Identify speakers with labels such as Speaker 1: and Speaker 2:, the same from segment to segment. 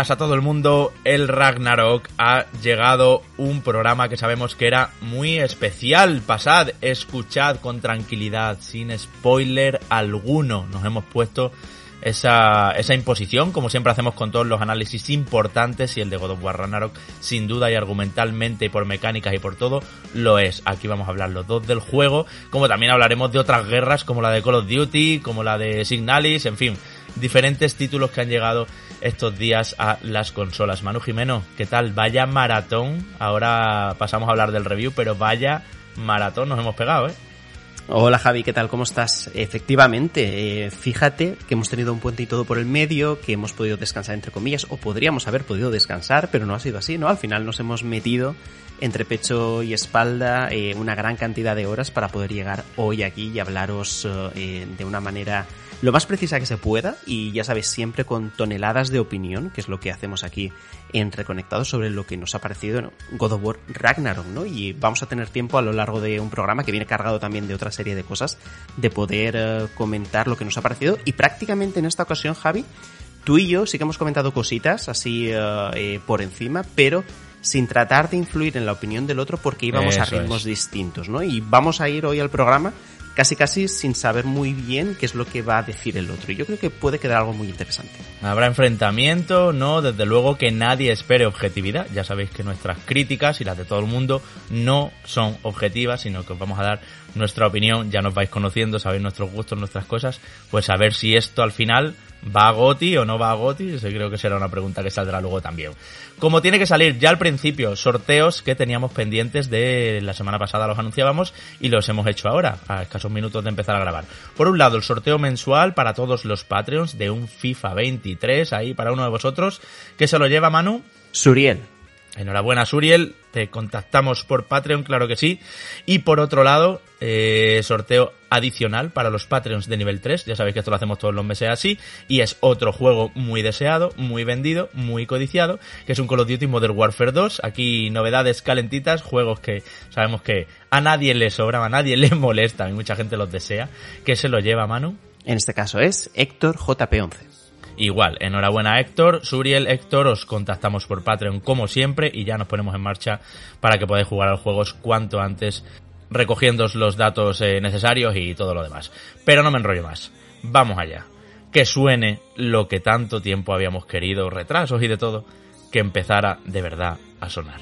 Speaker 1: buenas a todo el mundo. El Ragnarok ha llegado un programa que sabemos que era muy especial. Pasad, escuchad con tranquilidad, sin spoiler alguno. Nos hemos puesto esa, esa imposición, como siempre hacemos con todos los análisis importantes, y el de God of War Ragnarok, sin duda y argumentalmente y por mecánicas y por todo, lo es. Aquí vamos a hablar los dos del juego, como también hablaremos de otras guerras, como la de Call of Duty, como la de Signalis, en fin, diferentes títulos que han llegado estos días a las consolas. Manu Jimeno, ¿qué tal? Vaya maratón. Ahora pasamos a hablar del review, pero vaya maratón nos hemos pegado, ¿eh?
Speaker 2: Hola Javi, ¿qué tal? ¿Cómo estás? Efectivamente, eh, fíjate que hemos tenido un puente y todo por el medio, que hemos podido descansar entre comillas, o podríamos haber podido descansar, pero no ha sido así, ¿no? Al final nos hemos metido entre pecho y espalda eh, una gran cantidad de horas para poder llegar hoy aquí y hablaros eh, de una manera lo más precisa que se pueda y ya sabes, siempre con toneladas de opinión, que es lo que hacemos aquí en Reconectados sobre lo que nos ha parecido God of War Ragnarok, ¿no? Y vamos a tener tiempo a lo largo de un programa que viene cargado también de otra serie de cosas, de poder eh, comentar lo que nos ha parecido y prácticamente en esta ocasión, Javi, tú y yo sí que hemos comentado cositas así eh, eh, por encima, pero sin tratar de influir en la opinión del otro porque íbamos a ritmos distintos, ¿no? Y vamos a ir hoy al programa casi casi sin saber muy bien qué es lo que va a decir el otro. Y yo creo que puede quedar algo muy interesante.
Speaker 1: Habrá enfrentamiento, no, desde luego que nadie espere objetividad. Ya sabéis que nuestras críticas y las de todo el mundo no son objetivas, sino que os vamos a dar nuestra opinión, ya nos vais conociendo, sabéis nuestros gustos, nuestras cosas, pues a ver si esto al final va a Goti o no va a Goti, creo que será una pregunta que saldrá luego también. Como tiene que salir ya al principio, sorteos que teníamos pendientes de la semana pasada los anunciábamos y los hemos hecho ahora, a escasos minutos de empezar a grabar. Por un lado, el sorteo mensual para todos los Patreons de un FIFA 23, ahí para uno de vosotros, que se lo lleva Manu.
Speaker 2: Suriel.
Speaker 1: Enhorabuena, Suriel. Te contactamos por Patreon, claro que sí. Y por otro lado, eh, sorteo adicional para los Patreons de nivel 3. Ya sabéis que esto lo hacemos todos los meses así. Y es otro juego muy deseado, muy vendido, muy codiciado, que es un Call of Duty Modern Warfare 2. Aquí novedades calentitas, juegos que sabemos que a nadie le sobran, a nadie le molestan y mucha gente los desea. que se lo lleva, Manu?
Speaker 2: En este caso es Héctor JP11.
Speaker 1: Igual, enhorabuena Héctor, Suriel, Héctor, os contactamos por Patreon como siempre y ya nos ponemos en marcha para que podáis jugar a los juegos cuanto antes recogiendo los datos eh, necesarios y todo lo demás. Pero no me enrollo más. Vamos allá. Que suene lo que tanto tiempo habíamos querido, retrasos y de todo, que empezara de verdad a sonar.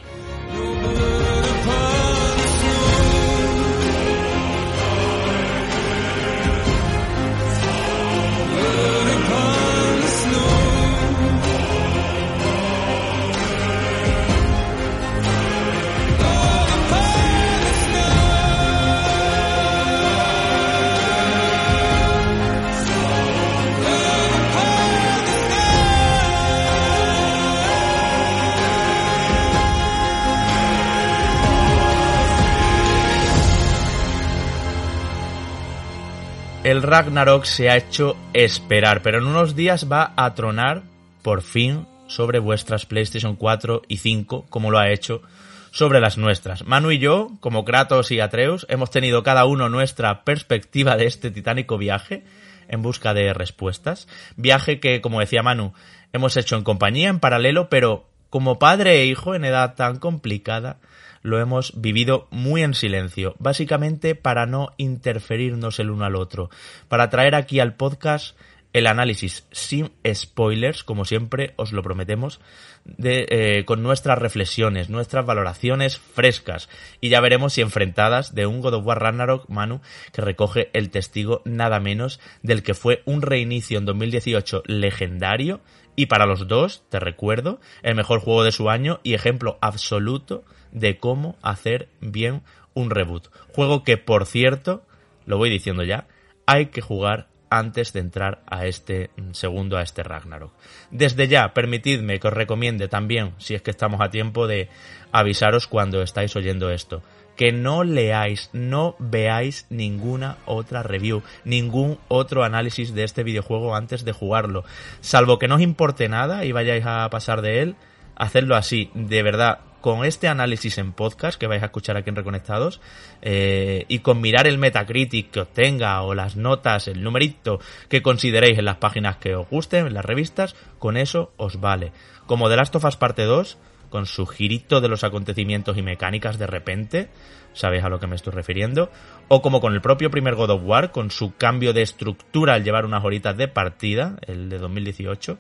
Speaker 1: El Ragnarok se ha hecho esperar, pero en unos días va a tronar por fin sobre vuestras PlayStation 4 y 5, como lo ha hecho sobre las nuestras. Manu y yo, como Kratos y Atreus, hemos tenido cada uno nuestra perspectiva de este titánico viaje en busca de respuestas. Viaje que, como decía Manu, hemos hecho en compañía, en paralelo, pero como padre e hijo en edad tan complicada, lo hemos vivido muy en silencio, básicamente para no interferirnos el uno al otro, para traer aquí al podcast el análisis sin spoilers, como siempre os lo prometemos, de, eh, con nuestras reflexiones, nuestras valoraciones frescas. Y ya veremos si enfrentadas de un God of War Ragnarok Manu que recoge el testigo nada menos del que fue un reinicio en 2018 legendario. Y para los dos, te recuerdo, el mejor juego de su año y ejemplo absoluto de cómo hacer bien un reboot. Juego que, por cierto, lo voy diciendo ya, hay que jugar antes de entrar a este segundo, a este Ragnarok. Desde ya, permitidme que os recomiende también, si es que estamos a tiempo de avisaros cuando estáis oyendo esto, que no leáis, no veáis ninguna otra review, ningún otro análisis de este videojuego antes de jugarlo. Salvo que no os importe nada y vayáis a pasar de él, hacedlo así, de verdad, con este análisis en podcast que vais a escuchar aquí en Reconectados eh, y con mirar el Metacritic que obtenga o las notas, el numerito que consideréis en las páginas que os gusten, en las revistas, con eso os vale. Como The Last of Us Parte 2, con su girito de los acontecimientos y mecánicas de repente, sabéis a lo que me estoy refiriendo, o como con el propio primer God of War, con su cambio de estructura al llevar unas horitas de partida, el de 2018,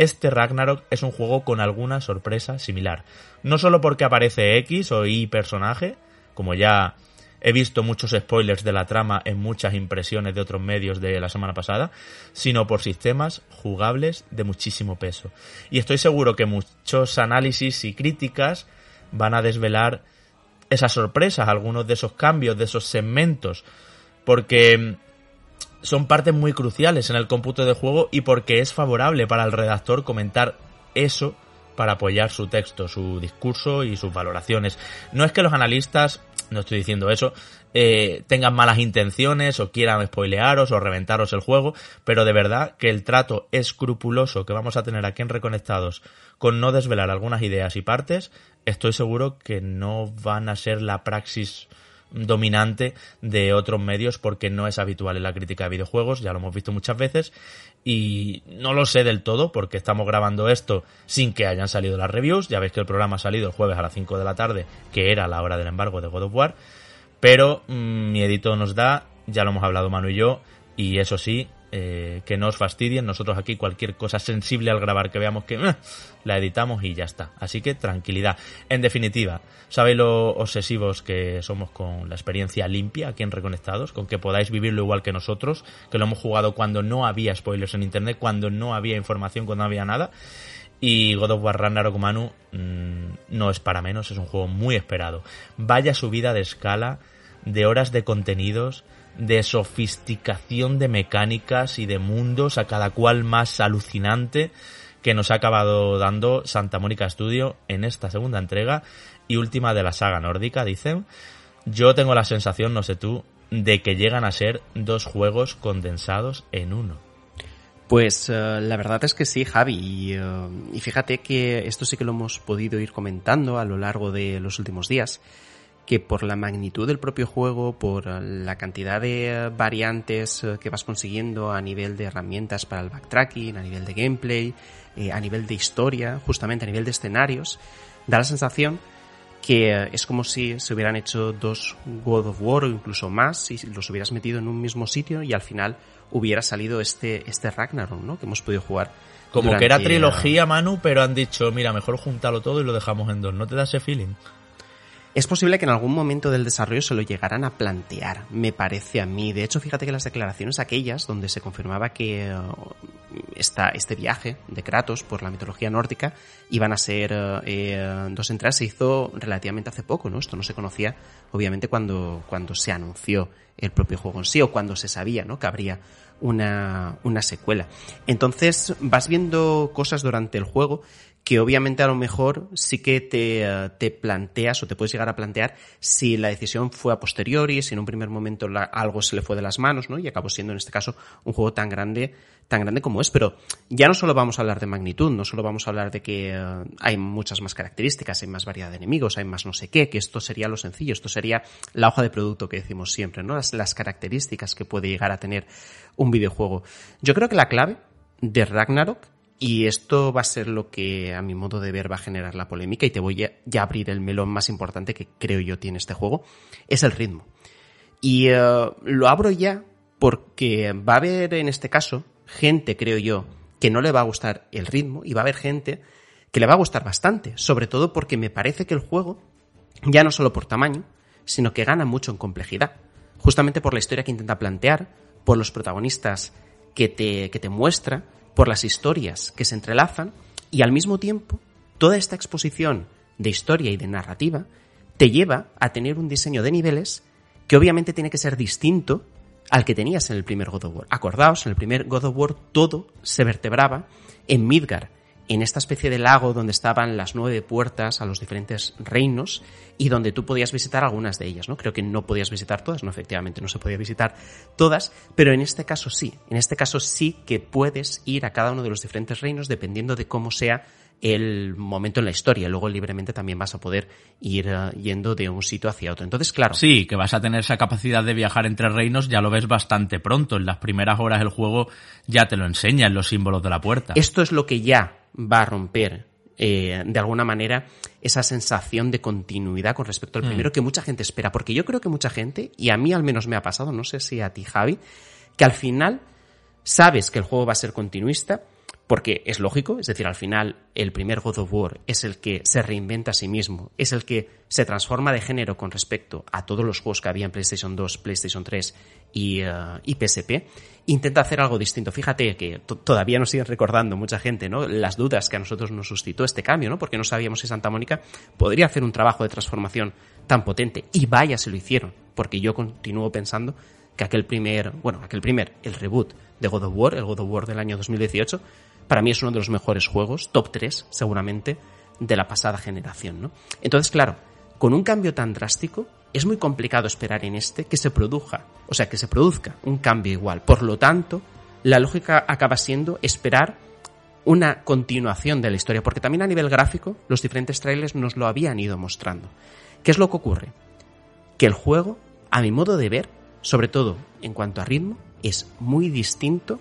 Speaker 1: este Ragnarok es un juego con alguna sorpresa similar. No solo porque aparece X o Y personaje, como ya he visto muchos spoilers de la trama en muchas impresiones de otros medios de la semana pasada, sino por sistemas jugables de muchísimo peso. Y estoy seguro que muchos análisis y críticas van a desvelar esas sorpresas, algunos de esos cambios, de esos segmentos, porque son partes muy cruciales en el cómputo de juego y porque es favorable para el redactor comentar eso para apoyar su texto, su discurso y sus valoraciones. No es que los analistas, no estoy diciendo eso, eh, tengan malas intenciones o quieran spoilearos o reventaros el juego, pero de verdad que el trato escrupuloso que vamos a tener aquí en Reconectados con no desvelar algunas ideas y partes, estoy seguro que no van a ser la praxis dominante de otros medios porque no es habitual en la crítica de videojuegos, ya lo hemos visto muchas veces y no lo sé del todo porque estamos grabando esto sin que hayan salido las reviews, ya veis que el programa ha salido el jueves a las 5 de la tarde, que era la hora del embargo de God of War, pero mm, mi edito nos da, ya lo hemos hablado Manu y yo, y eso sí, eh, que no os fastidien. Nosotros aquí cualquier cosa sensible al grabar que veamos que eh, la editamos y ya está. Así que tranquilidad. En definitiva, sabéis lo obsesivos que somos con la experiencia limpia aquí en Reconectados, con que podáis vivirlo igual que nosotros, que lo hemos jugado cuando no había spoilers en internet, cuando no había información, cuando no había nada. Y God of War Ragnarok Manu mm, no es para menos, es un juego muy esperado. Vaya subida de escala, de horas de contenidos, de sofisticación de mecánicas y de mundos, a cada cual más alucinante, que nos ha acabado dando Santa Mónica Studio en esta segunda entrega y última de la saga nórdica, dicen. Yo tengo la sensación, no sé tú, de que llegan a ser dos juegos condensados en uno.
Speaker 2: Pues eh, la verdad es que sí, Javi. Eh, y fíjate que esto sí que lo hemos podido ir comentando a lo largo de los últimos días que por la magnitud del propio juego, por la cantidad de variantes eh, que vas consiguiendo a nivel de herramientas para el backtracking, a nivel de gameplay, eh, a nivel de historia, justamente a nivel de escenarios, da la sensación que eh, es como si se hubieran hecho dos God of War o incluso más, y los hubieras metido en un mismo sitio y al final hubiera salido este, este Ragnarok, ¿no? Que hemos podido jugar.
Speaker 1: Como que era trilogía, Manu, pero han dicho, mira, mejor juntarlo todo y lo dejamos en dos. ¿No te da ese feeling?
Speaker 2: Es posible que en algún momento del desarrollo se lo llegaran a plantear, me parece a mí. De hecho, fíjate que las declaraciones aquellas donde se confirmaba que uh, esta, este viaje de Kratos por la mitología nórdica iban a ser uh, eh, dos entradas se hizo relativamente hace poco, ¿no? Esto no se conocía, obviamente, cuando, cuando se anunció el propio juego en sí o cuando se sabía, ¿no? Que habría una, una secuela. Entonces vas viendo cosas durante el juego que obviamente a lo mejor sí que te, eh, te, planteas o te puedes llegar a plantear si la decisión fue a posteriori, si en un primer momento algo se le fue de las manos, ¿no? Y acabó siendo en este caso un juego tan grande, tan grande como es. Pero ya no solo vamos a hablar de magnitud, no solo vamos a hablar de que eh, hay muchas más características, hay más variedad de enemigos, hay más no sé qué, que esto sería lo sencillo, esto sería la hoja de producto que decimos siempre, ¿no? Las, las características que puede llegar a tener un videojuego. Yo creo que la clave de Ragnarok y esto va a ser lo que, a mi modo de ver, va a generar la polémica y te voy a ya abrir el melón más importante que creo yo tiene este juego, es el ritmo. Y eh, lo abro ya porque va a haber en este caso gente, creo yo, que no le va a gustar el ritmo y va a haber gente que le va a gustar bastante, sobre todo porque me parece que el juego, ya no solo por tamaño, sino que gana mucho en complejidad, justamente por la historia que intenta plantear, por los protagonistas que te, que te muestra, por las historias que se entrelazan y al mismo tiempo toda esta exposición de historia y de narrativa te lleva a tener un diseño de niveles que obviamente tiene que ser distinto al que tenías en el primer God of War. Acordaos, en el primer God of War todo se vertebraba en Midgar, en esta especie de lago donde estaban las nueve puertas a los diferentes reinos y donde tú podías visitar algunas de ellas, ¿no? Creo que no podías visitar todas, no, efectivamente no se podía visitar todas, pero en este caso sí, en este caso sí que puedes ir a cada uno de los diferentes reinos dependiendo de cómo sea el momento en la historia. Luego libremente también vas a poder ir eh, yendo de un sitio hacia otro. Entonces, claro.
Speaker 1: Sí, que vas a tener esa capacidad de viajar entre reinos, ya lo ves bastante pronto. En las primeras horas el juego ya te lo enseña en los símbolos de la puerta.
Speaker 2: Esto es lo que ya va a romper eh, de alguna manera esa sensación de continuidad con respecto al mm. primero que mucha gente espera. Porque yo creo que mucha gente, y a mí al menos me ha pasado, no sé si a ti Javi, que al final sabes que el juego va a ser continuista, porque es lógico, es decir, al final el primer God of War es el que se reinventa a sí mismo, es el que se transforma de género con respecto a todos los juegos que había en PlayStation 2, PlayStation 3 y, PSP, eh, intenta hacer algo distinto. Fíjate que todavía nos siguen recordando mucha gente, ¿no? Las dudas que a nosotros nos suscitó este cambio, ¿no? Porque no sabíamos si Santa Mónica podría hacer un trabajo de transformación tan potente. Y vaya, se lo hicieron. Porque yo continúo pensando que aquel primer, bueno, aquel primer, el reboot de God of War, el God of War del año 2018, para mí es uno de los mejores juegos, top 3 seguramente, de la pasada generación, ¿no? Entonces, claro, con un cambio tan drástico, es muy complicado esperar en este que se produzca, o sea, que se produzca un cambio igual. Por lo tanto, la lógica acaba siendo esperar una continuación de la historia, porque también a nivel gráfico los diferentes trailers nos lo habían ido mostrando. ¿Qué es lo que ocurre? Que el juego, a mi modo de ver, sobre todo en cuanto a ritmo, es muy distinto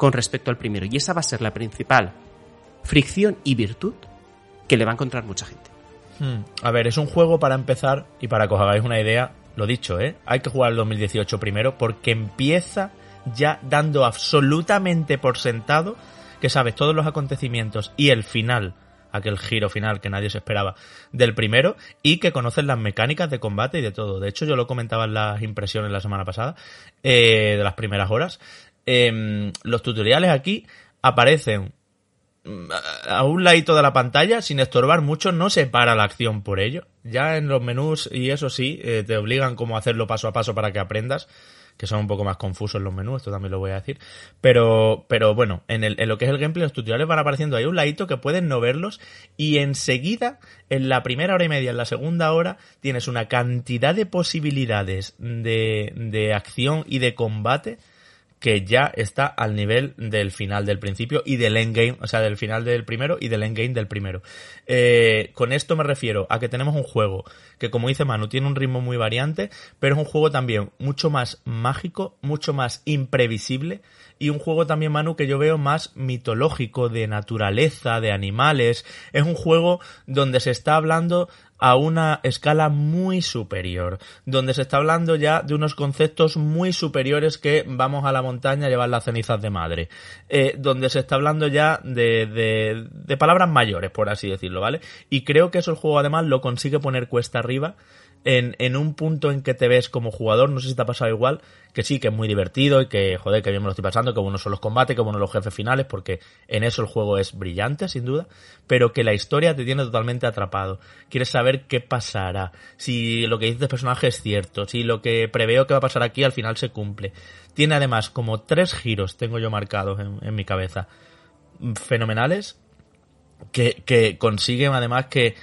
Speaker 2: con respecto al primero. Y esa va a ser la principal fricción y virtud que le va a encontrar mucha gente.
Speaker 1: Hmm. A ver, es un juego para empezar y para que os hagáis una idea, lo dicho, ¿eh? Hay que jugar el 2018 primero porque empieza ya dando absolutamente por sentado que sabes todos los acontecimientos y el final, aquel giro final que nadie se esperaba del primero y que conoces las mecánicas de combate y de todo. De hecho, yo lo comentaba en las impresiones la semana pasada, eh, de las primeras horas. Em, los tutoriales aquí aparecen mm, a un ladito de la pantalla sin estorbar mucho, no se para la acción por ello. Ya en los menús y eso sí, eh, te obligan como a hacerlo paso a paso para que aprendas, que son un poco más confusos los menús, esto también lo voy a decir. Pero, pero bueno, en, lo que es el gameplay, los tutoriales van apareciendo ahí un ladito que pueden no verlos y enseguida, en la primera hora y media, en la segunda hora, tienes una cantidad de posibilidades de, de acción y de combate que ya está al nivel del final del principio y del endgame, o sea, del final del primero y del endgame del primero. Eh, con esto me refiero a que tenemos un juego que, como dice Manu, tiene un ritmo muy variante, pero es un juego también mucho más mágico, mucho más imprevisible y un juego también, Manu, que yo veo más mitológico, de naturaleza, de animales. Es un juego donde se está hablando a una escala muy superior, donde se está hablando ya de unos conceptos muy superiores que vamos a la montaña a llevar las cenizas de madre, eh, donde se está hablando ya de, de, de palabras mayores, por así decirlo, ¿vale? Y creo que eso el juego además lo consigue poner cuesta arriba en, en, un punto en que te ves como jugador, no sé si te ha pasado igual, que sí, que es muy divertido y que, joder, que bien me lo estoy pasando, que bueno son los combates, que bueno los jefes finales, porque en eso el juego es brillante, sin duda, pero que la historia te tiene totalmente atrapado. Quieres saber qué pasará, si lo que dices de personaje es cierto, si lo que preveo que va a pasar aquí al final se cumple. Tiene además como tres giros, tengo yo marcados en, en mi cabeza, fenomenales, que, que consiguen además que,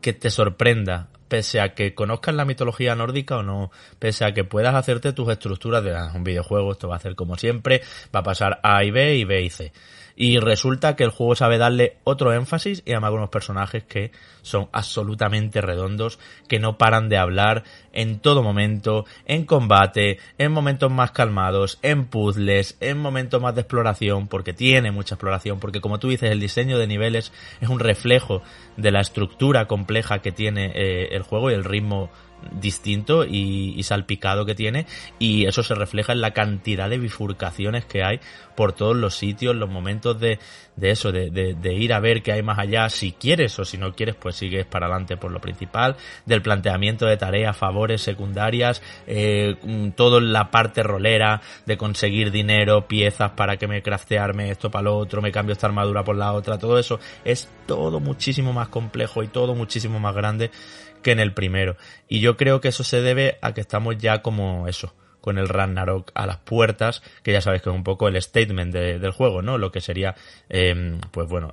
Speaker 1: que te sorprenda pese a que conozcas la mitología nórdica o no, pese a que puedas hacerte tus estructuras de un videojuego, esto va a ser como siempre, va a pasar A y B y B y C. Y resulta que el juego sabe darle otro énfasis y además con unos personajes que son absolutamente redondos, que no paran de hablar en todo momento, en combate, en momentos más calmados, en puzzles, en momentos más de exploración, porque tiene mucha exploración, porque como tú dices, el diseño de niveles es un reflejo de la estructura compleja que tiene eh, el juego y el ritmo distinto y, salpicado que tiene y eso se refleja en la cantidad de bifurcaciones que hay por todos los sitios, los momentos de, de eso, de, ir a ver qué hay más allá si quieres o si no quieres pues sigues para adelante por lo principal, del planteamiento de tareas, favores, secundarias, eh, mm, todo la parte rolera de conseguir dinero, piezas para que me craftearme esto para lo otro, me cambio esta armadura por la otra, todo eso es todo muchísimo más complejo y todo muchísimo más grande que en el primero. Y yo creo que eso se debe a que estamos ya como eso, con el Ragnarok a las puertas, que ya sabes que es un poco el statement del juego, ¿no? Lo que sería, em, pues bueno,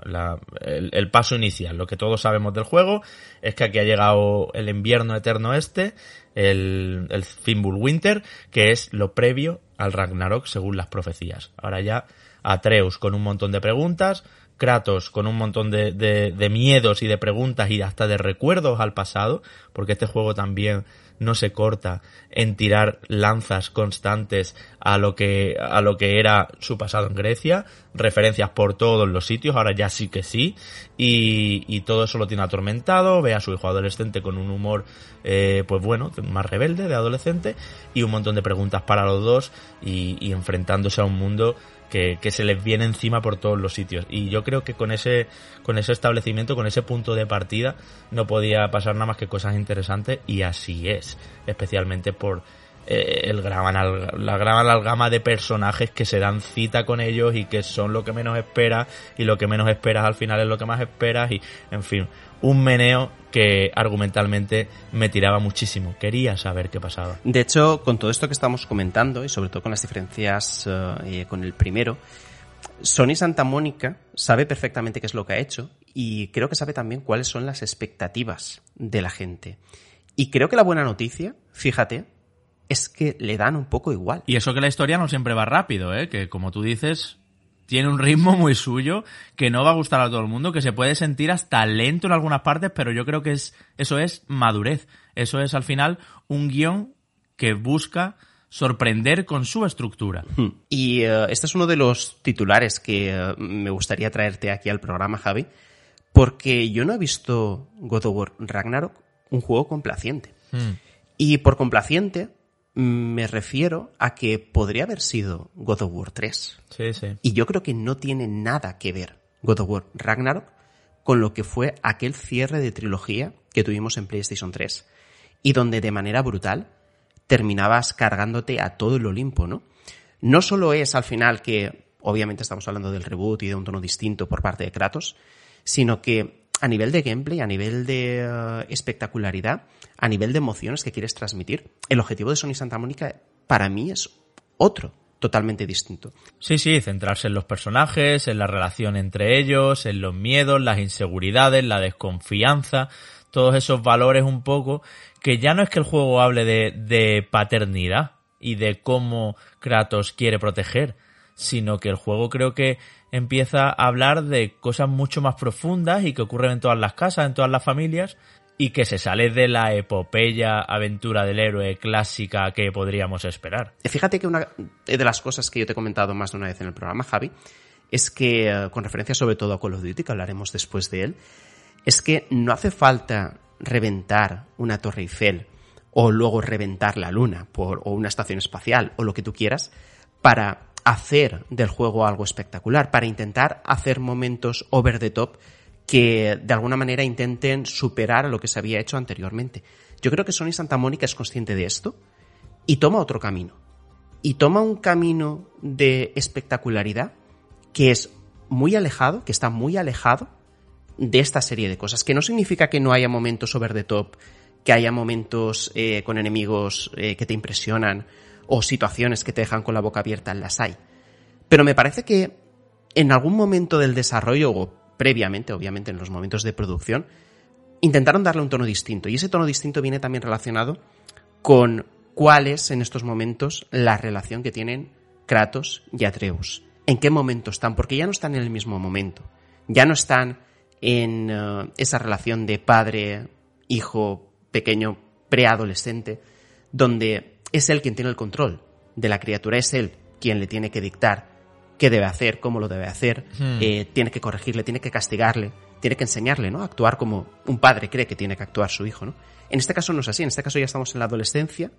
Speaker 1: el, paso inicial. Lo que todos sabemos del juego es que aquí ha llegado el invierno eterno este, el, el Winter, que es lo previo al Ragnarok según las profecías. Ahora ya Atreus con un montón de preguntas, Kratos con un montón de, de, de, miedos y de preguntas y hasta de recuerdos al pasado, porque este juego también no se corta en tirar lanzas constantes a lo que, a lo que era su pasado en Grecia, referencias por todos los sitios, ahora ya sí que sí, y, y todo eso lo tiene atormentado, ve a su hijo adolescente con un humor, eh, pues bueno, más rebelde de adolescente, y un montón de preguntas para los dos, y, y enfrentándose a un mundo que, se les viene encima por todos los sitios. Y yo creo que con ese, con ese establecimiento, con ese punto de partida, no podía pasar nada más que cosas interesantes y así es. Especialmente por eh, el gran, la gran amalgama de personajes que se dan cita con ellos y que son lo que menos esperas y lo que menos esperas al final es lo que más esperas y, en fin, un meneo que argumentalmente me tiraba muchísimo. Quería saber qué pasaba.
Speaker 2: De hecho, con todo esto que estamos comentando, y sobre todo con las diferencias eh, con el primero, Sony Santa Mónica sabe perfectamente qué es lo que ha hecho y creo que sabe también cuáles son las expectativas de la gente. Y creo que la buena noticia, fíjate, es que le dan un poco igual.
Speaker 1: Y eso que la historia no siempre va rápido, ¿eh? que como tú dices, tiene un ritmo muy suyo que no va a gustar a todo el mundo, que se puede sentir hasta lento en algunas partes, pero yo creo que es eso es madurez. Eso es al final un guion que busca sorprender con su estructura.
Speaker 2: Y uh, este es uno de los titulares que uh, me gustaría traerte aquí al programa, Javi, porque yo no he visto God of War Ragnarok un juego complaciente. Hmm. Y por complaciente me refiero a que podría haber sido God of War 3.
Speaker 1: Sí, sí.
Speaker 2: Y yo creo que no tiene nada que ver God of War Ragnarok con lo que fue aquel cierre de trilogía que tuvimos en PlayStation 3 y donde de manera brutal terminabas cargándote a todo el Olimpo, ¿no? No solo es al final que, obviamente estamos hablando del reboot y de un tono distinto por parte de Kratos, sino que a nivel de gameplay, a nivel de uh, espectacularidad, a nivel de emociones que quieres transmitir, el objetivo de Sony Santa Mónica para mí es otro, totalmente distinto.
Speaker 1: Sí, sí, centrarse en los personajes, en la relación entre ellos, en los miedos, las inseguridades, la desconfianza, todos esos valores un poco, que ya no es que el juego hable de, de paternidad y de cómo Kratos quiere proteger, sino que el juego creo que empieza a hablar de cosas mucho más profundas y que ocurren en todas las casas, en todas las familias, y que se sale de la epopeya aventura del héroe clásica que podríamos esperar.
Speaker 2: Fíjate que una de las cosas que yo te he comentado más de una vez en el programa, Javi, es que, eh, con referencia sobre todo a Call of Duty, que hablaremos después de él, es que no hace falta reventar una torre Eiffel o luego reventar la luna o una estación espacial o lo que tú quieras para hacer del juego algo espectacular, para intentar hacer momentos over the top que de alguna manera intenten superar a lo que se había hecho anteriormente. Yo creo que Sony Santa Mónica es consciente de esto y toma otro camino. Y toma un camino de espectacularidad que es muy alejado, que está muy alejado de esta serie de cosas. Que no significa que no haya momentos over the top, que haya momentos eh, con enemigos eh, que te impresionan o situaciones que te dejan con la boca abierta, las hay. Pero me parece que en algún momento del desarrollo o previamente, obviamente en los momentos de producción, intentaron darle un tono distinto. Y ese tono distinto viene también relacionado con cuál es en estos momentos la relación que tienen Kratos y Atreus. ¿En qué momento están? Porque ya no están en el mismo momento. Ya no están en uh, esa relación de padre, hijo, pequeño, preadolescente, donde es él quien tiene el control de la criatura, es él quien le tiene que dictar qué debe hacer, cómo lo debe hacer, hmm. eh, tiene que corregirle, tiene que castigarle, tiene que enseñarle, ¿no? A actuar como un padre cree que tiene que actuar su hijo, ¿no? En este caso no es así, en este caso ya estamos en la adolescencia,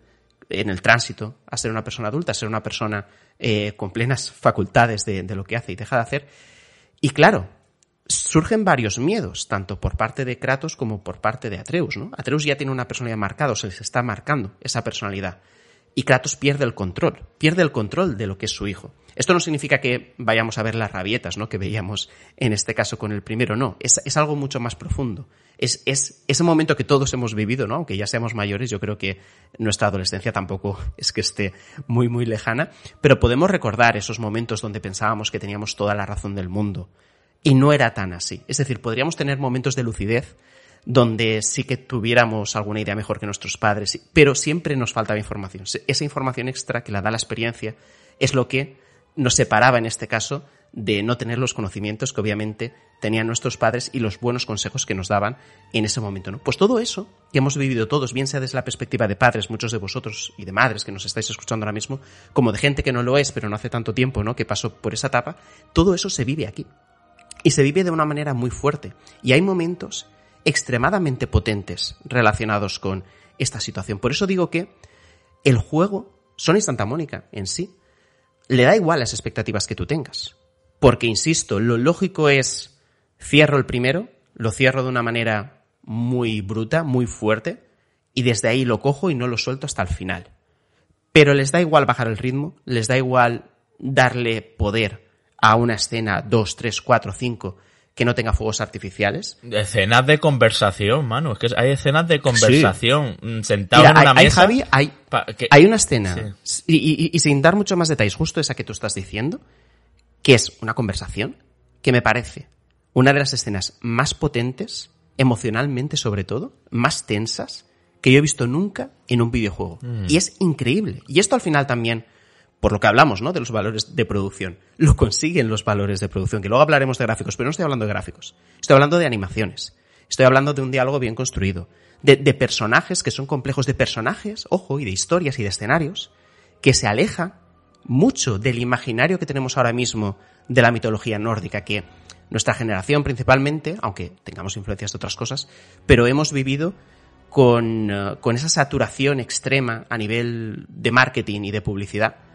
Speaker 2: en el tránsito a ser una persona adulta, a ser una persona eh, con plenas facultades de, de, lo que hace y deja de hacer. Y claro, surgen varios miedos, tanto por parte de Kratos como por parte de Atreus, ¿no? Atreus ya tiene una personalidad marcada, o se les está marcando esa personalidad. Y Kratos pierde el control, pierde el control de lo que es su hijo. Esto no significa que vayamos a ver las rabietas, ¿no? Que veíamos en este caso con el primero, no. Es, algo mucho más profundo. Es, es ese momento que todos hemos vivido, ¿no? Aunque ya seamos mayores, yo creo que nuestra adolescencia tampoco es que esté muy, muy lejana, pero podemos recordar esos momentos donde pensábamos que teníamos toda la razón del mundo. Y no era tan así. Es decir, podríamos tener momentos de lucidez donde sí que tuviéramos alguna idea mejor que nuestros padres, pero siempre nos faltaba información. Esa información extra que la da la experiencia es lo que nos separaba en este caso de no tener los conocimientos que obviamente tenían nuestros padres y los buenos consejos que nos daban en ese momento, ¿no? Pues todo eso que hemos vivido todos, bien sea desde la perspectiva de padres, muchos de vosotros y de madres que nos estáis escuchando ahora mismo, como de gente que no lo es, pero no hace tanto tiempo, ¿no? Que pasó por esa etapa, todo eso se vive aquí. Y se vive de una manera muy fuerte. Y hay momentos extremadamente potentes relacionados con esta situación. Por eso digo que el juego, Sony Santa Mónica en sí, le da igual las expectativas que tú tengas. Porque, insisto, lo lógico es cierro el primero, lo cierro de una manera muy bruta, muy fuerte, y desde ahí lo cojo y no lo suelto hasta el final. Pero les da igual bajar el ritmo, les da igual darle poder a una escena 2, 3, 4, 5 que no tenga fuegos artificiales.
Speaker 1: Escenas de conversación, mano. Es que hay escenas de conversación mm, sentado en una
Speaker 2: hay,
Speaker 1: mesa.
Speaker 2: Javi, hay, hay una escena, y, y, sin dar mucho más detalles, justo esa que tú estás diciendo, que es una conversación que me parece una de las escenas más potentes, emocionalmente sobre todo, más tensas, que yo he visto nunca en un videojuego. Mm. Y es increíble. Y esto al final también por lo que hablamos, ¿no? De los valores de producción. Lo consiguen los valores de producción, que luego hablaremos de gráficos, pero no estoy hablando de gráficos. Estoy hablando de animaciones. Estoy hablando de un diálogo bien construido. De, personajes que son complejos, de personajes, ojo, y de historias y de escenarios, que se aleja mucho del imaginario que tenemos ahora mismo de la mitología nórdica, que nuestra generación principalmente, aunque tengamos influencias de otras cosas, pero hemos vivido con, eh, con esa saturación extrema a nivel de marketing y de publicidad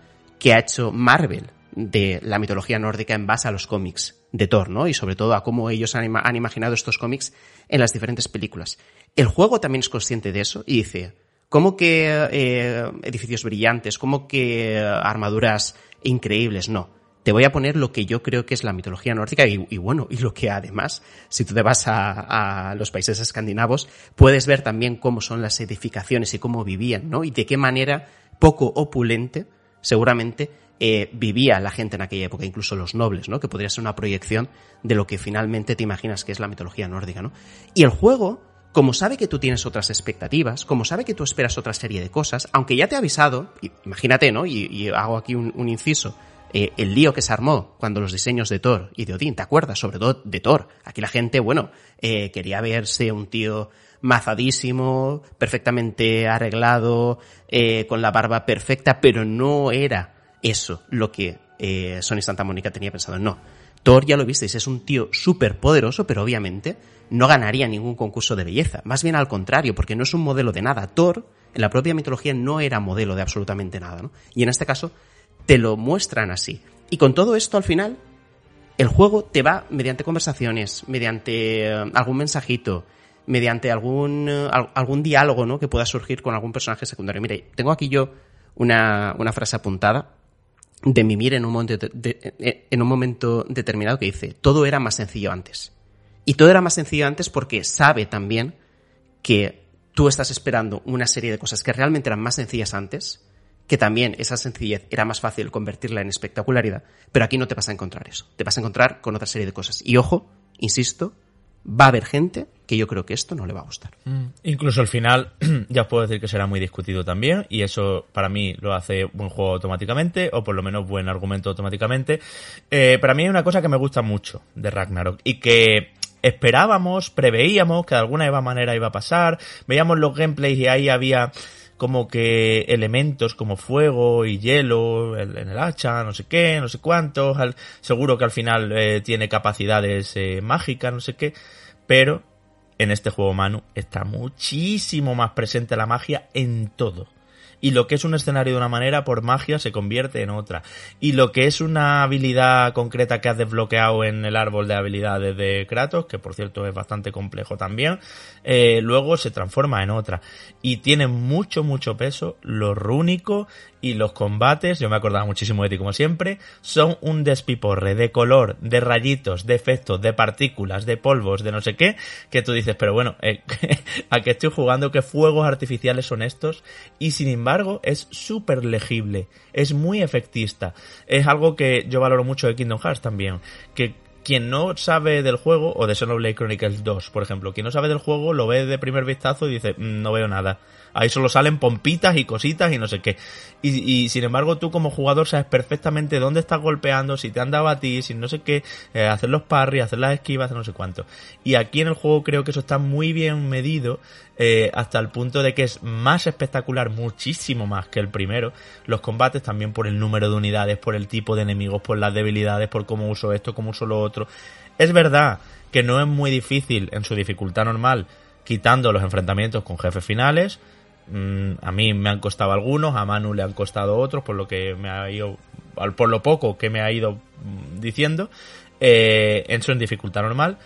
Speaker 2: que ha hecho Marvel de la mitología nórdica en base a los cómics de Thor, ¿no? Y sobre todo a cómo ellos han, imaginado estos cómics en las diferentes películas. El juego también es consciente de eso y dice, ¿cómo que eh, edificios brillantes? ¿Cómo que armaduras increíbles? No. Te voy a poner lo que yo creo que es la mitología nórdica y, bueno, y lo que además, si tú te vas a, a, los países escandinavos, puedes ver también cómo son las edificaciones y cómo vivían, ¿no? Y de qué manera poco opulente seguramente eh, vivía la gente en aquella época, incluso los nobles, ¿no? Que podría ser una proyección de lo que finalmente te imaginas que es la mitología nórdica, ¿no? Y el juego, como sabe que tú tienes otras expectativas, como sabe que tú esperas otra serie de cosas, aunque ya te ha avisado, imagínate, ¿no? Y, hago aquí un, inciso, eh, el lío que se armó cuando los diseños de Thor y de Odín, ¿te acuerdas? Sobre todo de Thor. Aquí la gente, bueno, eh, quería verse un tío mazadísimo, perfectamente arreglado, eh, con la barba perfecta, pero no era eso lo que eh, Sony Santa Mónica tenía pensado. No. Thor, ya lo visteis, es un tío súper poderoso, pero obviamente no ganaría ningún concurso de belleza. Más bien al contrario, porque no es un modelo de nada. Thor, en la propia mitología, no era modelo de absolutamente nada, ¿no? Y en este caso, te lo muestran así. Y con todo esto, al final, el juego te va mediante conversaciones, mediante eh, algún mensajito, mediante algún, eh, algún diálogo ¿no? que pueda surgir con algún personaje secundario. Mire, tengo aquí yo una, una frase apuntada de Mimir en un, momento eh, en un momento determinado que dice, todo era más sencillo antes. Y todo era más sencillo antes porque sabe también que tú estás esperando una serie de cosas que realmente eran más sencillas antes, que también esa sencillez era más fácil convertirla en espectacularidad, pero aquí no te vas a encontrar eso. Te vas a encontrar con otra serie de cosas. Y ojo, insisto, va a haber gente que yo creo que esto no le va a gustar.
Speaker 1: Mm. Incluso al final, ya os puedo decir que será muy discutido también, y eso para mí lo hace buen juego automáticamente, o por lo menos buen argumento automáticamente. Eh, para mí hay una cosa que me gusta mucho de Ragnarok, y que esperábamos, preveíamos que de alguna manera iba a pasar, veíamos los gameplays y ahí había como que elementos como fuego y hielo en el hacha, no sé qué, no sé cuántos, seguro que al final eh, tiene capacidades eh, mágicas, no sé qué, pero en este juego Manu está muchísimo más presente la magia en todo y lo que es un escenario de una manera por magia se convierte en otra. Y lo que es una habilidad concreta que has desbloqueado en el árbol de habilidades de Kratos, que por cierto es bastante complejo también, eh, luego se transforma en otra. Y tiene mucho, mucho peso lo rúnico y los combates, yo me acordaba muchísimo de ti como siempre, son un despiporre de color, de rayitos, de efectos, de partículas, de polvos, de no sé qué, que tú dices, pero bueno, eh, a que estoy jugando, qué fuegos artificiales son estos, y sin embargo es súper legible, es muy efectista, es algo que yo valoro mucho de Kingdom Hearts también, que quien no sabe del juego, o de Xenoblade Chronicles 2, por ejemplo, quien no sabe del juego lo ve de primer vistazo y dice, mm, no veo nada Ahí solo salen pompitas y cositas y no sé qué. Y, sin embargo tú como jugador sabes perfectamente dónde estás golpeando, si te han dado a ti, si no sé qué, eh, hacer los parries, hacer las esquivas, no sé cuánto. Y aquí en el juego creo que eso está muy bien medido eh, hasta el punto de que es más espectacular, muchísimo más que el primero. Los combates también por el número de unidades, por el tipo de enemigos, por las debilidades, por cómo uso esto, cómo uso lo otro. Es verdad que no es muy difícil en su dificultad normal, quitando los enfrentamientos con jefes finales. Mm, a mí me han costado algunos, a Manu le han costado otros, por lo que me ha ido, por lo poco que me ha ido mm, diciendo. Eh, eso en dificultad normal.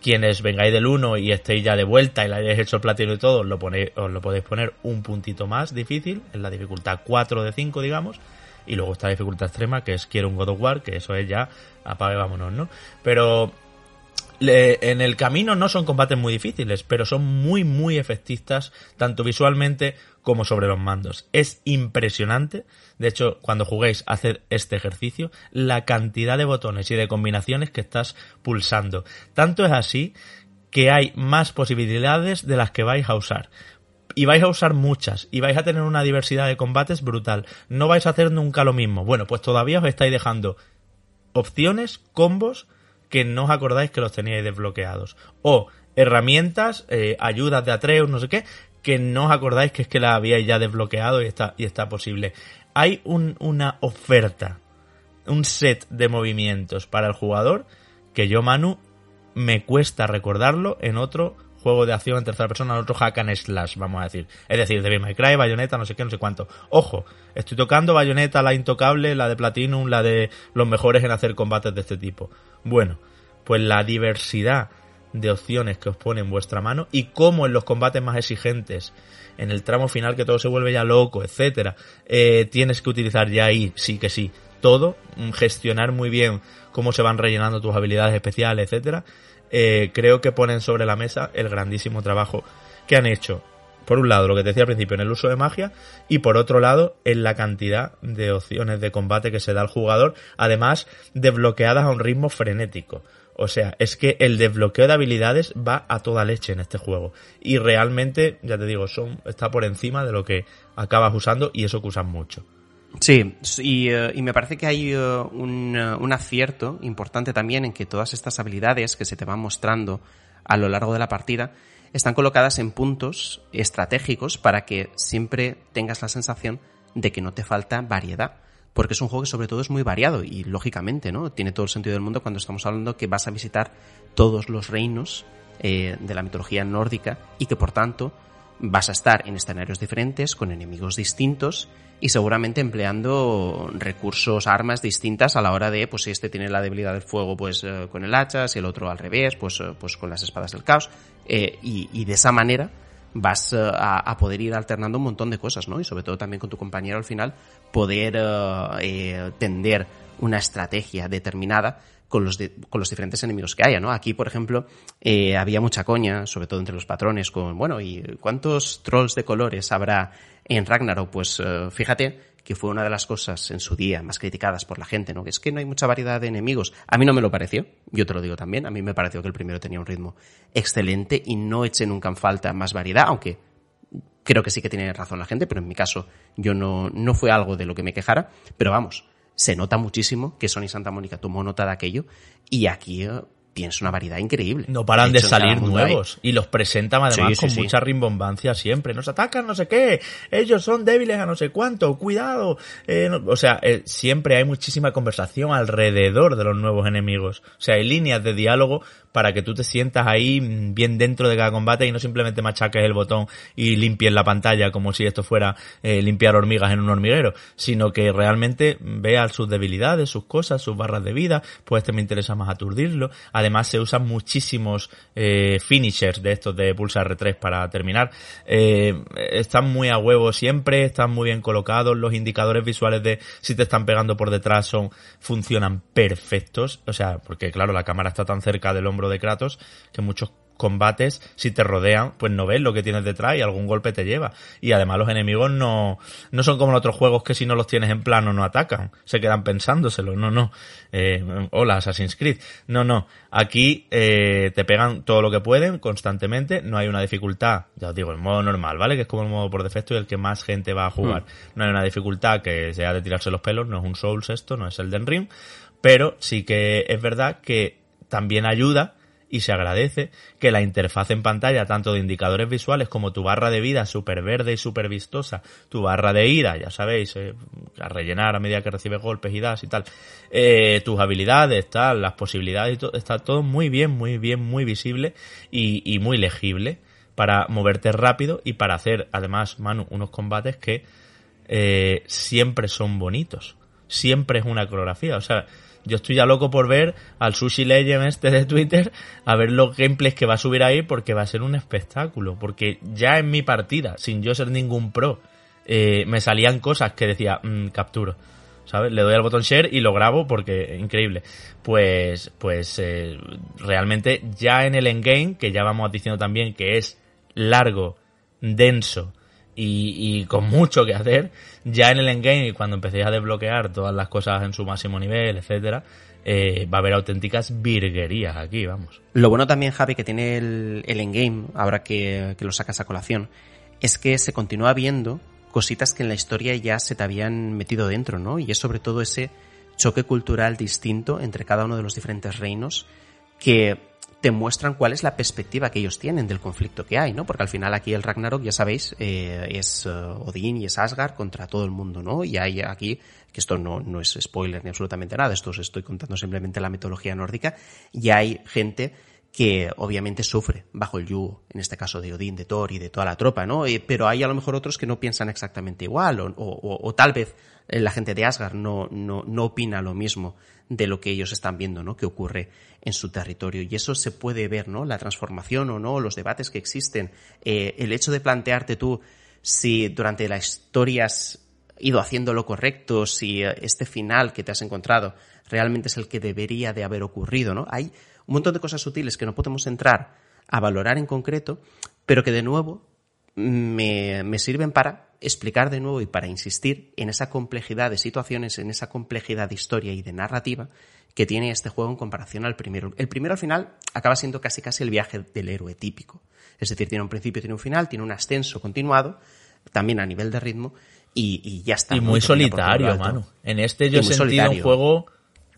Speaker 1: Quienes vengáis del 1 y estéis ya de vuelta y le hayáis hecho platino y todo, lo ponéis, os lo podéis poner un puntito más difícil, en la dificultad 4 de 5, digamos. Y luego está la dificultad extrema, que es quiero un God of War, que eso es ya apague vámonos, ¿no? Pero en el camino no son combates muy difíciles, pero son muy, muy efectistas, tanto visualmente como sobre los mandos. Es impresionante, de hecho, cuando juguéis, hacer este ejercicio, la cantidad de botones y de combinaciones que estás pulsando. Tanto es así que hay más posibilidades de las que vais a usar. Y vais a usar muchas, y vais a tener una diversidad de combates brutal. No vais a hacer nunca lo mismo. Bueno, pues todavía os estáis dejando opciones, combos, que no os acordáis que los teníais desbloqueados. O herramientas, eh, ayudas de Atreus, no sé qué, que no os acordáis que es que la habíais ya desbloqueado y está, y está posible. Hay una oferta, un set de movimientos para el jugador que yo, Manu, me cuesta recordarlo en otro juego de acción en tercera persona, en otro hack and slash, vamos a decir. Es decir, de My Cry, Bayonetta, no sé qué, no sé cuánto. Ojo, estoy tocando Bayonetta, la intocable, la de Platinum, la de los mejores en hacer combates de este tipo. Bueno, pues la diversidad de opciones que os pone en vuestra mano y cómo en los combates más exigentes, en el tramo final que todo se vuelve ya loco, etcétera, eh, tienes que utilizar ya ahí, sí que sí, todo, mm, gestionar muy bien cómo se van rellenando tus habilidades especiales, etcétera, eh, creo que ponen sobre la mesa el grandísimo trabajo que han hecho. Por un lado, lo que te decía al principio, en el uso de magia, y por otro lado, en la cantidad de opciones de combate que se da al jugador, además desbloqueadas a un ritmo frenético. O sea, es que el desbloqueo de habilidades va a toda leche en este juego. Y realmente, ya te digo, son, está por encima de lo que acabas usando y eso que usan mucho.
Speaker 2: Sí, y, eh, y, me parece que hay eh, eh, un, acierto importante también en que todas estas habilidades que se te van mostrando a lo largo de la partida están colocadas en puntos estratégicos para que siempre tengas la sensación de que no te falta variedad. Porque es un juego que sobre todo es muy variado y lógicamente, ¿no? Tiene todo el sentido del mundo cuando estamos hablando que vas a visitar todos los reinos de la mitología nórdica y que por tanto vas a estar en escenarios diferentes, con enemigos distintos y seguramente empleando recursos, armas distintas a la hora de, pues si este tiene la debilidad del fuego, pues eh, con el hacha, si el otro al revés, pues, eh, pues con las espadas del caos. Eh, y, de esa manera vas a, poder ir alternando un montón de cosas, ¿no? Y sobre todo también con tu compañero al final poder tender una estrategia determinada con los, con los diferentes enemigos que haya, ¿no? Aquí, por ejemplo, eh, había mucha coña, sobre todo entre los patrones, con, bueno, ¿y cuántos trolls de colores habrá en Ragnarok? Pues eh, fíjate que fue una de las cosas en su día más criticadas por la gente, ¿no? Que es que no hay mucha variedad de enemigos. A mí no me lo pareció, yo te lo digo también, a mí me pareció que el primero tenía un ritmo excelente y no eché nunca en falta más variedad, aunque creo que sí que tiene razón la gente, pero en mi caso yo no, no fue algo de lo que me quejara, pero vamos, se nota muchísimo que Sony Santa Mónica tomó nota de aquello y aquí eh, tienes una variedad increíble.
Speaker 1: No paran de, salir nuevos y los presentan además con mucha rimbombancia siempre. Nos atacan no sé qué, ellos son débiles a no sé cuánto, cuidado. Eh, o sea, eh, siempre hay muchísima conversación alrededor de los nuevos enemigos. O sea, hay líneas de diálogo para que tú te sientas ahí mm, bien dentro de cada combate y no simplemente machaques el botón y limpies la pantalla como si esto fuera eh, limpiar hormigas en un hormiguero, sino que realmente veas sus debilidades, sus cosas, sus barras de vida, pues este me interesa más aturdirlo. Además se usan muchísimos eh, finishers de estos de pulsar R3 para terminar. Eh, están muy a huevo siempre, están muy bien colocados, los indicadores visuales de si te están pegando por detrás son funcionan perfectos, o sea, porque claro, la cámara está tan cerca del hombro de Kratos que muchos combates, si te rodean, pues no ves lo que tienes detrás y algún golpe te lleva. Y además los enemigos no, no son como en otros juegos que si no los tienes en plano no atacan, se quedan pensándoselo, no, no. Eh, hola, Assassin's Creed. No, no. Aquí eh, te pegan todo lo que pueden constantemente, no hay una dificultad, ya os digo, el modo normal, ¿vale? Que es como el modo por defecto y el que más gente va a jugar. Hmm. No hay una dificultad que sea de tirarse los pelos, no es un Souls esto, no es el Den Ring, pero sí que es verdad que también ayuda y se agradece que la interfaz en pantalla, tanto de indicadores visuales como tu barra de vida súper verde y súper vistosa, tu barra de ira, ya sabéis, eh, a rellenar a medida que recibes golpes y das y tal, eh, tus habilidades, tal, las posibilidades y todo, está todo muy bien, muy bien, muy visible y, y muy legible para moverte rápido y para hacer, además, Manu, unos combates que eh, siempre son bonitos. Siempre es una coreografía. O sea, yo estoy ya loco por ver al Sushi Legend este de Twitter, a ver los gameplays que va a subir ahí, porque va a ser un espectáculo. Porque ya en mi partida, sin yo ser ningún pro, eh, me salían cosas que decía, mmm, capturo. ¿Sabes? Le doy al botón share y lo grabo porque increíble. Pues, pues eh, realmente ya en el endgame, que ya vamos diciendo también que es largo, denso, y, con mucho que hacer, ya en el endgame y cuando empecéis a desbloquear todas las cosas en su máximo nivel, etcétera, eh, va a haber auténticas virguerías aquí, vamos.
Speaker 2: Lo bueno también, Javi, que tiene el, el endgame, ahora que, que lo sacas a colación, es que se continúa viendo cositas que en la historia ya se te habían metido dentro, ¿no? Y es sobre todo ese choque cultural distinto entre cada uno de los diferentes reinos que te muestran cuál es la perspectiva que ellos tienen del conflicto que hay, ¿no? Porque al final aquí el Ragnarok, ya sabéis, eh, es uh, Odín y es Asgard contra todo el mundo, ¿no? Y hay aquí, que esto no, no es spoiler ni absolutamente nada, esto os estoy contando simplemente la mitología nórdica, y hay gente que obviamente sufre bajo el yugo, en este caso de Odín, de Thor y de toda la tropa, ¿no? Eh, pero hay a lo mejor otros que no piensan exactamente igual, o, o, o tal vez la gente de Asgard no, no, no opina lo mismo de lo que ellos están viendo, ¿no? Que ocurre en su territorio. Y eso se puede ver, ¿no? La transformación o no, los debates que existen, eh, el hecho de plantearte tú si durante la historia has ido haciendo lo correcto, si eh, este final que te has encontrado realmente es el que debería de haber ocurrido, ¿no? Hay un montón de cosas sutiles que no podemos entrar a valorar en concreto, pero que de nuevo me, me sirven para explicar de nuevo y para insistir en esa complejidad de situaciones, en esa complejidad de historia y de narrativa que tiene este juego en comparación al primero. El primero al final acaba siendo casi casi el viaje del héroe típico. Es decir, tiene un principio, tiene un final, tiene un ascenso continuado, también a nivel de ritmo, y, ya está.
Speaker 1: Y muy solitario, mano. En este yo he sentido un juego,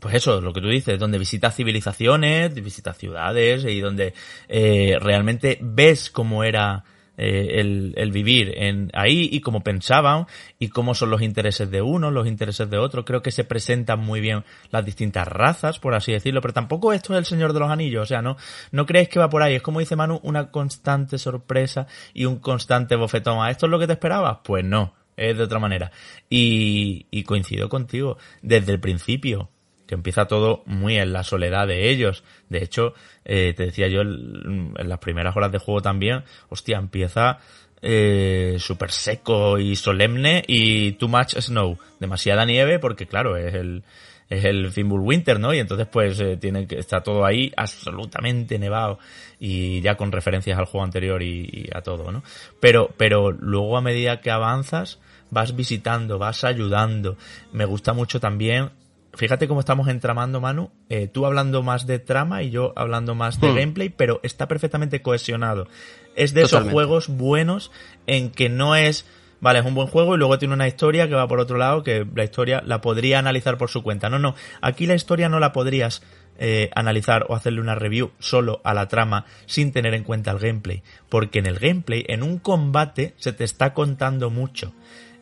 Speaker 1: pues eso, lo que tú dices, donde visitas civilizaciones, visitas ciudades y donde eh, realmente ves cómo era eh, el, vivir en ahí y cómo pensaban y cómo son los intereses de uno, los intereses de otro. Creo que se presentan muy bien las distintas razas, por así decirlo, pero tampoco esto es el Señor de los Anillos, o sea, no, no creéis que va por ahí. Es como dice Manu, una constante sorpresa y un constante bofetón. ¿A esto es lo que te esperabas? Pues no, es de otra manera. Y, y coincido contigo, desde el principio que empieza todo muy en la soledad de ellos. De hecho, eh, te decía yo en las primeras horas de juego también, hostia, empieza eh, súper seco y solemne y too much snow, demasiada nieve porque claro, es el es el Fimbul Winter, ¿no? Y entonces pues eh, tiene que está todo ahí absolutamente nevado y ya con referencias al juego anterior y, y, a todo, ¿no? Pero pero luego a medida que avanzas vas visitando, vas ayudando. Me gusta mucho también fíjate cómo estamos entramando, Manu. Eh, tú hablando más de trama y yo hablando más de hmm. gameplay, pero está perfectamente cohesionado. Es de esos juegos buenos en que no es, vale, es un buen juego y luego tiene una historia que va por otro lado, que la historia la podría analizar por su cuenta. No, no, aquí la historia no la podrías eh, analizar o hacerle una review solo a la trama sin tener en cuenta el gameplay. Porque en el gameplay, en un combate, se te está contando mucho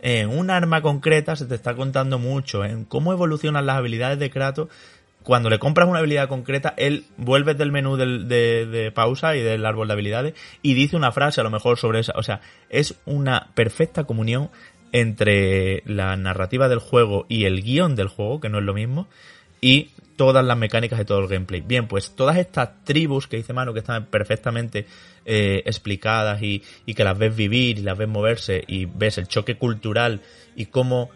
Speaker 1: en un arma concreta se te está contando mucho, en cómo evolucionan las habilidades de Kratos. Cuando le compras una habilidad concreta, él vuelve del menú de, pausa y del árbol de habilidades y dice una frase a lo mejor sobre esa. O sea, es una perfecta comunión entre la narrativa del juego y el guion del juego, que no es lo mismo, y todas las mecánicas de todo el gameplay. Bien, pues todas estas tribus que dice Manu que están perfectamente eh, explicadas y, que las ves vivir y las ves moverse y ves el choque cultural y cómo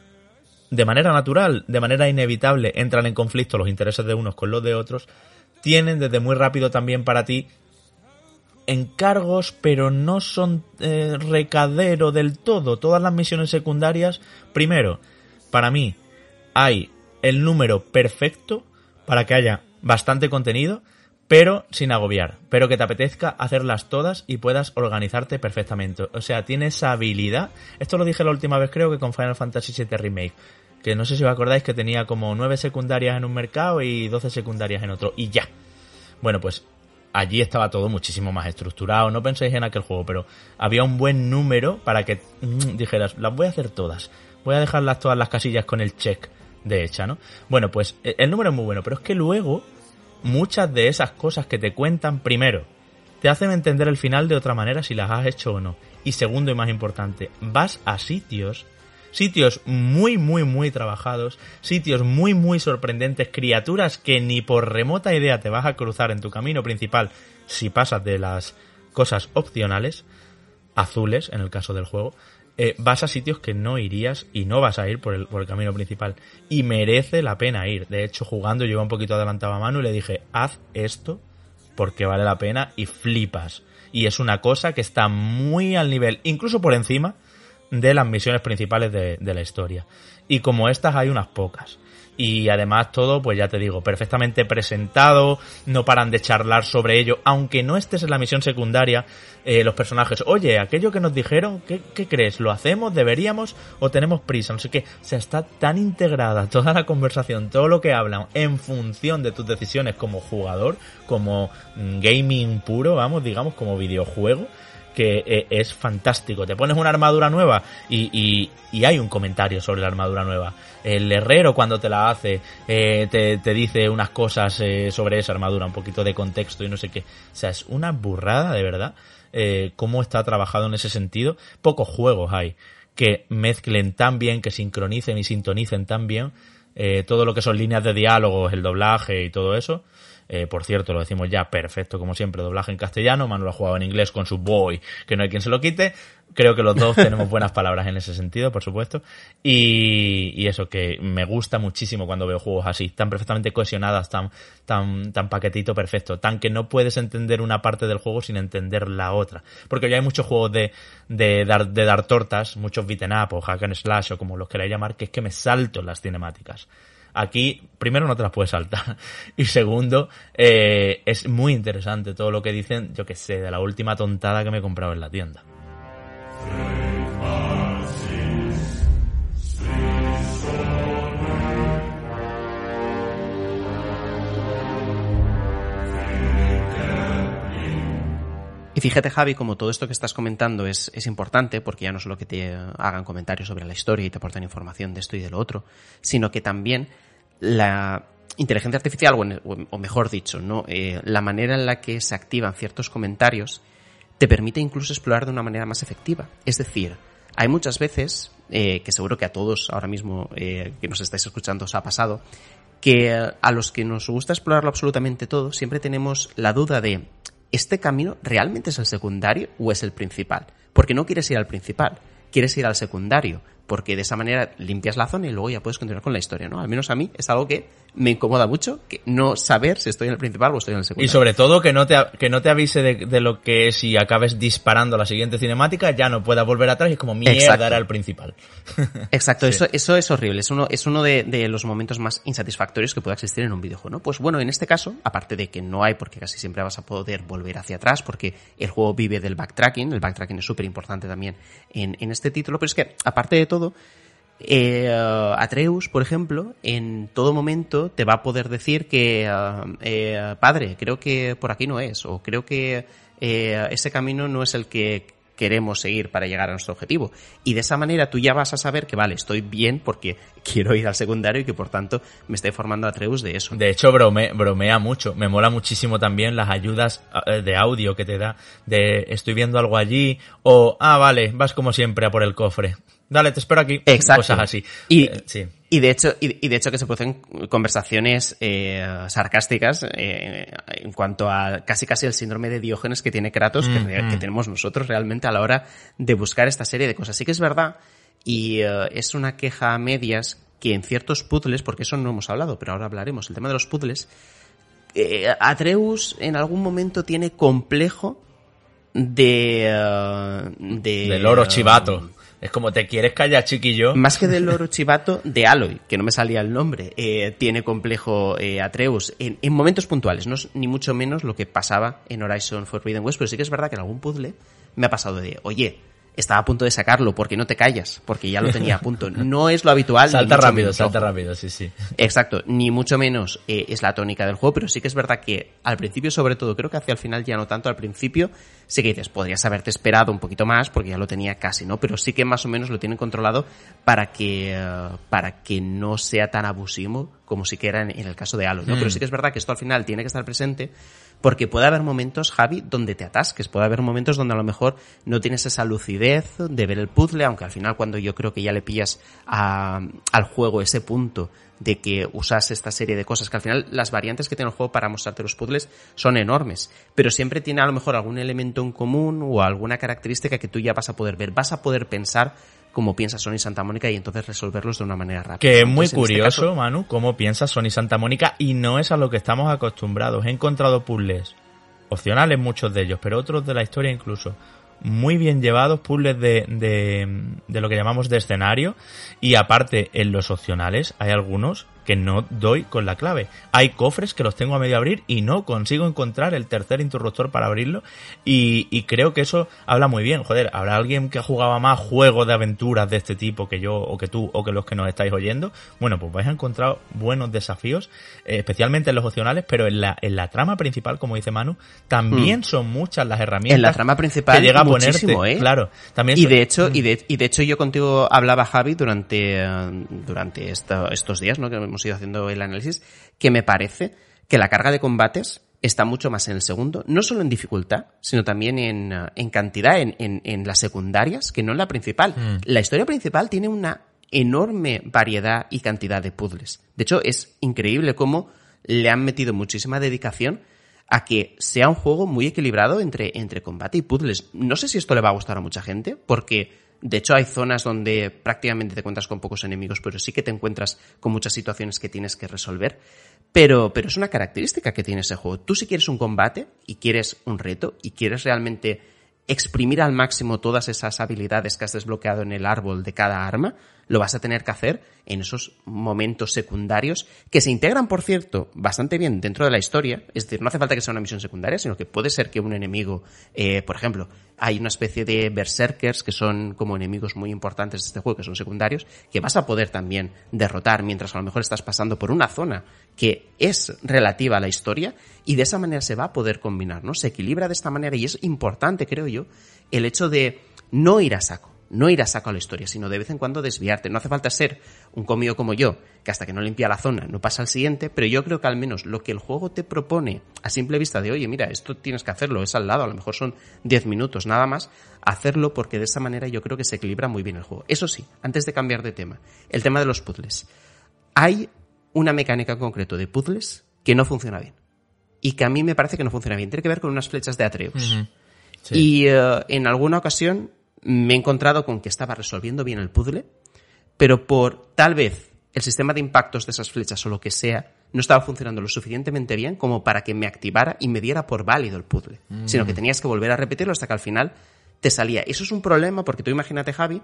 Speaker 1: de manera natural, de manera inevitable, entran en conflicto los intereses de unos con los de otros, tienen desde muy rápido también para ti encargos, pero no son eh, recadero del todo. Todas las misiones secundarias, primero, para mí, hay el número perfecto para que haya bastante contenido, pero sin agobiar, pero que te apetezca hacerlas todas y puedas organizarte perfectamente. O sea, tiene esa habilidad. Esto lo dije la última vez, creo que con Final Fantasy VII Remake. Que no sé si os acordáis que tenía como 9 secundarias en un mercado y 12 secundarias en otro. Y ya. Bueno, pues allí estaba todo muchísimo más estructurado. No penséis en aquel juego, pero había un buen número para que mm, dijeras, las voy a hacer todas. Voy a dejarlas todas las casillas con el check de hecha, ¿no? Bueno, pues e, el número es muy bueno, pero es que luego muchas de esas cosas que te cuentan, primero, te hacen entender el final de otra manera si las has hecho o no. Y segundo y más importante, vas a sitios, sitios muy, muy, muy trabajados, sitios muy, muy sorprendentes, criaturas que ni por remota idea te vas a cruzar en tu camino principal si pasas de las cosas opcionales, azules en el caso del juego, eh, vas a sitios que no irías y no vas a ir por el, por el camino principal. Y merece la pena ir. De hecho, jugando yo iba un poquito adelantado a mano y le dije, haz esto porque vale la pena y flipas. Y es una cosa que está muy al nivel, incluso por encima de las misiones principales de, de la historia. Y como estas hay unas pocas y además todo, pues ya te digo, perfectamente presentado, no paran de charlar sobre ello, aunque no estés en la misión secundaria, eh, los personajes, oye, aquello que nos dijeron, ¿qué, ¿qué, crees? ¿Lo hacemos? ¿Deberíamos? ¿O tenemos prisa? No sé qué, o sea, está tan integrada toda la conversación, todo lo que hablan en función de tus decisiones como jugador, como mm, gaming puro, vamos, digamos, como videojuego, que eh, es fantástico. Te pones una armadura nueva y, y, y, hay un comentario sobre la armadura nueva. El herrero cuando te la hace eh, te, te, dice unas cosas eh, sobre esa armadura, un poquito de contexto y no sé qué. O sea, es una burrada de verdad eh, cómo está trabajado en ese sentido. Pocos juegos hay que mezclen tan bien, que sincronicen y sintonicen tan bien eh, todo lo que son líneas de diálogos, el doblaje y todo eso. Eh, por cierto, lo decimos ya perfecto, como siempre, doblaje en castellano. Manuel ha jugado en inglés con su boy, que no hay quien se lo quite. Creo que los dos tenemos buenas palabras en ese sentido, por supuesto. Y, y, eso, que me gusta muchísimo cuando veo juegos así, tan perfectamente cohesionadas, tan, tan, tan paquetito perfecto, tan que no puedes entender una parte del juego sin entender la otra. Porque ya hay muchos juegos de, de, dar, de dar tortas, muchos beaten up o hack and slash o como los queráis llamar, que es que me salto en las cinemáticas. Aquí, primero, no te las puedes saltar. Y segundo, eh, es muy interesante todo lo que dicen, yo que sé, de la última tontada que me he comprado en la tienda.
Speaker 2: Y fíjate, Javi, como todo esto que estás comentando es, es, importante, porque ya no solo que te hagan comentarios sobre la historia y te aportan información de esto y de lo otro, sino que también la inteligencia artificial, o, mejor dicho, ¿no? Eh, la manera en la que se activan ciertos comentarios te permite incluso explorar de una manera más efectiva. Es decir, hay muchas veces, eh, que seguro que a todos ahora mismo eh, que nos estáis escuchando os ha pasado, que a los que nos gusta explorarlo absolutamente todo, siempre tenemos la duda de ¿este camino realmente es el secundario o es el principal? Porque no quieres ir al principal, quieres ir al secundario, porque de esa manera limpias la zona y luego ya puedes continuar con la historia, ¿no? Al menos a mí es algo que me incomoda mucho, que no saber si estoy en el principal o estoy en el secundario.
Speaker 1: Y sobre todo que no te, que no te avise de, de lo que si acabes disparando la siguiente cinemática ya no puedas volver atrás y es como mierda Exacto. era el principal.
Speaker 2: Exacto, sí. eso, eso es horrible, es uno, es uno de, de, los momentos más insatisfactorios que pueda existir en un videojuego, ¿no? Pues bueno, en este caso, aparte de que no hay, porque casi siempre vas a poder volver hacia atrás, porque el juego vive del backtracking, el backtracking es súper importante también en, en este título, pero es que aparte de todo, eh, Atreus, por ejemplo, en todo momento te va a poder decir que, uh, eh, padre, creo que por aquí no es, o creo que eh, ese camino no es el que queremos seguir para llegar a nuestro objetivo. Y de esa manera tú ya vas a saber que, vale, estoy bien porque quiero ir al secundario y que por tanto me estoy formando Atreus de eso.
Speaker 1: De hecho, brome, bromea mucho. Me mola muchísimo también las ayudas eh, de audio que te da de estoy viendo algo allí o, ah, vale, vas como siempre a por el cofre dale, te espero aquí.
Speaker 2: Exacto.
Speaker 1: Cosas así.
Speaker 2: Y, eh, sí. y de hecho, y, y, de hecho que se producen conversaciones eh, sarcásticas eh, en cuanto a casi casi el síndrome de Diógenes que tiene Kratos, mm, que, mm. que, tenemos nosotros realmente a la hora de buscar esta serie de cosas. Sí que es verdad, y es una queja a medias que en ciertos puzzles, porque eso no hemos hablado, pero ahora hablaremos, el tema de los puzzles, Atreus en algún momento tiene complejo de... de
Speaker 1: Del oro chivato. Es como te quieres callar, chiquillo.
Speaker 2: Más que del loro chivato, de Aloy, que no me salía el nombre. Eh, tiene complejo eh, Atreus en, en momentos puntuales, no es ni mucho menos lo que pasaba en Horizon Forbidden West, pero sí que es verdad que en algún puzzle me ha pasado de, oye, estaba a punto de sacarlo, porque no te callas? Porque ya lo tenía a punto. No es lo habitual.
Speaker 1: Salta rápido,
Speaker 2: menos,
Speaker 1: salta
Speaker 2: ojo.
Speaker 1: rápido, sí, sí.
Speaker 2: Exacto, ni mucho menos eh, es la tónica del juego, pero sí que es verdad que al principio, sobre todo, creo que hacia el final ya no tanto, al principio sí que dices, podrías haberte esperado un poquito más porque ya lo tenía casi, ¿no? Pero sí que más o menos lo tienen controlado para que, eh, para que no sea tan abusivo como sí que era en, en el caso de Halo, ¿no?
Speaker 1: Mm.
Speaker 2: Pero sí que es verdad que esto al final tiene que estar presente porque puede haber momentos, Javi, donde te atasques, puede haber momentos donde a lo mejor no tienes esa lucidez de ver el puzzle, aunque al final cuando yo creo que ya le pillas al juego ese punto de que usas esta serie de cosas, que al final las variantes que tiene el juego para mostrarte los puzzles son enormes, pero siempre tiene a lo mejor algún elemento en común o alguna característica que tú ya vas a poder ver, vas a poder pensar como piensa Sony Santa Mónica y entonces resolverlos de una manera rápida.
Speaker 1: Que es muy
Speaker 2: Entonces, este
Speaker 1: curioso,
Speaker 2: caso-
Speaker 1: Manu, cómo piensa Sony Santa Mónica y no es a lo que estamos acostumbrados. He encontrado puzzles opcionales muchos de ellos, pero otros de la historia incluso muy bien llevados, puzzles de, de, de lo que llamamos de escenario y aparte en los opcionales hay algunos que no doy con la clave. Hay cofres que los tengo a medio abrir y no consigo encontrar el tercer interruptor para abrirlo y, y creo que eso habla muy bien. Joder, habrá alguien que jugaba más juegos de aventuras de este tipo que yo o que tú o que los que nos estáis oyendo. Bueno, pues vais a encontrar buenos desafíos, eh, especialmente en los opcionales, pero en la, en la trama principal, como dice Manu, también son muchas las herramientas.
Speaker 2: En la trama principal,
Speaker 1: que llega a ponerte.
Speaker 2: ¿eh?
Speaker 1: Claro, también
Speaker 2: Y de hecho, y de, y de hecho yo contigo hablaba Javi durante, eh, durante esta- estos días, ¿no? Que hemos ido haciendo el análisis, que me parece que la carga de combates está mucho más en el segundo, no solo en dificultad, sino también en, eh, en cantidad, en, en, en las secundarias, que no en la principal.
Speaker 1: Mm.
Speaker 2: La historia principal tiene una enorme variedad y cantidad de puzzles. De hecho, es increíble cómo le han metido muchísima dedicación a que sea un juego muy equilibrado entre, entre combate y puzzles. No sé si esto le va a gustar a mucha gente, porque de hecho hay zonas donde prácticamente te encuentras con pocos enemigos, pero sí que te encuentras con muchas situaciones que tienes que resolver. Pero, pero es una característica que tiene ese juego. Tú si quieres un combate y quieres un reto y quieres realmente exprimir al máximo todas esas habilidades que has desbloqueado en el árbol de cada arma, lo vas a tener que hacer en esos momentos secundarios que se integran, por cierto, bastante bien dentro de la historia. Es decir, no hace falta que sea una misión secundaria, sino que puede ser que un enemigo, eh, por ejemplo, hay una especie de berserkers que son como enemigos muy importantes de este juego, que son secundarios, que vas a poder también derrotar mientras a lo mejor estás pasando por una zona que es relativa a la historia y de esa manera se va a poder combinar, ¿no? Se equilibra de esta manera y es importante, creo yo, el hecho de no ir a saco no ir a saco a la historia, sino de vez en cuando desviarte. No hace falta ser un comido como yo, que hasta que no limpia la zona no pasa al siguiente, pero yo creo que al menos lo que el juego te propone a simple vista de, oye, mira, esto tienes que hacerlo, es al lado, a lo mejor son 10 minutos nada más, hacerlo porque de esa manera yo creo que se equilibra muy bien el juego. Eso sí, antes de cambiar de tema, el tema de los puzzles. Hay una mecánica en concreto de puzzles que no funciona bien. Y que a mí me parece que no funciona bien. Tiene que ver con unas flechas de Atreus.
Speaker 1: Sí.
Speaker 2: Y eh, en alguna ocasión me he encontrado con que estaba resolviendo bien el puzzle, pero por tal vez el sistema de impactos de esas flechas o lo que sea no estaba funcionando lo suficientemente bien como para que me activara y me diera por válido el puzzle, sino que tenías que volver a repetirlo hasta que al final te salía. Eso es un problema porque tú imagínate, Javi,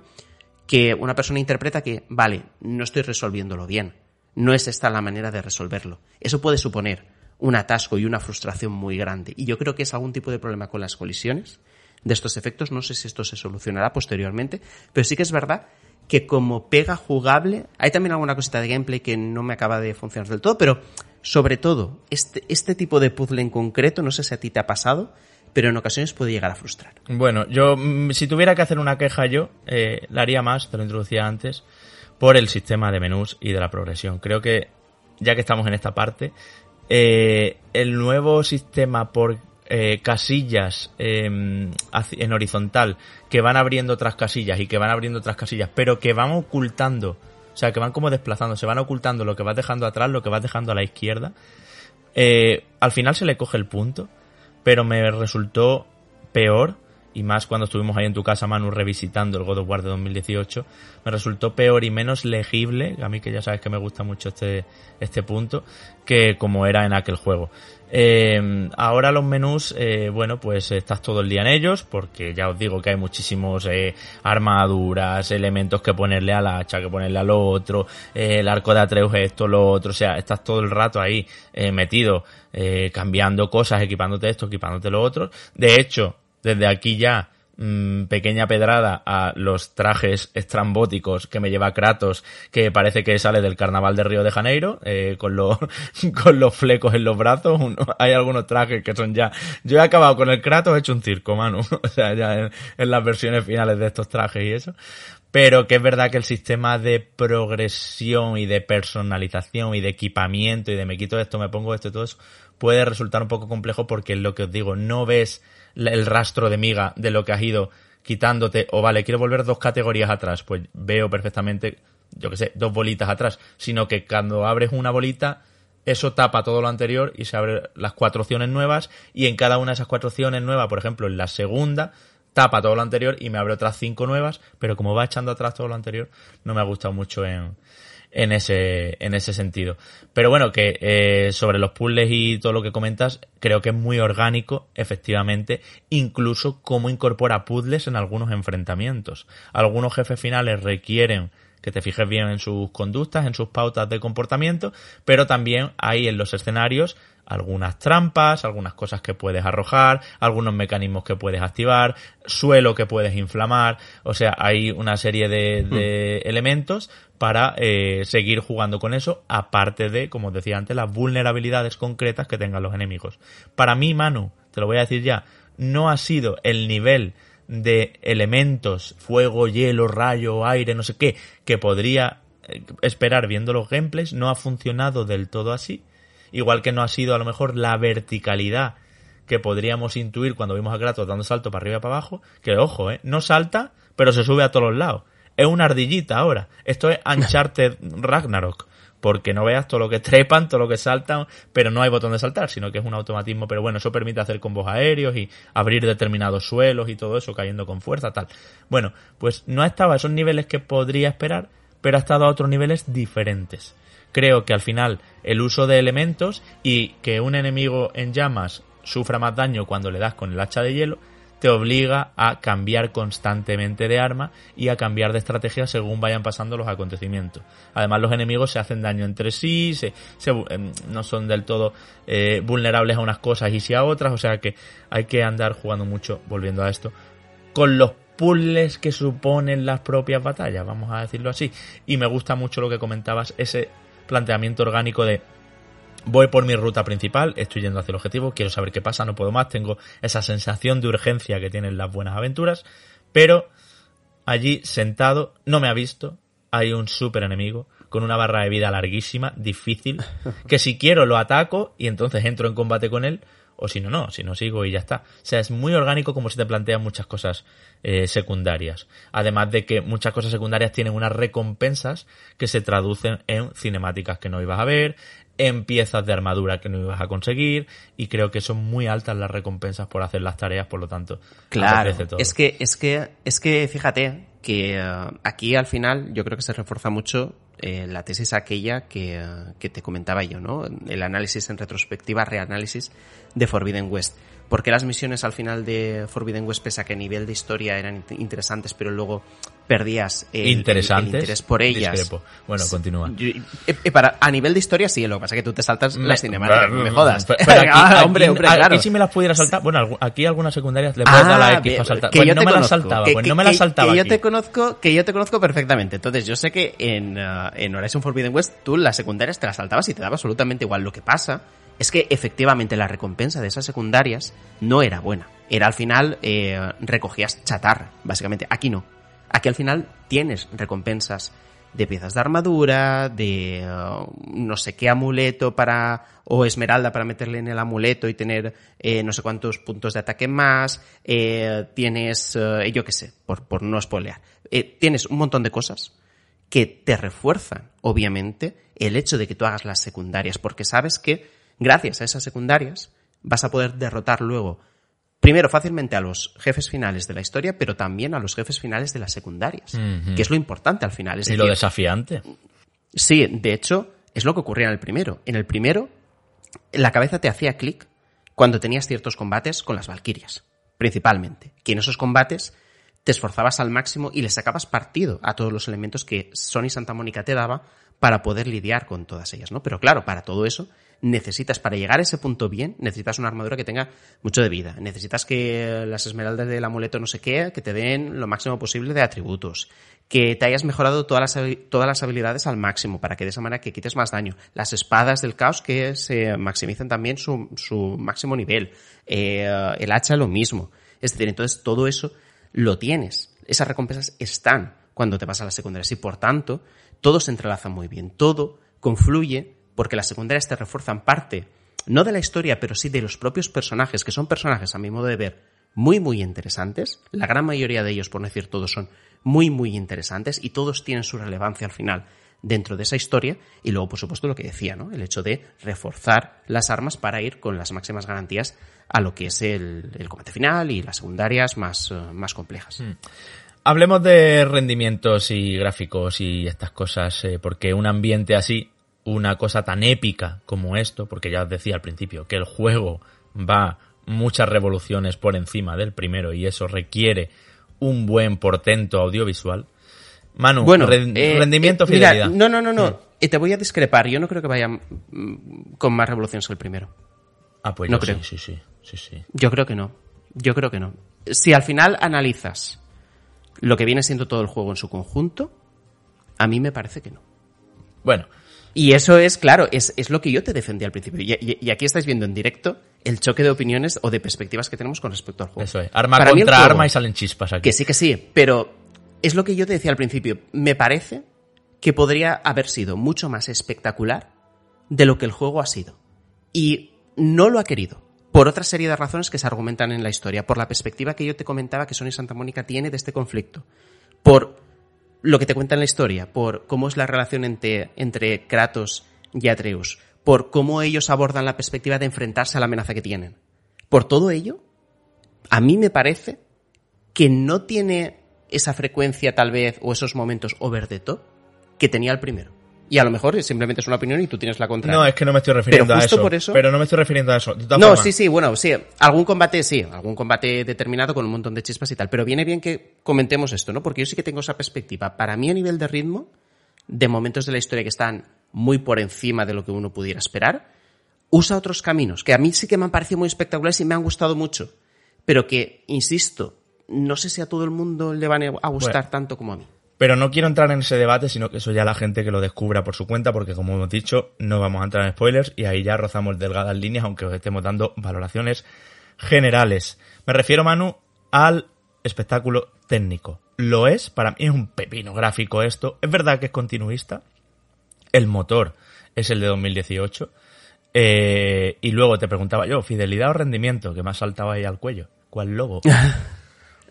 Speaker 2: que una persona interpreta que, vale, no estoy resolviéndolo bien, no es esta la manera de resolverlo. Eso puede suponer un atasco y una frustración muy grande. Y yo creo que es algún tipo de problema con las colisiones de estos efectos. No sé si esto se solucionará posteriormente, pero sí que es verdad que como pega jugable, hay también alguna cosita de gameplay que no me acaba de funcionar del todo, pero sobre todo, este, este tipo de puzzle en concreto, no sé si a ti te ha pasado, pero en ocasiones puede llegar a frustrar.
Speaker 1: Bueno, yo, mm, si tuviera que hacer una queja yo, eh, la haría más, te lo introducía antes, por el sistema de menús y de la progresión. Creo que, ya que estamos en esta parte, eh, el nuevo sistema por eh, casillas eh, en horizontal que van abriendo otras casillas y que van abriendo otras casillas, pero que van ocultando, o sea, que van como desplazando, se van ocultando lo que vas dejando atrás, lo que vas dejando a la izquierda. Eh, al final se le coge el punto, pero me resultó peor y más cuando estuvimos ahí en tu casa, Manu, revisitando el God of War de 2018, me resultó peor y menos legible, a mí que ya sabes que me gusta mucho este, este punto, que como era en aquel juego. Eh, ahora los menús, eh, bueno, pues estás todo el día en ellos, porque ya os digo que hay muchísimos eh, armaduras, elementos que ponerle al hacha, que ponerle al otro, eh, el arco de Atreus esto, lo otro, o sea, estás todo el rato ahí metido, cambiando cosas, equipándote esto, equipándote lo otro. De hecho, desde aquí ya mmm, pequeña pedrada a los trajes estrambóticos que me lleva Kratos, que parece que sale del carnaval de Río de Janeiro, eh, con, los, con los flecos en los brazos. Uno, hay algunos trajes que son ya... Yo he acabado con el Kratos, he hecho un circo, mano. O sea, ya en, las versiones finales de estos trajes y eso pero que es verdad que el sistema de progresión y de personalización y de equipamiento y de me quito esto, me pongo esto y todo eso puede resultar un poco complejo porque lo que os digo, no ves el rastro de miga de lo que has ido quitándote, o vale, quiero volver dos categorías atrás, pues veo perfectamente, yo que sé, dos bolitas atrás, sino que cuando abres una bolita, eso tapa todo lo anterior y se abren las cuatro opciones nuevas y en cada una de esas cuatro opciones nuevas, por ejemplo, en la segunda, tapa todo lo anterior y me abre otras cinco nuevas, pero como va echando atrás todo lo anterior, no me ha gustado mucho en, en ese, en ese sentido. Pero bueno, que eh, sobre los puzzles y todo lo que comentas, creo que es muy orgánico, efectivamente, incluso cómo incorpora puzzles en algunos enfrentamientos. Algunos jefes finales requieren que te fijes bien en sus conductas, en sus pautas de comportamiento, pero también hay en los escenarios algunas trampas, algunas cosas que puedes arrojar, algunos mecanismos que puedes activar, suelo que puedes inflamar, o sea, hay una serie de, de elementos para eh, seguir jugando con eso, aparte de, como os decía antes, las vulnerabilidades concretas que tengan los enemigos. Para mí, Manu, te lo voy a decir ya, no ha sido el nivel de elementos, fuego, hielo, rayo, aire, no sé qué, que podría eh, esperar viendo los gameplays, no ha funcionado del todo así. Igual que no ha sido a lo mejor la verticalidad que podríamos intuir cuando vimos a Kratos dando salto para arriba y para abajo, que ojo, ¿eh? no salta, pero se sube a todos los lados. Es una ardillita ahora. Esto es Uncharted Ragnarok. Porque no veas todo lo que trepan, todo lo que saltan, pero no hay botón de saltar, sino que es un automatismo. Pero bueno, eso permite hacer combos aéreos y abrir determinados suelos y todo eso cayendo con fuerza, tal. Bueno, pues no ha estado a esos niveles que podría esperar, pero ha estado a otros niveles diferentes. Creo que al final el uso de elementos y que un enemigo en llamas sufra más daño cuando le das con el hacha de hielo, te obliga a cambiar constantemente de arma y a cambiar de estrategia según vayan pasando los acontecimientos. Además, los enemigos se hacen daño entre sí, se, eh, no son del todo eh, vulnerables a unas cosas y sí a otras, o sea que hay que andar jugando mucho, volviendo a esto, con los puzzles que suponen las propias batallas, vamos a decirlo así. Y me gusta mucho lo que comentabas, ese planteamiento orgánico de voy por mi ruta principal, estoy yendo hacia el objetivo, quiero saber qué pasa, no puedo más, tengo esa sensación de urgencia que tienen las buenas aventuras, pero allí sentado no me ha visto, hay un super enemigo con una barra de vida larguísima, difícil, que si quiero lo ataco y entonces entro en combate con él, o si no, no, si no sigo y ya está. O sea, es muy orgánico como se te plantean muchas cosas eh, secundarias. Además de que muchas cosas secundarias tienen unas recompensas que se traducen en cinemáticas que no ibas a ver, en piezas de armadura que no ibas a conseguir y creo que son muy altas las recompensas por hacer las tareas, por lo tanto,
Speaker 2: claro, todo. es que es que es que fíjate que uh, aquí al final yo creo que se refuerza mucho eh, la tesis aquella que, que te comentaba yo, ¿no? El análisis en retrospectiva, reanálisis de Forbidden West porque las misiones al final de Forbidden West, pese a que a nivel de historia eran interesantes, pero luego perdías el,
Speaker 1: ¿Interesantes?
Speaker 2: el, el interés por ellas.
Speaker 1: Discrepo. Bueno, continúa.
Speaker 2: Yo, eh, para, a nivel de historia sí, lo que pasa es que tú te saltas
Speaker 1: Me-
Speaker 2: las cinemáticas, no me jodas.
Speaker 1: Pero, pero aquí,
Speaker 2: Ah,
Speaker 1: aquí-
Speaker 2: hombre,
Speaker 1: aquí
Speaker 2: claro.
Speaker 1: si me las pudiera saltar. Bueno, aquí algunas secundarias le puedes dar la X para saltar.
Speaker 2: que
Speaker 1: Pues
Speaker 2: yo
Speaker 1: no
Speaker 2: te
Speaker 1: me
Speaker 2: conozco,
Speaker 1: saltaba,
Speaker 2: que-
Speaker 1: pues
Speaker 2: que-
Speaker 1: no me las saltaba
Speaker 2: Que yo
Speaker 1: aquí.
Speaker 2: te conozco, que yo te conozco perfectamente. Entonces, yo sé que en, uh, en Horizon Forbidden West tú las secundarias te las saltabas y te daba absolutamente igual. Lo que pasa es que efectivamente la recompensa de esas secundarias no era buena. Era al final eh, recogías chatarra, básicamente. Aquí no. Aquí al final tienes recompensas de piezas de armadura, de uh, no sé qué amuleto para o esmeralda para meterle en el amuleto y tener eh, no sé cuántos puntos de ataque más, eh, tienes eh, yo qué sé, por, por no spoilear, eh, tienes un montón de cosas que te refuerzan, obviamente, el hecho de que tú hagas las secundarias, porque sabes que gracias a esas secundarias vas a poder derrotar luego primero fácilmente a los jefes finales de la historia, pero también a los jefes finales de las secundarias, que es lo importante al final. Es
Speaker 1: y lo desafiante.
Speaker 2: Sí, de hecho, es lo que ocurría en el primero. En el primero, la cabeza te hacía clic cuando tenías ciertos combates con las Valkyrias, principalmente. Que en esos combates te esforzabas al máximo y le sacabas partido a todos los elementos que Sony Santa Mónica te daba para poder lidiar con todas ellas, ¿no? Pero claro, para todo eso necesitas, para llegar a ese punto bien, necesitas una armadura que tenga mucho de vida. Necesitas que las esmeraldas del amuleto no sé qué, que te den lo máximo posible de atributos. Que te hayas mejorado todas las, todas las habilidades al máximo, para que de esa manera que quites más daño. Las espadas del caos que se maximicen también su, su máximo nivel. Eh, el hacha lo mismo. Es decir, entonces todo eso lo tienes. Esas recompensas están cuando te vas a las secundarias y por tanto todo se entrelaza muy bien. Todo confluye porque las secundarias te refuerzan parte, no de la historia, pero sí de los propios personajes, que son personajes, a mi modo de ver, muy, muy interesantes. La gran mayoría de ellos, por no decir todos, son muy, muy interesantes y todos tienen su relevancia al final dentro de esa historia. Y luego, por supuesto, lo que decía, ¿no? El hecho de reforzar las armas para ir con las máximas garantías a lo que es el, combate final y las secundarias más, eh, más complejas. Hmm.
Speaker 1: Hablemos de rendimientos y gráficos y estas cosas, eh, porque un ambiente así una cosa tan épica como esto, porque ya os decía al principio que el juego va muchas revoluciones por encima del primero y eso requiere un buen portento audiovisual. Manu, bueno, eh, rendimiento,
Speaker 2: eh, fidelidad. no, no, no, no. Mm. te voy a discrepar. Yo no creo que vaya mm, con más revoluciones que el primero.
Speaker 1: Ah, pues no creo. Sí, sí, sí, sí.
Speaker 2: Yo creo que no. Yo creo que no. Si al final analizas lo que viene siendo todo el juego en su conjunto, a mí me parece que no.
Speaker 1: Bueno,
Speaker 2: y eso es, claro, es, es lo que yo te defendí al principio. Y, aquí estáis viendo en directo el choque de opiniones o de perspectivas que tenemos con respecto al juego.
Speaker 1: Eso es. Arma contra arma y salen chispas aquí.
Speaker 2: Que sí, que sí. Pero es lo que yo te decía al principio. Me parece que podría haber sido mucho más espectacular de lo que el juego ha sido. Y no lo ha querido. Por otra serie de razones que se argumentan en la historia. Por la perspectiva que yo te comentaba que Sony Santa Mónica tiene de este conflicto. Por lo que te cuenta en la historia, por cómo es la relación entre, entre Kratos y Atreus, por cómo ellos abordan la perspectiva de enfrentarse a la amenaza que tienen. Por todo ello, a mí me parece que no tiene esa frecuencia tal vez o esos momentos over the top que tenía el primero. Y a lo mejor simplemente es una opinión y tú tienes la contraria.
Speaker 1: No, es que no me estoy refiriendo a eso, Pero no me estoy refiriendo a eso.
Speaker 2: no, sí, sí, bueno, sí. Algún combate, sí. Algún combate determinado con un montón de chispas y tal. Pero viene bien que comentemos esto, ¿no? Porque yo sí que tengo esa perspectiva. Para mí, a nivel de ritmo, de momentos de la historia que están muy por encima de lo que uno pudiera esperar, usa otros caminos, que a mí sí que me han parecido muy espectaculares y me han gustado mucho. Pero que, insisto, no sé si a todo el mundo le van a gustar tanto como a mí.
Speaker 1: Pero no quiero entrar en ese debate, sino que eso ya la gente que lo descubra por su cuenta, porque como hemos dicho, no vamos a entrar en spoilers y ahí ya rozamos delgadas líneas, aunque os estemos dando valoraciones generales. Me refiero, Manu, al espectáculo técnico. Lo es, para mí es un pepino gráfico esto. Es verdad que es continuista. El motor es el de 2018. Eh, y luego te preguntaba yo, fidelidad o rendimiento, que me ha saltado ahí al cuello. ¿Cuál logo?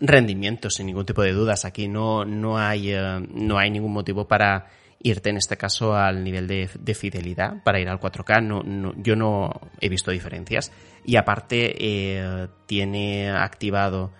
Speaker 2: rendimiento, sin ningún tipo de dudas. Aquí no, no, hay, eh, no hay ningún motivo para irte en este caso al nivel de, fidelidad para ir al 4K. No, yo no he visto diferencias. Y aparte eh, tiene activado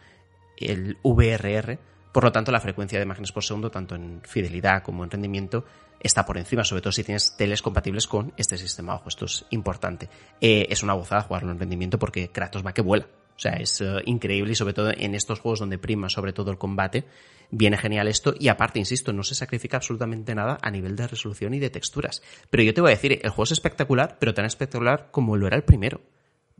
Speaker 2: el VRR, por lo tanto la frecuencia de imágenes por segundo, tanto en fidelidad como en rendimiento, está por encima, sobre todo si tienes teles compatibles con este sistema. Ojo, esto es importante. Eh, es una gozada jugarlo en rendimiento porque Kratos va que vuela. O sea, es eh, increíble y sobre todo en estos juegos donde prima sobre todo el combate, viene genial esto y aparte, insisto, no se sacrifica absolutamente nada a nivel de resolución y de texturas. Pero yo te voy a decir, el juego es espectacular, pero tan espectacular como lo era el primero.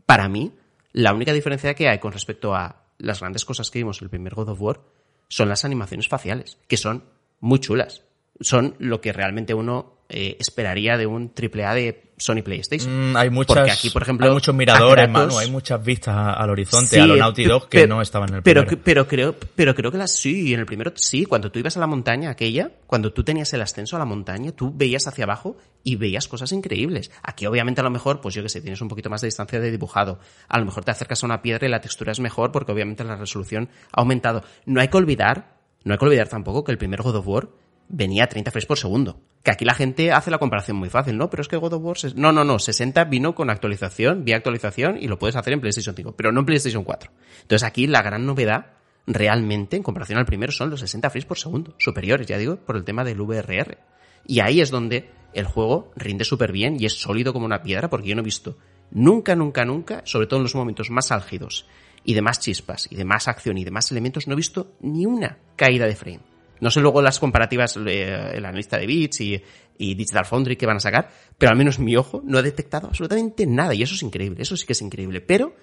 Speaker 2: Para mí, la única diferencia que hay con respecto a las grandes cosas que vimos en el primer God of War son las animaciones faciales, que son muy chulas. Son lo que realmente uno eh, esperaría de un AAA de Sony PlayStation.
Speaker 1: Mm, hay muchas, Porque aquí, por ejemplo, hay muchos miradores, mano, hay muchas vistas al horizonte, a los Naughty Dog que no estaban en el
Speaker 2: pero,
Speaker 1: primero.
Speaker 2: Pero creo, pero creo que las sí, en el primero sí, cuando tú ibas a la montaña aquella, cuando tú tenías el ascenso a la montaña, tú veías hacia abajo y veías cosas increíbles. Aquí obviamente a lo mejor, pues yo que sé, tienes un poquito más de distancia de dibujado. A lo mejor te acercas a una piedra y la textura es mejor porque obviamente la resolución ha aumentado. No hay que olvidar, no hay que olvidar tampoco que el primer God of War venía a 30 frames por segundo. Que aquí la gente hace la comparación muy fácil, ¿no? Pero es que God of War... No, no, no, 60 vino con actualización, vía actualización y lo puedes hacer en PlayStation 5, pero no en PlayStation 4. Entonces aquí la gran novedad realmente en comparación al primero son los 60 frames por segundo, superiores, ya digo, por el tema del VRR. Y ahí es donde el juego rinde súper bien y es sólido como una piedra porque yo no he visto nunca, nunca, nunca, sobre todo en los momentos más álgidos y de más chispas y de más acción y de más elementos, no he visto ni una caída de frame. No sé luego las comparativas, eh, el analista de bits y, y Digital Foundry que van a sacar, pero al menos mi ojo no ha detectado absolutamente nada y eso es increíble, eso sí que es increíble. Pero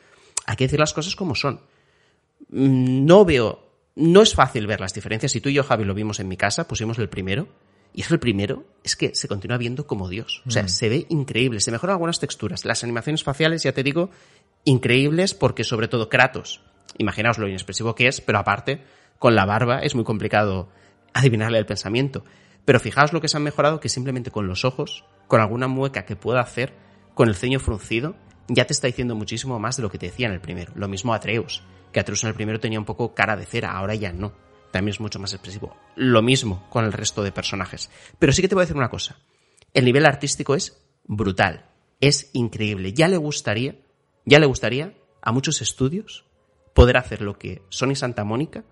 Speaker 2: hay que decir las cosas como son. No veo, no es fácil ver las diferencias. Si tú y yo, Javi, lo vimos en mi casa, pusimos el primero, y es el primero, es que se continúa viendo como Dios. O sea, mm. se ve increíble, se mejoran algunas texturas. Las animaciones faciales, ya te digo, increíbles porque sobre todo Kratos, imaginaos lo inexpresivo que es, pero aparte, con la barba es muy complicado adivinarle el pensamiento. Pero fijaos lo que se han mejorado, que simplemente con los ojos, con alguna mueca que pueda hacer, con el ceño fruncido, ya te está diciendo muchísimo más de lo que te decía en el primero. Lo mismo Atreus, que Atreus en el primero tenía un poco cara de cera, ahora ya no. También es mucho más expresivo. Lo mismo con el resto de personajes. Pero sí que te voy a decir una cosa. El nivel artístico es brutal. Es increíble. Ya le gustaría, ya le gustaría a muchos estudios poder hacer lo que Sony Santa Mónica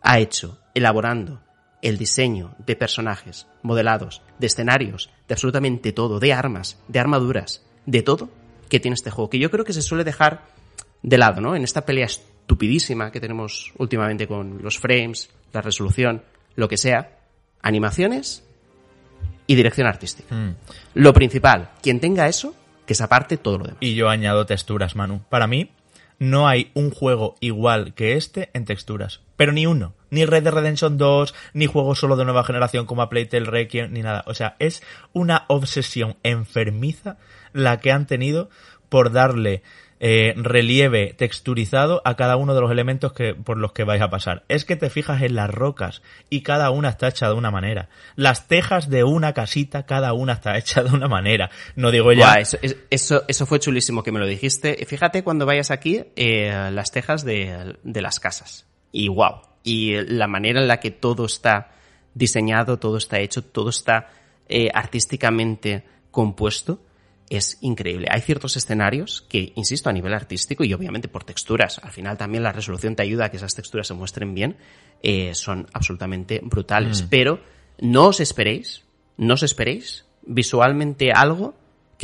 Speaker 2: ha hecho, elaborando el diseño de personajes, modelados, de escenarios, de absolutamente todo, de armas, de armaduras, de todo que tiene este juego, que yo creo que se suele dejar de lado, ¿no? En esta pelea estupidísima que tenemos últimamente con los frames, la resolución, lo que sea, animaciones y dirección artística. Mm. Lo principal, quien tenga eso, que se aparte todo lo demás.
Speaker 1: Y yo añado texturas, Manu. Para mí, no hay un juego igual que este en texturas. Pero ni uno. Ni Red Dead Redemption 2, ni juego solo de nueva generación como a Playtale Requiem, ni nada. O sea, es una obsesión enfermiza la que han tenido por darle eh, relieve texturizado a cada uno de los elementos que, por los que vais a pasar. Es que te fijas en las rocas y cada una está hecha de una manera. Las tejas de una casita, cada una está hecha de una manera. No digo ya.
Speaker 2: eso, eso, fue chulísimo que me lo dijiste. Fíjate cuando vayas aquí, eh, las tejas de, de las casas. Y wow. Y la manera en la que todo está diseñado, todo está hecho, todo está eh, artísticamente compuesto es increíble. Hay ciertos escenarios que, insisto, a nivel artístico y obviamente por texturas, al final también la resolución te ayuda a que esas texturas se muestren bien, eh, son absolutamente brutales. Mm. Pero no os esperéis, no os esperéis visualmente algo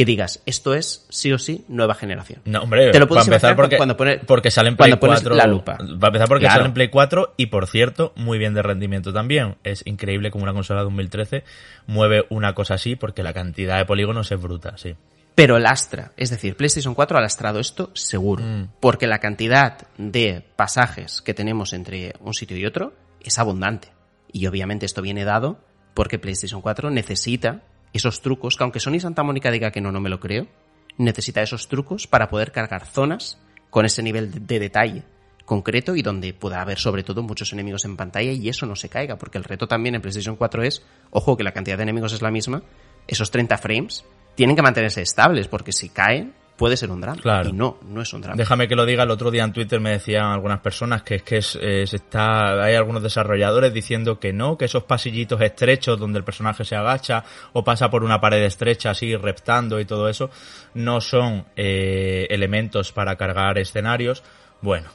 Speaker 2: que digas, esto es sí o sí nueva generación.
Speaker 1: No, hombre, te lo puedo empezar porque, cuando porque sale en Play 4.
Speaker 2: La lupa.
Speaker 1: Va a empezar porque sale en Play 4 y por cierto, muy bien de rendimiento también. Es increíble como una consola de 2013 mueve una cosa así porque la cantidad de polígonos es bruta, sí
Speaker 2: pero lastra. Es decir, PlayStation 4 ha lastrado esto seguro. Mm. Porque la cantidad de pasajes que tenemos entre un sitio y otro es abundante. Y obviamente esto viene dado porque PlayStation 4 necesita esos trucos, que aunque Sony Santa Mónica diga que no, no me lo creo, necesita esos trucos para poder cargar zonas con ese nivel de detalle concreto y donde pueda haber sobre todo muchos enemigos en pantalla y eso no se caiga, porque el reto también en PlayStation 4 es, ojo que la cantidad de enemigos es la misma, esos 30 frames tienen que mantenerse estables, porque si caen, puede ser un drama. Claro. Y no, no es un drama.
Speaker 1: Déjame que lo diga, el otro día en Twitter me decían algunas personas que es que eh, se está, hay algunos desarrolladores diciendo que no, que esos pasillitos estrechos donde el personaje se agacha o pasa por una pared estrecha así reptando y todo eso, no son eh, elementos para cargar escenarios. Bueno,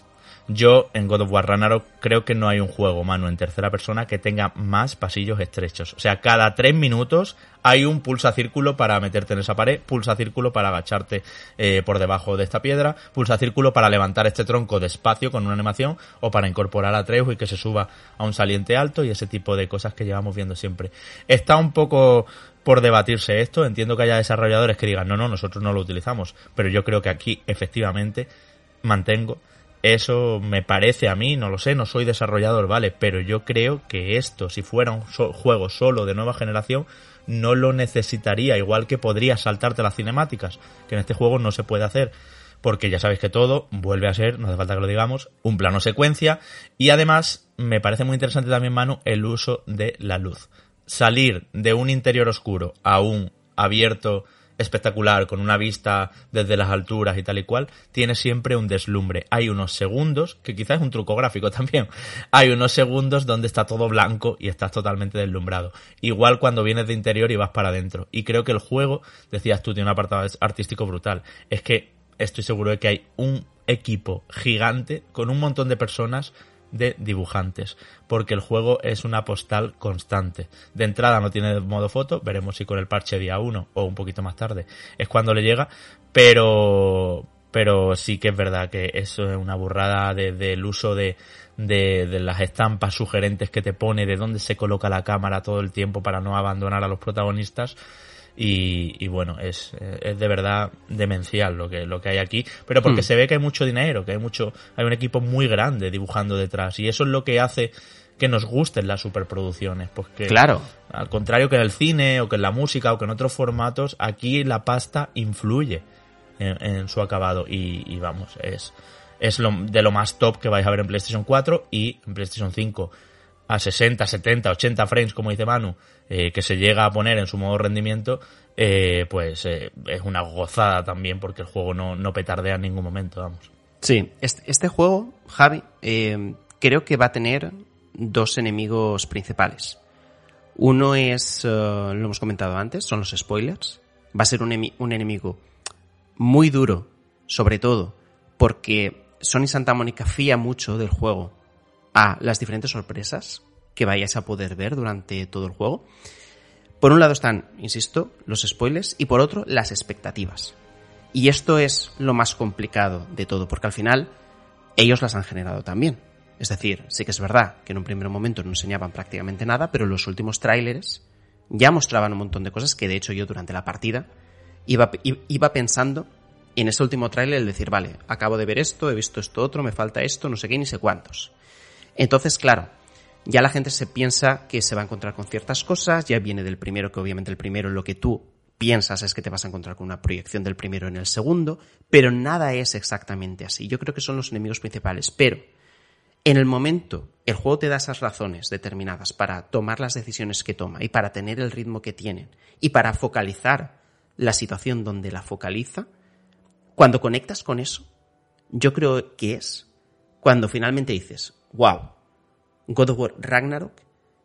Speaker 1: yo en God of War Ragnarok creo que no hay un juego, mano, en tercera persona que tenga más pasillos estrechos. O sea, cada tres minutos hay un pulsa círculo para meterte en esa pared, pulsa círculo para agacharte eh, por debajo de esta piedra, pulsa círculo para levantar este tronco despacio con una animación o para incorporar a Trejo y que se suba a un saliente alto y ese tipo de cosas que llevamos viendo siempre. Está un poco por debatirse esto, entiendo que haya desarrolladores que digan, no, no, nosotros no lo utilizamos, pero yo creo que aquí efectivamente mantengo eso me parece a mí, no lo sé, no soy desarrollador, vale, pero yo creo que esto, si fuera un juego solo de nueva generación, no lo necesitaría, igual que podría saltarte las cinemáticas, que en este juego no se puede hacer, porque ya sabéis que todo vuelve a ser, no hace falta que lo digamos, un plano secuencia, y además me parece muy interesante también, Manu, el uso de la luz. Salir de un interior oscuro a un abierto espectacular, con una vista desde las alturas y tal y cual, tiene siempre un deslumbre. Hay unos segundos, que quizás es un truco gráfico también, hay unos segundos donde está todo blanco y estás totalmente deslumbrado. Igual cuando vienes de interior y vas para adentro. Y creo que el juego, decías tú, tiene un apartado artístico brutal. Es que estoy seguro de que hay un equipo gigante con un montón de personas de dibujantes, porque el juego es una postal constante. De entrada no tiene modo foto, veremos si con el parche día 1 o un poquito más tarde es cuando le llega, pero pero sí que es verdad que eso es una burrada del uso de, de, de, las estampas sugerentes que te pone, de dónde se coloca la cámara todo el tiempo para no abandonar a los protagonistas y, bueno, es, es, de verdad demencial lo que, lo que hay aquí, pero porque hmm. se ve que hay mucho dinero, que hay mucho, hay un equipo muy grande dibujando detrás y eso es lo que hace que nos gusten las superproducciones, pues que
Speaker 2: claro.
Speaker 1: al contrario que en el cine o que en la música o que en otros formatos, aquí la pasta influye en, su acabado y, y, vamos, es, es lo, de lo más top que vais a ver en PlayStation 4 y en PlayStation 5 a 60, 70, 80 frames, como dice Manu, eh, que se llega a poner en su modo rendimiento, eh, pues eh, es una gozada también porque el juego no, no petardea en ningún momento, vamos.
Speaker 2: Sí, este, juego, Javi, creo que va a tener dos enemigos principales. Uno es, lo hemos comentado antes, son los spoilers. Va a ser un, un enemigo muy duro, sobre todo porque Sony Santa Mónica fía mucho del juego a las diferentes sorpresas que vayáis a poder ver durante todo el juego. Por un lado están, insisto, los spoilers y por otro las expectativas. Y esto es lo más complicado de todo, porque al final ellos las han generado también. Es decir, sí que es verdad que en un primer momento no enseñaban prácticamente nada, pero los últimos tráileres ya mostraban un montón de cosas que de hecho yo durante la partida iba, pensando en ese último tráiler el decir, vale, acabo de ver esto, he visto esto otro, me falta esto, no sé qué, ni sé cuántos. Entonces, claro, ya la gente se piensa que se va a encontrar con ciertas cosas, ya viene del primero, que obviamente el primero lo que tú piensas es que te vas a encontrar con una proyección del primero en el segundo, pero nada es exactamente así. Yo creo que son los enemigos principales, pero en el momento el juego te da esas razones determinadas para tomar las decisiones que toma y para tener el ritmo que tienen y para focalizar la situación donde la focaliza, cuando conectas con eso, yo creo que es cuando finalmente dices, wow, God of War Ragnarok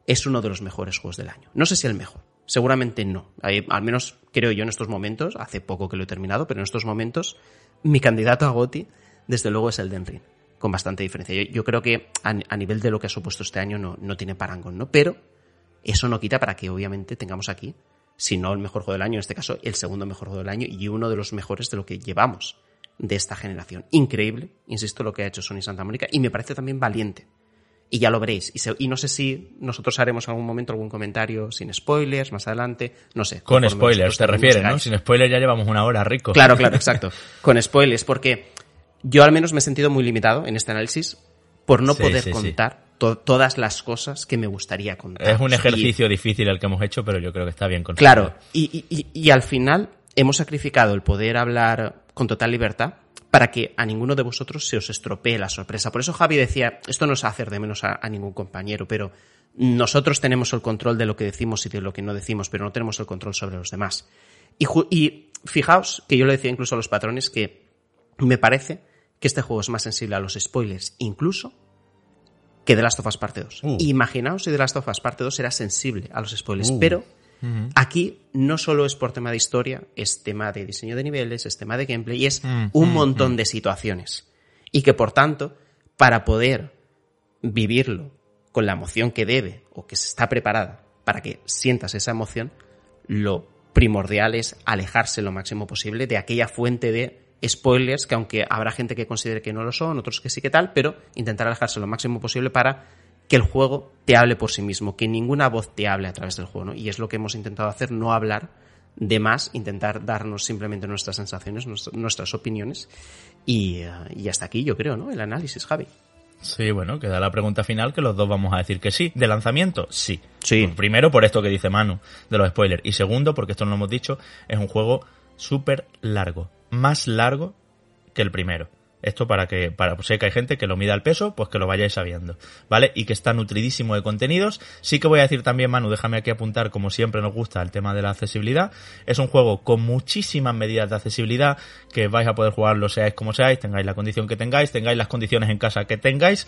Speaker 2: es uno de los mejores juegos del año. No sé si el mejor, seguramente no. al menos creo yo en estos momentos, hace poco que lo he terminado, pero en estos momentos mi candidato a GOTI desde luego es el Ring, con bastante diferencia. Yo, creo que a, nivel de lo que ha supuesto este año no, no tiene parangón, ¿no? Pero eso no quita para que obviamente tengamos aquí, si no el mejor juego del año, en este caso el segundo mejor juego del año y uno de los mejores de lo que llevamos de esta generación. Increíble, insisto, lo que ha hecho Sony Santa Mónica y me parece también valiente y ya lo veréis. Y, no sé si nosotros haremos en algún momento algún comentario sin spoilers más adelante, no sé.
Speaker 1: Con spoilers, te refieres, ¿no? Sin spoilers ya llevamos una hora, rico.
Speaker 2: Claro, claro, exacto. Con spoilers, porque yo al menos me he sentido muy limitado en este análisis por no poder contar todas las cosas que me gustaría contar.
Speaker 1: Es un ejercicio difícil el que hemos hecho, pero yo creo que está bien
Speaker 2: conseguido. Claro, y, y al final hemos sacrificado el poder hablar con total libertad para que a ninguno de vosotros se os estropee la sorpresa. Por eso Javi decía, esto no es hacer de menos a, ningún compañero, pero nosotros tenemos el control de lo que decimos y de lo que no decimos, pero no tenemos el control sobre los demás. Y, y fijaos que yo le decía incluso a los patrones que me parece que este juego es más sensible a los spoilers, incluso que The Last of Us Parte 2. Uh. Imaginaos si The Last of Us Parte 2 era sensible a los spoilers, uh. pero Aquí no solo es por tema de historia, es tema de diseño de niveles, es tema de gameplay y es un montón de situaciones. Y que por tanto, para poder vivirlo con la emoción que debe o que está preparada para que sientas esa emoción, lo primordial es alejarse lo máximo posible de aquella fuente de spoilers que aunque habrá gente que considere que no lo son, otros que sí que tal, pero intentar alejarse lo máximo posible para que el juego te hable por sí mismo, que ninguna voz te hable a través del juego, ¿no? Y es lo que hemos intentado hacer, no hablar de más, intentar darnos simplemente nuestras sensaciones, nuestras opiniones. Y, eh, y hasta aquí yo creo, ¿no? El análisis, Javi.
Speaker 1: Sí, bueno, queda la pregunta final que los dos vamos a decir que sí. ¿De lanzamiento? Sí.
Speaker 2: Sí.
Speaker 1: Primero por esto que dice Manu, de los spoilers. Y segundo, porque esto no lo hemos dicho, es un juego súper largo. Más largo que el primero. Esto para que, para, pues que hay gente que lo mida el peso, pues que lo vayáis sabiendo, ¿vale? Y que está nutridísimo de contenidos. Sí que voy a decir también, Manu, déjame aquí apuntar, como siempre nos gusta, el tema de la accesibilidad. Es un juego con muchísimas medidas de accesibilidad, que vais a poder jugarlo seáis como seáis, tengáis la condición que tengáis, tengáis las condiciones en casa que tengáis,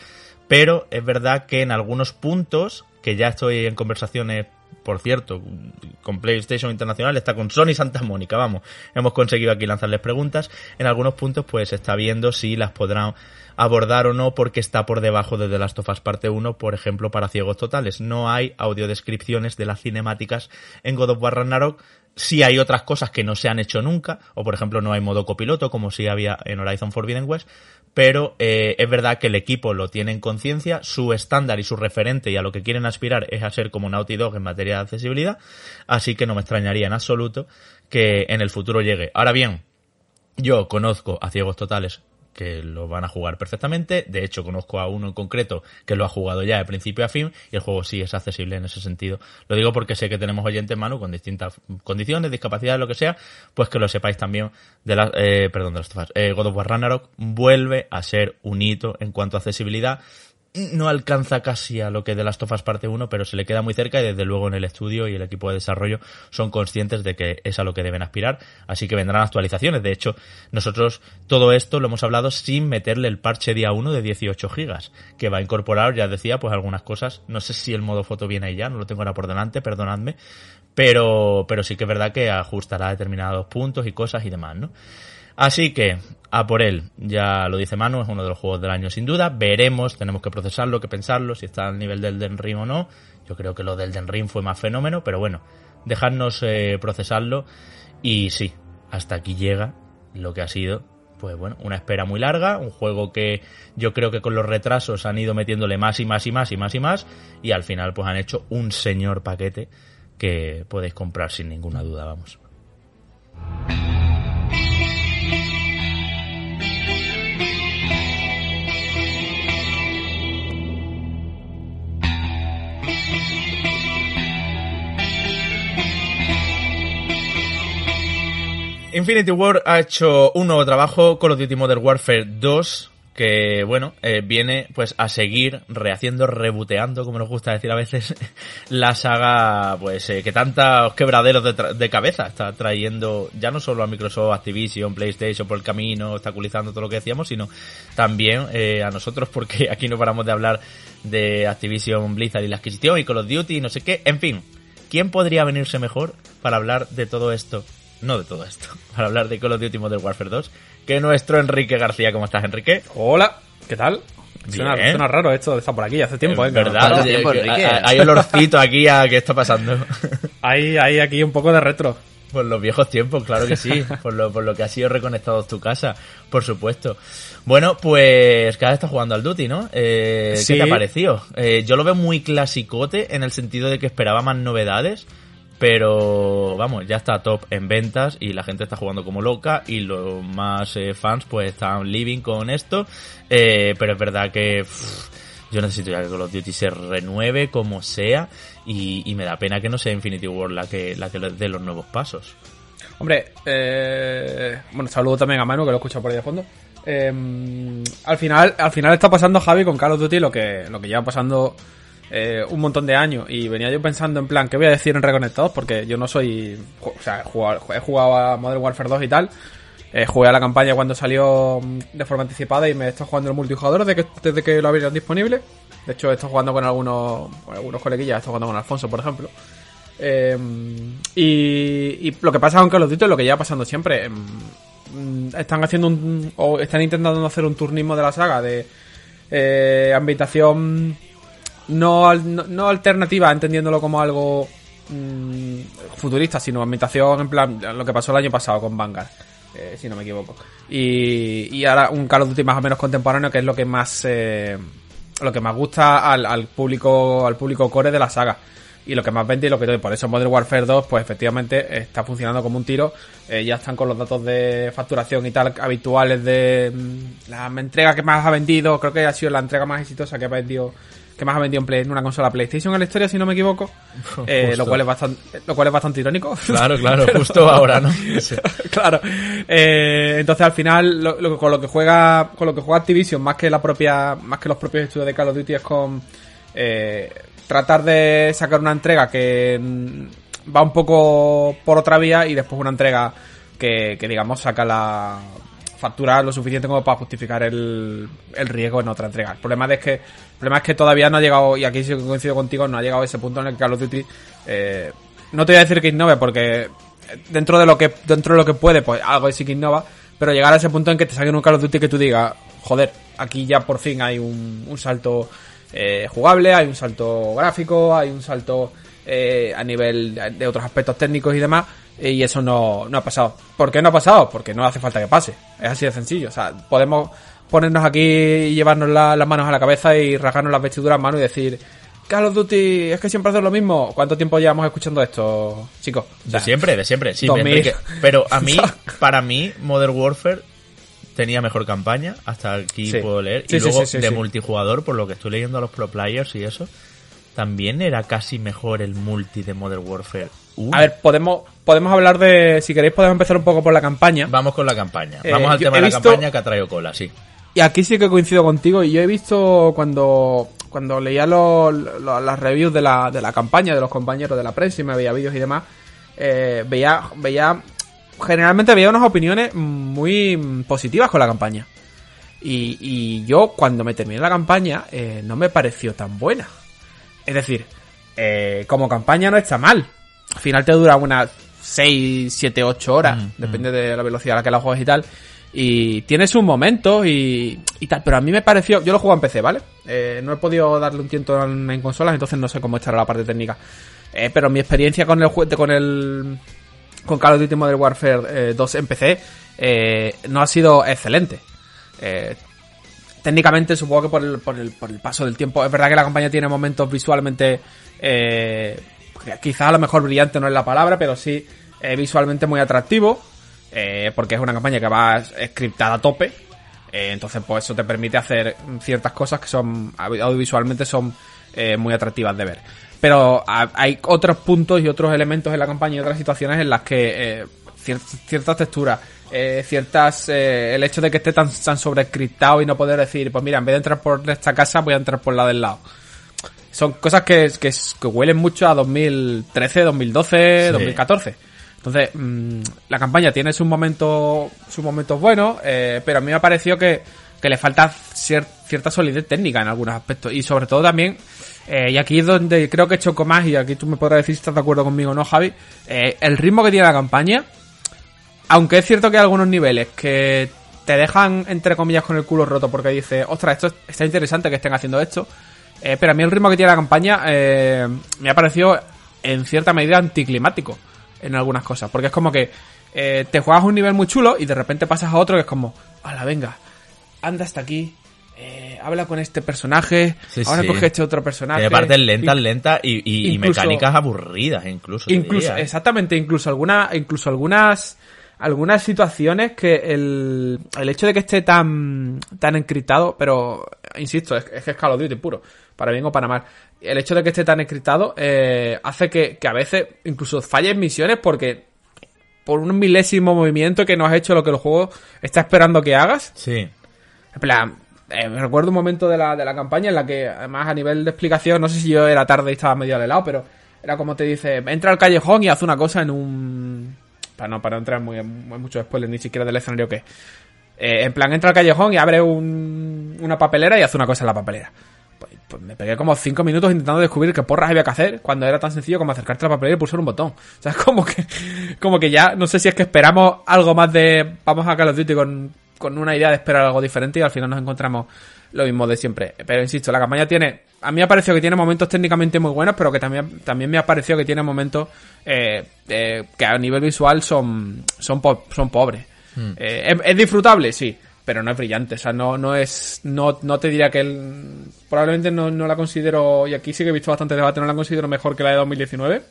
Speaker 1: pero es verdad que en algunos puntos, que ya estoy en conversaciones por cierto, con PlayStation Internacional, está con Sony Santa Mónica, vamos, hemos conseguido aquí lanzarles preguntas, en algunos puntos pues está viendo si las podrán abordar o no porque está por debajo de The Last of Us parte 1, por ejemplo, para ciegos totales. No hay audiodescripciones de las cinemáticas en God of War Ragnarok, si hay otras cosas que no se han hecho nunca, o por ejemplo no hay modo copiloto como si había en Horizon Forbidden West, pero eh, es verdad que el equipo lo tiene en conciencia, su estándar y su referente y a lo que quieren aspirar es a ser como Naughty Dog en materia de accesibilidad, así que no me extrañaría en absoluto que en el futuro llegue. Ahora bien, yo conozco a ciegos totales que lo van a jugar perfectamente. De hecho, conozco a uno en concreto que lo ha jugado ya de principio a fin y el juego sí es accesible en ese sentido. Lo digo porque sé que tenemos oyentes, Manu, con distintas condiciones, discapacidades, lo que sea, pues que lo sepáis también de la, eh, perdón, de las eh, God of War Ragnarok vuelve a ser un hito en cuanto a accesibilidad no alcanza casi a lo que de las tofas parte 1, pero se le queda muy cerca y desde luego en el estudio y el equipo de desarrollo son conscientes de que es a lo que deben aspirar, así que vendrán actualizaciones. De hecho, nosotros todo esto lo hemos hablado sin meterle el parche día 1 de 18 gigas, que va a incorporar, ya decía, pues algunas cosas. No sé si el modo foto viene ahí ya, no lo tengo ahora por delante, perdonadme, pero, pero sí que es verdad que ajustará determinados puntos y cosas y demás, ¿no? Así que, a por él, ya lo dice Manu, es uno de los juegos del año sin duda. Veremos, tenemos que procesarlo, que pensarlo, si está al nivel del Den o no. Yo creo que lo del Den fue más fenómeno, pero bueno, dejadnos eh, procesarlo. Y sí, hasta aquí llega lo que ha sido, pues bueno, una espera muy larga, un juego que yo creo que con los retrasos han ido metiéndole más y más y más y más y más, y al final pues han hecho un señor paquete que podéis comprar sin ninguna duda, vamos. Infinity War ha hecho un nuevo trabajo, Call of Duty Modern Warfare 2, que bueno, eh, viene pues a seguir rehaciendo, reboteando, como nos gusta decir a veces, la saga, pues eh, que tantos quebraderos de, de, cabeza está trayendo ya no solo a Microsoft, Activision, PlayStation por el camino, obstaculizando todo lo que decíamos, sino también eh, a nosotros porque aquí no paramos de hablar de Activision, Blizzard y la adquisición y Call of Duty y no sé qué, en fin, ¿quién podría venirse mejor para hablar de todo esto no de todo esto, para hablar de Call of Duty Modern Warfare 2, que nuestro Enrique García. ¿Cómo estás, Enrique?
Speaker 3: Hola, ¿qué tal? Suena, suena, raro esto de estar por aquí hace tiempo, ¿eh?
Speaker 1: ¿Verdad? Tiempo, hay, olorcito aquí a qué está pasando.
Speaker 3: hay, hay aquí un poco de retro.
Speaker 1: Por los viejos tiempos, claro que sí. Por lo, por lo que ha sido reconectado tu casa, por supuesto. Bueno, pues cada vez está jugando al Duty, ¿no? Eh, ¿Qué te ha parecido? Eh, yo lo veo muy clasicote en el sentido de que esperaba más novedades. Pero vamos, ya está top en ventas y la gente está jugando como loca y los más eh, fans pues están living con esto. Eh, pero es verdad que yo necesito ya que Call of Duty se renueve como sea y, me da pena que no sea Infinity War la que, la que dé los nuevos pasos.
Speaker 3: Hombre, eh, bueno, saludo también a Manu que lo escucha por ahí de fondo. Em, al final, al final está pasando Javi con Call of Duty lo que, lo que lleva pasando eh, un montón de años y venía yo pensando en plan, ¿qué voy a decir en Reconectados? Porque yo no soy, o sea, he jugado, a Modern Warfare 2 y tal, eh, jugué a la campaña cuando salió mm, de forma anticipada y me he estado jugando el multijugador desde que, desde que lo abrieron disponible. De hecho, he estado jugando con algunos, con algunos coleguillas, he estado jugando con Alfonso, por ejemplo. Eh, y, lo que pasa con Call of lo que lleva pasando siempre. Mm, están haciendo un, o están intentando hacer un turnismo de la saga de eh, ambientación no, no, alternativa, entendiéndolo como algo mm, futurista, sino ambientación en plan lo que pasó el año pasado con Vanguard, eh, si no me equivoco. Y, y, ahora un Call of Duty más o menos contemporáneo, que es lo que más eh, lo que más gusta al, al, público al público core de la saga. Y lo que más vende y lo que todo. Por eso Modern Warfare 2, pues efectivamente está funcionando como un tiro. Eh, ya están con los datos de facturación y tal habituales de mm, la entrega que más ha vendido. Creo que ha sido la entrega más exitosa que ha vendido que más ha vendido en, Play- en una consola PlayStation en la historia, si no me equivoco. Eh, lo cual es bastante, lo cual es bastante irónico.
Speaker 1: Claro, claro, justo ahora, ¿no? Sí.
Speaker 3: claro. Eh, entonces al final lo- lo- con lo que juega con lo que juega Activision más que la propia más que los propios estudios de Call of Duty es con eh, tratar de sacar una entrega que mm, va un poco por otra vía y después una entrega que, que digamos saca la factura lo suficiente como para justificar el, el riesgo en otra entrega. El problema es que el problema es que todavía no ha llegado y aquí sí coincido contigo, no ha llegado a ese punto en el que Call of Duty eh, no te voy a decir que innove porque dentro de lo que dentro de lo que puede, pues algo sí que innova, pero llegar a ese punto en que te saquen un Call of Duty que tú digas, joder, aquí ya por fin hay un salto eh, jugable, hay un salto gráfico, hay un salto eh, a nivel de otros aspectos técnicos y demás, y eso no, no ha pasado. ¿Por qué no ha pasado? Porque no hace falta que pase. Es así de sencillo. O sea, podemos ponernos aquí y llevarnos la- las manos a la cabeza y rasgarnos las vestiduras a mano y decir, Call of Duty es que siempre hace lo mismo. ¿Cuánto tiempo llevamos escuchando esto, chicos? O
Speaker 1: De
Speaker 3: sea,
Speaker 1: siempre, de siempre. Sí,
Speaker 3: 2000.
Speaker 1: Enrique. Pero a mí, para mí, Modern Warfare tenía mejor campaña, hasta aquí
Speaker 3: Sí.
Speaker 1: puedo leer.
Speaker 3: Sí,
Speaker 1: y
Speaker 3: sí,
Speaker 1: luego de multijugador, por lo que estoy leyendo a los pro players y eso, también era casi mejor el multi de Modern Warfare 1.
Speaker 3: A ver, podemos, podemos hablar de. Si queréis, podemos empezar un poco por la campaña.
Speaker 1: Vamos con la campaña.
Speaker 3: Eh,
Speaker 1: Vamos al tema de la
Speaker 3: visto-
Speaker 1: campaña que ha traído cola, sí.
Speaker 3: Y aquí sí que coincido contigo. Y yo he visto cuando, cuando leía los- los- las reviews de la, de la campaña de los compañeros de la prensa y me veía vídeos y demás, eh, veía, veía. Generalmente veía unas opiniones muy mm, positivas con la campaña. Y, y yo, cuando me terminé la campaña, eh, no me pareció tan buena. Es decir, eh, como campaña no está mal. Al final te dura unas 6, 7, 8 horas.
Speaker 1: Mm,
Speaker 3: depende de la velocidad a la que la juegues y tal. Y tiene sus momentos y, y tal. Pero a mí me pareció. Yo lo juego en PC, ¿vale? Eh, no he podido darle un tiento en, en consolas, entonces no sé cómo estará la parte técnica. Eh, pero mi experiencia con el con el. Con Call of Duty Modern Warfare eh, 2 en PC eh, no ha sido excelente. Eh, técnicamente supongo que por el, por, el, por el paso del tiempo, es verdad que la campaña tiene momentos visualmente, eh, quizás a lo mejor brillante no es la palabra, pero sí eh, visualmente muy atractivo, eh, porque es una campaña que va scriptada a tope, eh, entonces pues eso te permite hacer ciertas cosas que son audiovisualmente son eh, muy atractivas de ver. Pero ha- hay otros puntos y otros elementos en la campaña y otras situaciones en las que eh, cier- ciertas texturas, eh, ciertas eh, el hecho de que esté tan, tan sobrescriptado y no poder decir, pues mira, en vez de entrar por esta casa voy a entrar por la del lado. Son cosas que, que, que huelen mucho a 2013, 2012,
Speaker 1: Sí.
Speaker 3: 2014. Entonces, mm, la campaña tiene sus momentos, sus momentos buenos, eh, pero a mí me ha parecido que, que le falta cier- cierta solidez técnica en algunos aspectos. Y sobre todo también, eh, y aquí es donde creo que choco más, y aquí tú me podrás decir si estás de acuerdo conmigo o no, Javi, eh, el ritmo que tiene la campaña, aunque es cierto que hay algunos niveles que te dejan, entre comillas, con el culo roto porque dices, ostras, esto está interesante que estén haciendo esto, eh, pero a mí el ritmo que tiene la campaña me ha parecido en cierta medida anticlimático en algunas cosas, porque es como que te juegas un nivel muy chulo y de repente pasas a otro que es como, hala, venga, anda hasta aquí, eh, habla con este personaje,
Speaker 1: Sí,
Speaker 3: ahora
Speaker 1: sí.
Speaker 3: coge este otro personaje.
Speaker 1: Tiene partes lentas,
Speaker 3: Y-
Speaker 1: lentas y, y- y mecánicas aburridas, incluso.
Speaker 3: incluso
Speaker 1: diría, ¿eh?
Speaker 3: exactamente incluso alguna incluso algunas algunas situaciones que el, el hecho de que esté tan tan encriptado pero insisto es, es que es Call of Duty puro para bien o para mal el hecho de que esté tan encriptado eh, hace que, que a veces incluso falles misiones porque por un milésimo movimiento que no has hecho lo que el juego está esperando que hagas
Speaker 1: Sí.
Speaker 3: en plan, eh, recuerdo un momento de la, de la campaña en la que, además, a nivel de explicación, no sé si yo era tarde y estaba medio al helado, pero era como te dice, entra al callejón y haz una cosa en un... Para no, para entrar muy, muy mucho spoiler ni siquiera del escenario que... Eh, en plan, entra al callejón y abre un, una papelera y hace una cosa en la papelera. Pues, pues me pegué como cinco minutos intentando descubrir qué porras había que hacer cuando era tan sencillo como acercarte a la papelera y pulsar un botón. O sea, como que, como que ya, no sé si es que esperamos algo más de, vamos a Call of Duty con, con una idea de esperar algo diferente y al final nos encontramos lo mismo de siempre. Pero insisto, la campaña tiene, a mí me ha parecido que tiene momentos técnicamente muy buenos, pero que también, también me ha parecido que tiene momentos eh, eh, que a nivel visual son, son, po- son pobres. Eh, ¿es, es disfrutable? Sí. pero no es brillante. O sea, no, no es. No, no te diría que él. Probablemente no, no la considero. Y aquí sí que he visto bastante debate, no la considero mejor que la de 2019.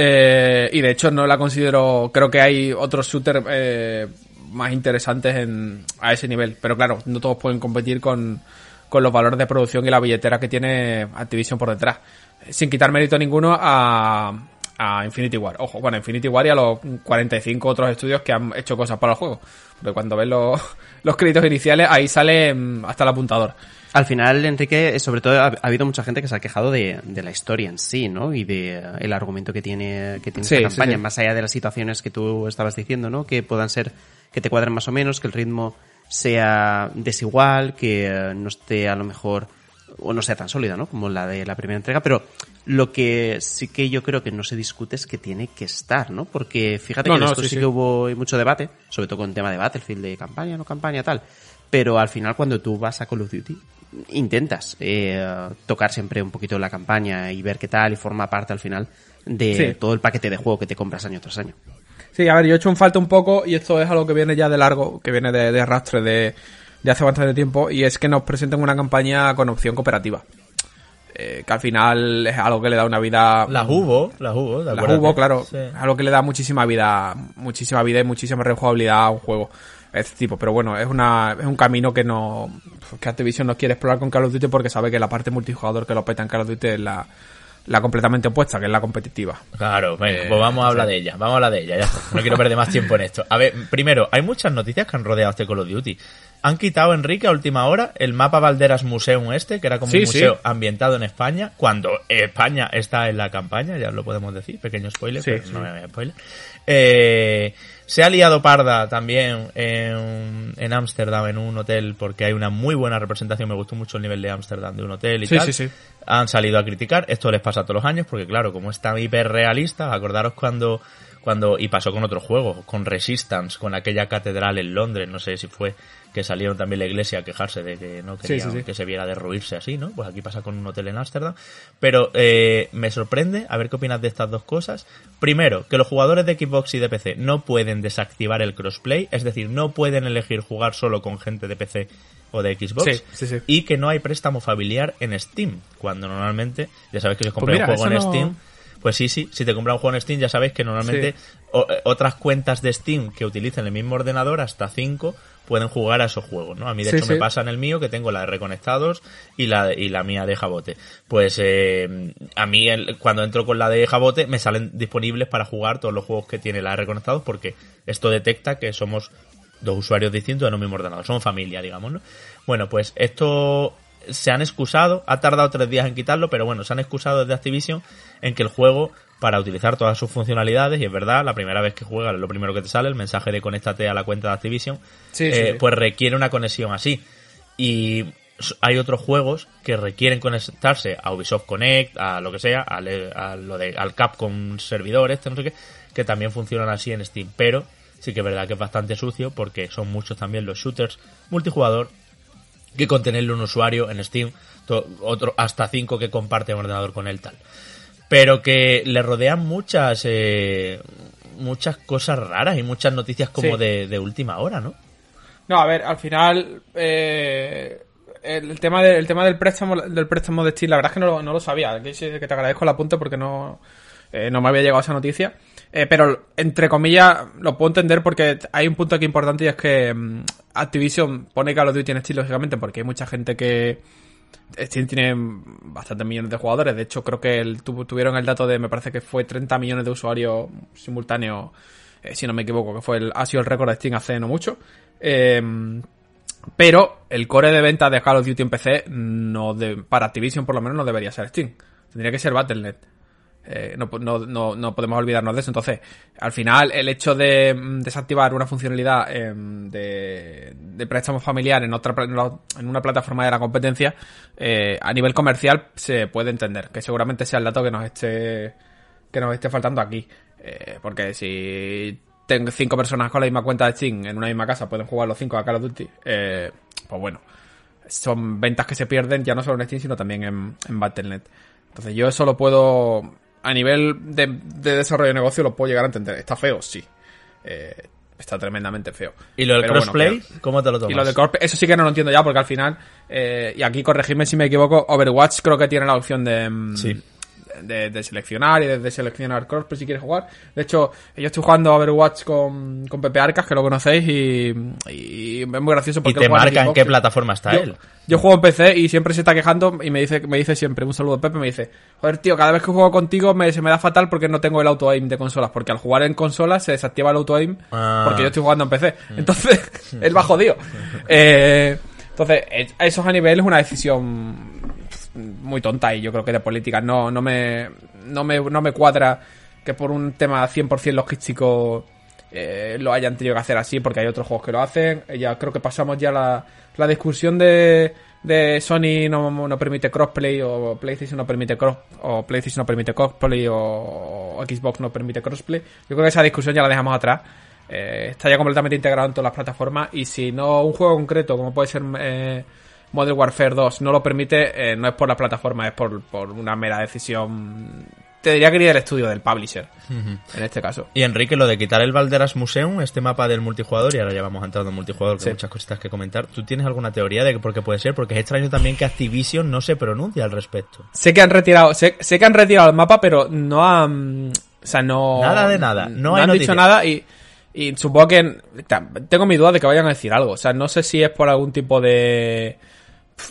Speaker 3: Eh, y de hecho no la considero. Creo que hay otros shooters eh, más interesantes en, a ese nivel. Pero claro, no todos pueden competir con, con los valores de producción y la billetera que tiene Activision por detrás. Sin quitar mérito ninguno a, a Infinity War. Ojo, bueno, Infinity War y a los 45 otros estudios que han hecho cosas para el juego. Porque cuando ves los, los créditos iniciales, ahí sale mm, hasta el apuntador.
Speaker 2: Al final, Enrique, sobre todo ha, ha habido mucha gente que se ha quejado de, de la historia en sí, ¿no? Y de eh, el argumento que tiene, que tiene
Speaker 3: Sí,
Speaker 2: esta campaña,
Speaker 3: sí.
Speaker 2: más allá de las situaciones que tú estabas diciendo, ¿no? Que puedan ser, que te cuadren más o menos, que el ritmo sea desigual, que eh, no esté a lo mejor, o no sea tan sólida, ¿no? Como la de la primera entrega, pero lo que sí que yo creo que no se discute es que tiene que estar, ¿no? Porque fíjate
Speaker 3: No,
Speaker 2: que
Speaker 3: no, sí,
Speaker 2: sí. que hubo mucho debate, sobre todo con el tema de Battlefield, de campaña, no campaña, tal. Pero al final cuando tú vas a Call of Duty, intentas eh, tocar siempre un poquito la campaña y ver qué tal y forma parte al final de
Speaker 3: Sí.
Speaker 2: todo el paquete de juego que te compras año tras año.
Speaker 3: Sí, a ver, yo he hecho un falta un poco y esto es algo que viene ya de largo, que viene de, de arrastre de, de hace bastante tiempo y es que nos presenten una campaña con opción cooperativa. Eh, que al final es algo que le da una vida...
Speaker 1: Las hubo, las hubo, ¿te
Speaker 3: Las hubo, claro.
Speaker 1: Sí.
Speaker 3: Es algo que le da muchísima vida, muchísima vida y muchísima rejugabilidad a un juego este tipo. Pero bueno, es una, es un camino que no, que Activision no quiere explorar con Call of Duty porque sabe que la parte multijugador que lo peta en Call of Duty es la, la completamente opuesta, que es la competitiva.
Speaker 1: Claro,
Speaker 3: Eh,
Speaker 1: pues vamos a hablar de ella, vamos a hablar de ella, ya. No quiero perder más tiempo en esto. A ver, primero, hay muchas noticias que han rodeado este Call of Duty. Han quitado, Enrique, a última hora, el mapa Valderas Museum este, que era como
Speaker 3: Sí,
Speaker 1: un
Speaker 3: sí.
Speaker 1: museo ambientado en España, cuando España está en la campaña, ya lo podemos decir, pequeño spoiler, pero no me voy a spoiler. Eh, se ha liado parda también en en Ámsterdam, en un hotel, porque hay una muy buena representación, me gustó mucho el nivel de Ámsterdam de un hotel y
Speaker 3: Sí,
Speaker 1: tal
Speaker 3: sí, sí.
Speaker 1: han salido a criticar. Esto les pasa todos los años, porque claro, como es tan hiperrealista, acordaros cuando, cuando, y pasó con otros juegos, con Resistance, con aquella catedral en Londres, no sé si fue que salieron también la iglesia a quejarse de que no querían
Speaker 3: sí, sí.
Speaker 1: que se viera derruirse así, ¿no? Pues aquí pasa con un hotel en Ámsterdam. Pero eh, me sorprende, a ver qué opinas de estas dos cosas. Primero, que los jugadores de Xbox y de PC no pueden desactivar el crossplay, es decir, no pueden elegir jugar solo con gente de PC o de Xbox
Speaker 3: Sí, sí, sí.
Speaker 1: y que no hay préstamo familiar en Steam, cuando normalmente, ya sabéis que si os compráis
Speaker 3: Pues
Speaker 1: un juego en
Speaker 3: no-
Speaker 1: Steam, pues sí, sí, si te compras un juego en Steam ya sabéis que normalmente o- eh, otras cuentas de Steam que utilicen el mismo ordenador, hasta 5, pueden jugar a esos juegos, ¿no? A mí de
Speaker 3: Sí,
Speaker 1: hecho
Speaker 3: sí.
Speaker 1: me pasa en el mío que tengo la de Reconectados y la, y la mía de Jabote. Pues eh, a mí el- cuando entro con la de Jabote me salen disponibles para jugar todos los juegos que tiene la de Reconectados porque esto detecta que somos dos usuarios distintos en un mismo ordenador. Somos familia, digamos, ¿no? Bueno, pues esto se han excusado, ha tardado tres días en quitarlo, pero bueno, se han excusado desde Activision en que el juego, para utilizar todas sus funcionalidades, y es verdad, la primera vez que juegas, lo primero que te sale, el mensaje de conéctate a la cuenta de Activision,
Speaker 3: Sí,
Speaker 1: eh,
Speaker 3: sí,
Speaker 1: pues requiere una conexión así. Y hay otros juegos que requieren conectarse a Ubisoft Connect, a lo que sea, al, a lo de, al Capcom servidor, este, no sé qué, que también funcionan así en Steam. Pero sí que es verdad que es bastante sucio porque son muchos también los shooters multijugador que con tenerle un usuario en Steam, otro, hasta cinco que comparten ordenador con él tal. Pero que le rodean muchas, eh, muchas cosas raras y muchas noticias como
Speaker 3: Sí.
Speaker 1: de, de última hora, ¿no?
Speaker 3: No, a ver, al final eh, el, tema de- el tema del préstamo del préstamo de Steam, la verdad es que no, lo- no lo sabía. Que, te agradezco el apunte porque no, eh, no me había llegado esa noticia. Eh, pero entre comillas lo puedo entender porque hay un punto aquí importante y es que mm, Activision pone Call of Duty en Steam lógicamente porque hay mucha gente que Steam tiene bastantes millones de jugadores. De hecho, creo que tuvieron el dato de, me parece que fue 30 millones de usuarios simultáneos, eh, si no me equivoco, que fue el, ha sido el récord de Steam hace no mucho. Eh, pero el core de venta de Call of Duty en PC, no para Activision por lo menos, no debería ser Steam. Tendría que ser Battle.net. Eh, no, no, no, podemos olvidarnos de eso. Entonces, al final, el hecho de mm, desactivar una funcionalidad em, de, de préstamo familiar en otra en una plataforma de la competencia, eh, a nivel comercial se puede entender. Que seguramente sea el dato que nos esté que nos esté faltando aquí. Eh, porque si tengo cinco personas con la misma cuenta de Steam en una misma casa, pueden jugar los cinco a Call of Duty, pues bueno, son ventas que se pierden ya no solo en Steam, sino también en, en Battle.net. Entonces yo eso lo puedo, a nivel de, de desarrollo de negocio, lo puedo llegar a entender. ¿Está feo? Sí. Eh, está tremendamente feo.
Speaker 1: ¿Y lo del
Speaker 3: Pero bueno,
Speaker 1: crossplay? ¿Cómo te lo tomas?
Speaker 3: Y lo de crossplay, eso sí que no lo entiendo ya, porque al final, eh, y aquí corregidme si me equivoco, Overwatch creo que tiene la opción de, mm,
Speaker 1: Sí.
Speaker 3: De, de seleccionar y de, de seleccionar crossplay si quieres jugar. De hecho, yo estoy jugando a Overwatch con, con Pepe Arcas, que lo conocéis, y, y es muy gracioso
Speaker 1: Y
Speaker 3: porque
Speaker 1: te
Speaker 3: él juega
Speaker 1: marca en qué
Speaker 3: y-
Speaker 1: plataforma está
Speaker 3: yo,
Speaker 1: él.
Speaker 3: yo juego en PC y siempre se está quejando y me dice, me dice siempre, un saludo Pepe, me dice, joder tío, cada vez que juego contigo me, se me da fatal porque no tengo el auto aim de consolas, porque al jugar en consolas se desactiva el auto aim
Speaker 1: Ah.
Speaker 3: porque yo estoy jugando en PC. Entonces, él va jodido. Eh, entonces, eso a nivel es una decisión muy tonta y yo creo que de política no, no me, no me, no me cuadra que por un tema 100% logístico eh, lo hayan tenido que hacer así porque hay otros juegos que lo hacen. Ya creo que pasamos ya la, la discusión de, de Sony no, no permite crossplay o PlayStation no permite cross o PlayStation no permite crossplay o, o Xbox no permite crossplay. Yo creo que esa discusión ya la dejamos atrás. Eh, está ya completamente integrado en todas las plataformas y si no un juego concreto como puede ser eh, Modern Warfare 2 no lo permite, eh, no es por la plataforma, es por, por una mera decisión. Te diría que iría del estudio del publisher, en este caso.
Speaker 1: Y Enrique, lo de quitar el Valderas Museum, este mapa del multijugador, y ahora ya vamos entrando en multijugador, que
Speaker 3: Sí.
Speaker 1: hay muchas cositas que comentar. ¿Tú tienes alguna teoría de por qué puede ser? Porque es extraño también que Activision no se pronuncia al respecto.
Speaker 3: Sé que han retirado, sé, sé que han retirado el mapa, pero no han, o sea, no.
Speaker 1: Nada de nada, no hay
Speaker 3: han
Speaker 1: noticia.
Speaker 3: dicho nada y, y supongo que tengo mi duda de que vayan a decir algo. O sea, no sé si es por algún tipo de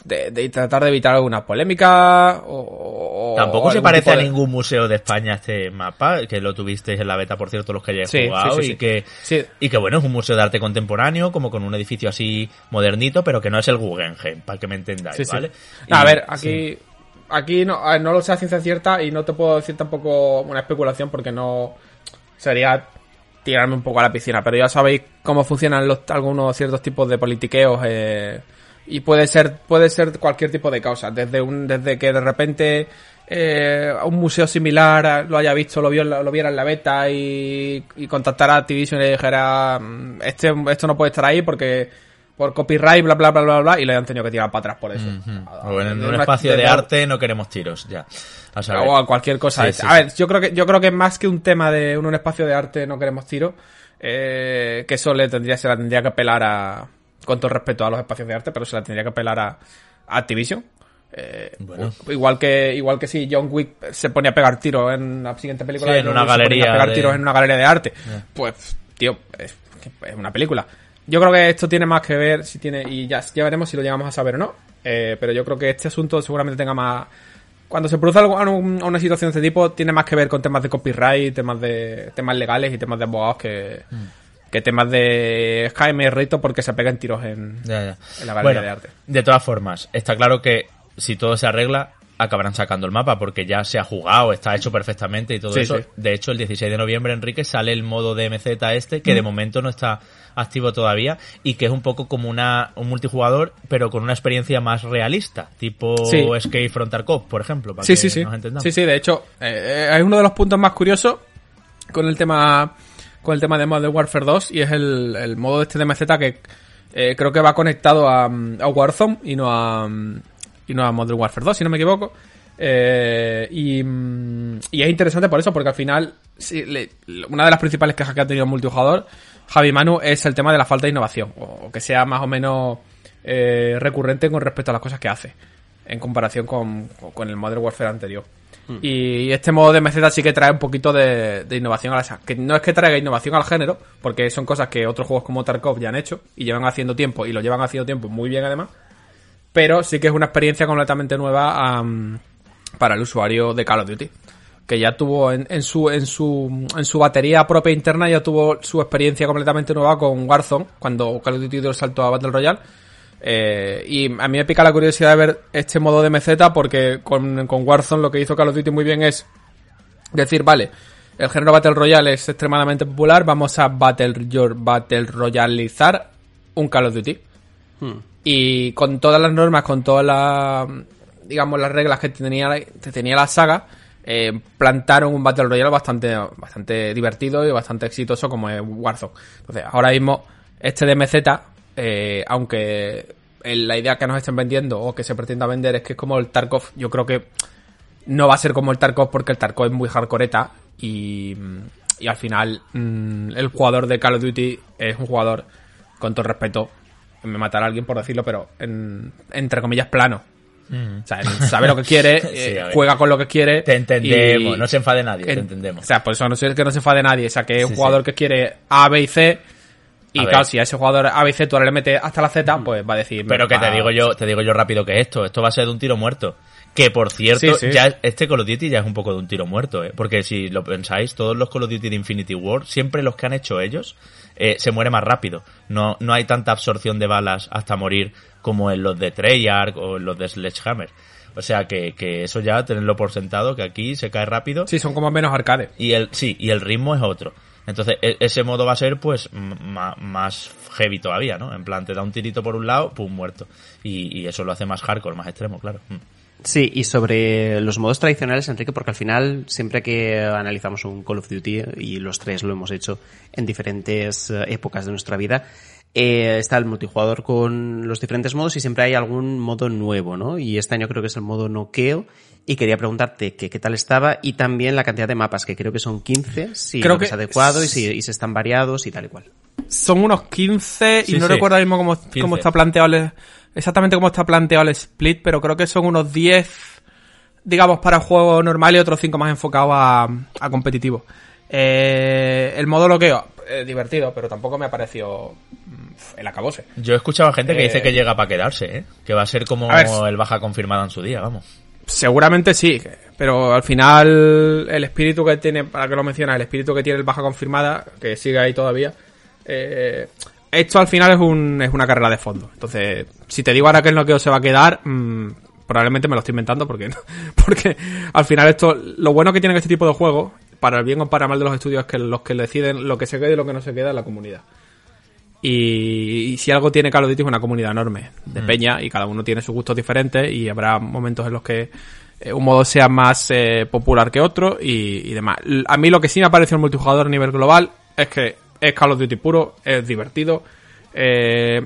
Speaker 3: de, de tratar de evitar alguna polémica o, o
Speaker 1: Tampoco se parece a ningún museo de España este mapa, que lo tuvisteis en la beta, por cierto, los que hayáis
Speaker 3: Sí,
Speaker 1: jugado,
Speaker 3: sí,
Speaker 1: y que y que bueno, es un museo de arte contemporáneo, como con un edificio así modernito, pero que no es el Guggenheim, para que me entendáis. ¿vale?
Speaker 3: A ver, aquí, aquí no, no lo sé a ciencia cierta y no te puedo decir tampoco una especulación porque no sería tirarme un poco a la piscina, pero ya sabéis cómo funcionan los, algunos ciertos tipos de politiqueos eh, y puede ser puede ser cualquier tipo de causa, desde un desde que de repente eh, un museo similar lo haya visto, lo vio en lo viera en la beta y, y contactara a Activision y le dijera "Mm, este esto no puede estar ahí porque por copyright bla bla bla bla bla y le han tenido que tirar para atrás por eso.
Speaker 1: O en
Speaker 3: de
Speaker 1: un espacio de
Speaker 3: de-
Speaker 1: arte no queremos tiros, ya. A saber.
Speaker 3: o cualquier cosa.
Speaker 1: Sí,
Speaker 3: a
Speaker 1: sí.
Speaker 3: ver, yo creo que yo creo que más que un tema de un, un espacio de arte no queremos tiro, eh, que eso le tendría se la tendría que apelar a con todo respeto a los espacios de arte, pero se la tendría que apelar a, a Activision. Eh,
Speaker 1: Bueno.
Speaker 3: igual que igual que si John Wick se pone a pegar tiros en la siguiente película
Speaker 1: Sí, en una
Speaker 3: Wick se
Speaker 1: galería
Speaker 3: a pegar
Speaker 1: de-
Speaker 3: tiros en una galería de arte pues tío es, es una película yo creo que esto tiene más que ver si tiene y ya, ya veremos si lo llegamos a saber o no Eh, pero yo creo que este asunto seguramente tenga más cuando se produce algo, un- una situación de este tipo tiene más que ver con temas de copyright temas de temas legales y temas de abogados que
Speaker 1: Mm.
Speaker 3: Que temas de Jaime Rito porque se pegan tiros en,
Speaker 1: Ya, ya.
Speaker 3: en la galería
Speaker 1: Bueno,
Speaker 3: de arte
Speaker 1: de todas formas, está claro que si todo se arregla, acabarán sacando el mapa porque ya se ha jugado, está hecho perfectamente y todo
Speaker 3: Sí,
Speaker 1: eso.
Speaker 3: sí.
Speaker 1: De hecho, el 16 de noviembre, Enrique, sale el modo de MZ este, que de momento no está activo todavía y que es un poco como una, un multijugador, pero con una experiencia más realista, tipo
Speaker 3: Sí.
Speaker 1: Escape from Tarkov, por ejemplo, para
Speaker 3: Sí,
Speaker 1: que
Speaker 3: sí, sí.
Speaker 1: nos entendamos.
Speaker 3: Sí, sí, de hecho, eh, hay uno de los puntos más curiosos con el tema con el tema de Modern Warfare 2 y es el, el modo este de MZ que eh, creo que va conectado a, mm, a Warzone y no a mm, y no a Modern Warfare 2, si no me equivoco. Eh, y, mm, y es interesante por eso, porque al final una de las principales quejas que ha tenido el multijugador, Javi Manu, es el tema de la falta de innovación, o, o que sea más o menos eh, recurrente con respecto a las cosas que hace, en comparación con, con el Modern Warfare anterior. Y este modo de MZ sí que trae un poquito de, innovación a la que no es que traiga innovación al género, porque son cosas que otros juegos como Tarkov ya han hecho y llevan haciendo tiempo y lo llevan haciendo tiempo muy bien además, pero sí que es una experiencia completamente nueva para el usuario de Call of Duty que ya tuvo en, en su en su en su batería propia interna ya tuvo su experiencia completamente nueva con Warzone cuando Call of Duty dio el salto a Battle Royale Eh, y a mí me pica la curiosidad de ver este modo de MZ porque con, con Warzone lo que hizo Call of Duty muy bien es decir, vale, el género Battle Royale es extremadamente popular, vamos a Battle, Battle Royalizar un Call of Duty. Y con todas las normas, con todas las, digamos, las reglas que tenía, que tenía la saga, eh, plantaron un Battle Royale bastante, bastante divertido y bastante exitoso como es Warzone. Entonces, ahora mismo, este DMZ, eh, aunque la idea que nos estén vendiendo o que se pretenda vender es que es como el Tarkov, yo creo que no va a ser como el Tarkov porque el Tarkov es muy hardcoreeta y, y al final mm, el jugador de Call of Duty es un jugador, con todo respeto, me matará a alguien por decirlo, pero en, entre comillas plano.
Speaker 1: Mm.
Speaker 3: O sea, sabe lo que quiere,
Speaker 1: Sí,
Speaker 3: eh, juega con lo que quiere.
Speaker 1: Te entendemos,
Speaker 3: y-
Speaker 1: no se enfade nadie, te
Speaker 3: en-
Speaker 1: entendemos.
Speaker 3: O sea, por eso no sé que no se enfade nadie. O sea, que es un jugador
Speaker 1: sí.
Speaker 3: que quiere A, B y C. Y claro, si a ese jugador A, B y C tú ahora le metes hasta la Z, pues va a decir.
Speaker 1: Pero que te digo yo, te digo yo rápido que esto, esto va a ser de un tiro muerto. Que por cierto,
Speaker 3: Sí, sí.
Speaker 1: ya este Call of Duty ya es un poco de un tiro muerto, ¿eh? Porque si lo pensáis, todos los Call of Duty de Infinity War, siempre los que han hecho ellos, eh, se muere más rápido. No, no hay tanta absorción de balas hasta morir como en los de Treyarch o en los de Sledgehammer. O sea que, que eso ya tenerlo por sentado, que aquí se cae rápido.
Speaker 3: Sí, son como menos arcade.
Speaker 1: Y el, sí, y el ritmo es otro. Entonces, e- ese modo va a ser, pues, más heavy todavía, ¿no? En plan, te da un tirito por un lado, pum, muerto. Y, y eso lo hace más hardcore, más extremo, claro. Mm.
Speaker 2: Sí, y sobre los modos tradicionales, Enrique, porque al final, siempre que analizamos un Call of Duty, y los tres lo hemos hecho en diferentes eh, épocas de nuestra vida, eh, está el multijugador con los diferentes modos y siempre hay algún modo nuevo, ¿no? Y este año creo que es el modo noqueo. Y quería preguntarte que qué tal estaba y también la cantidad de mapas, que creo que son 15, si
Speaker 3: Creo
Speaker 2: lo
Speaker 3: que
Speaker 2: es adecuado y si y si están variados y tal y cual.
Speaker 3: Son unos 15 y
Speaker 1: Sí,
Speaker 3: no
Speaker 1: sí.
Speaker 3: recuerdo ahora mismo cómo,
Speaker 1: 15.
Speaker 3: cómo está planteado el- exactamente cómo está planteado el split, pero creo que son unos 10, digamos, para juego normal y otros 5 más enfocados a, a competitivo. Eh, el modo bloqueo, eh, divertido, pero tampoco me ha parecido mm, el acabose.
Speaker 1: Yo he escuchado a gente que
Speaker 3: Eh,
Speaker 1: dice que llega para quedarse, ¿eh? Que va a ser como
Speaker 3: A ver.
Speaker 1: el baja confirmada en su día, vamos.
Speaker 3: Seguramente sí, pero al final el espíritu que tiene, para que lo mencionas, el espíritu que tiene el baja confirmada, que sigue ahí todavía, eh, esto al final es, un, es una carrera de fondo. Entonces, si te digo ahora que el noqueo se va a quedar, mm, probablemente me lo estoy inventando porque, porque al final esto, lo bueno que tienen este tipo de juegos, para el bien o para mal de los estudios, es que los que deciden lo que se queda y lo que no se queda es la comunidad. Y, y si algo tiene Call of Duty es una comunidad enorme de peña y cada uno tiene sus gustos diferentes y habrá momentos en los que eh, un modo sea más eh, popular que otro y, y demás. A mí lo que sí me ha parecido el multijugador a nivel global es que es Call of Duty puro, es divertido. eh,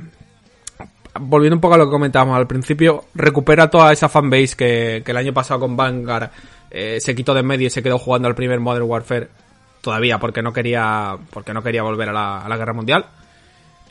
Speaker 3: volviendo un poco a lo que comentábamos al principio, recupera toda esa fanbase que, que el año pasado con Vanguard eh, se quitó de en medio y se quedó jugando al primer Modern Warfare todavía porque no quería porque no quería volver a la, a la guerra mundial.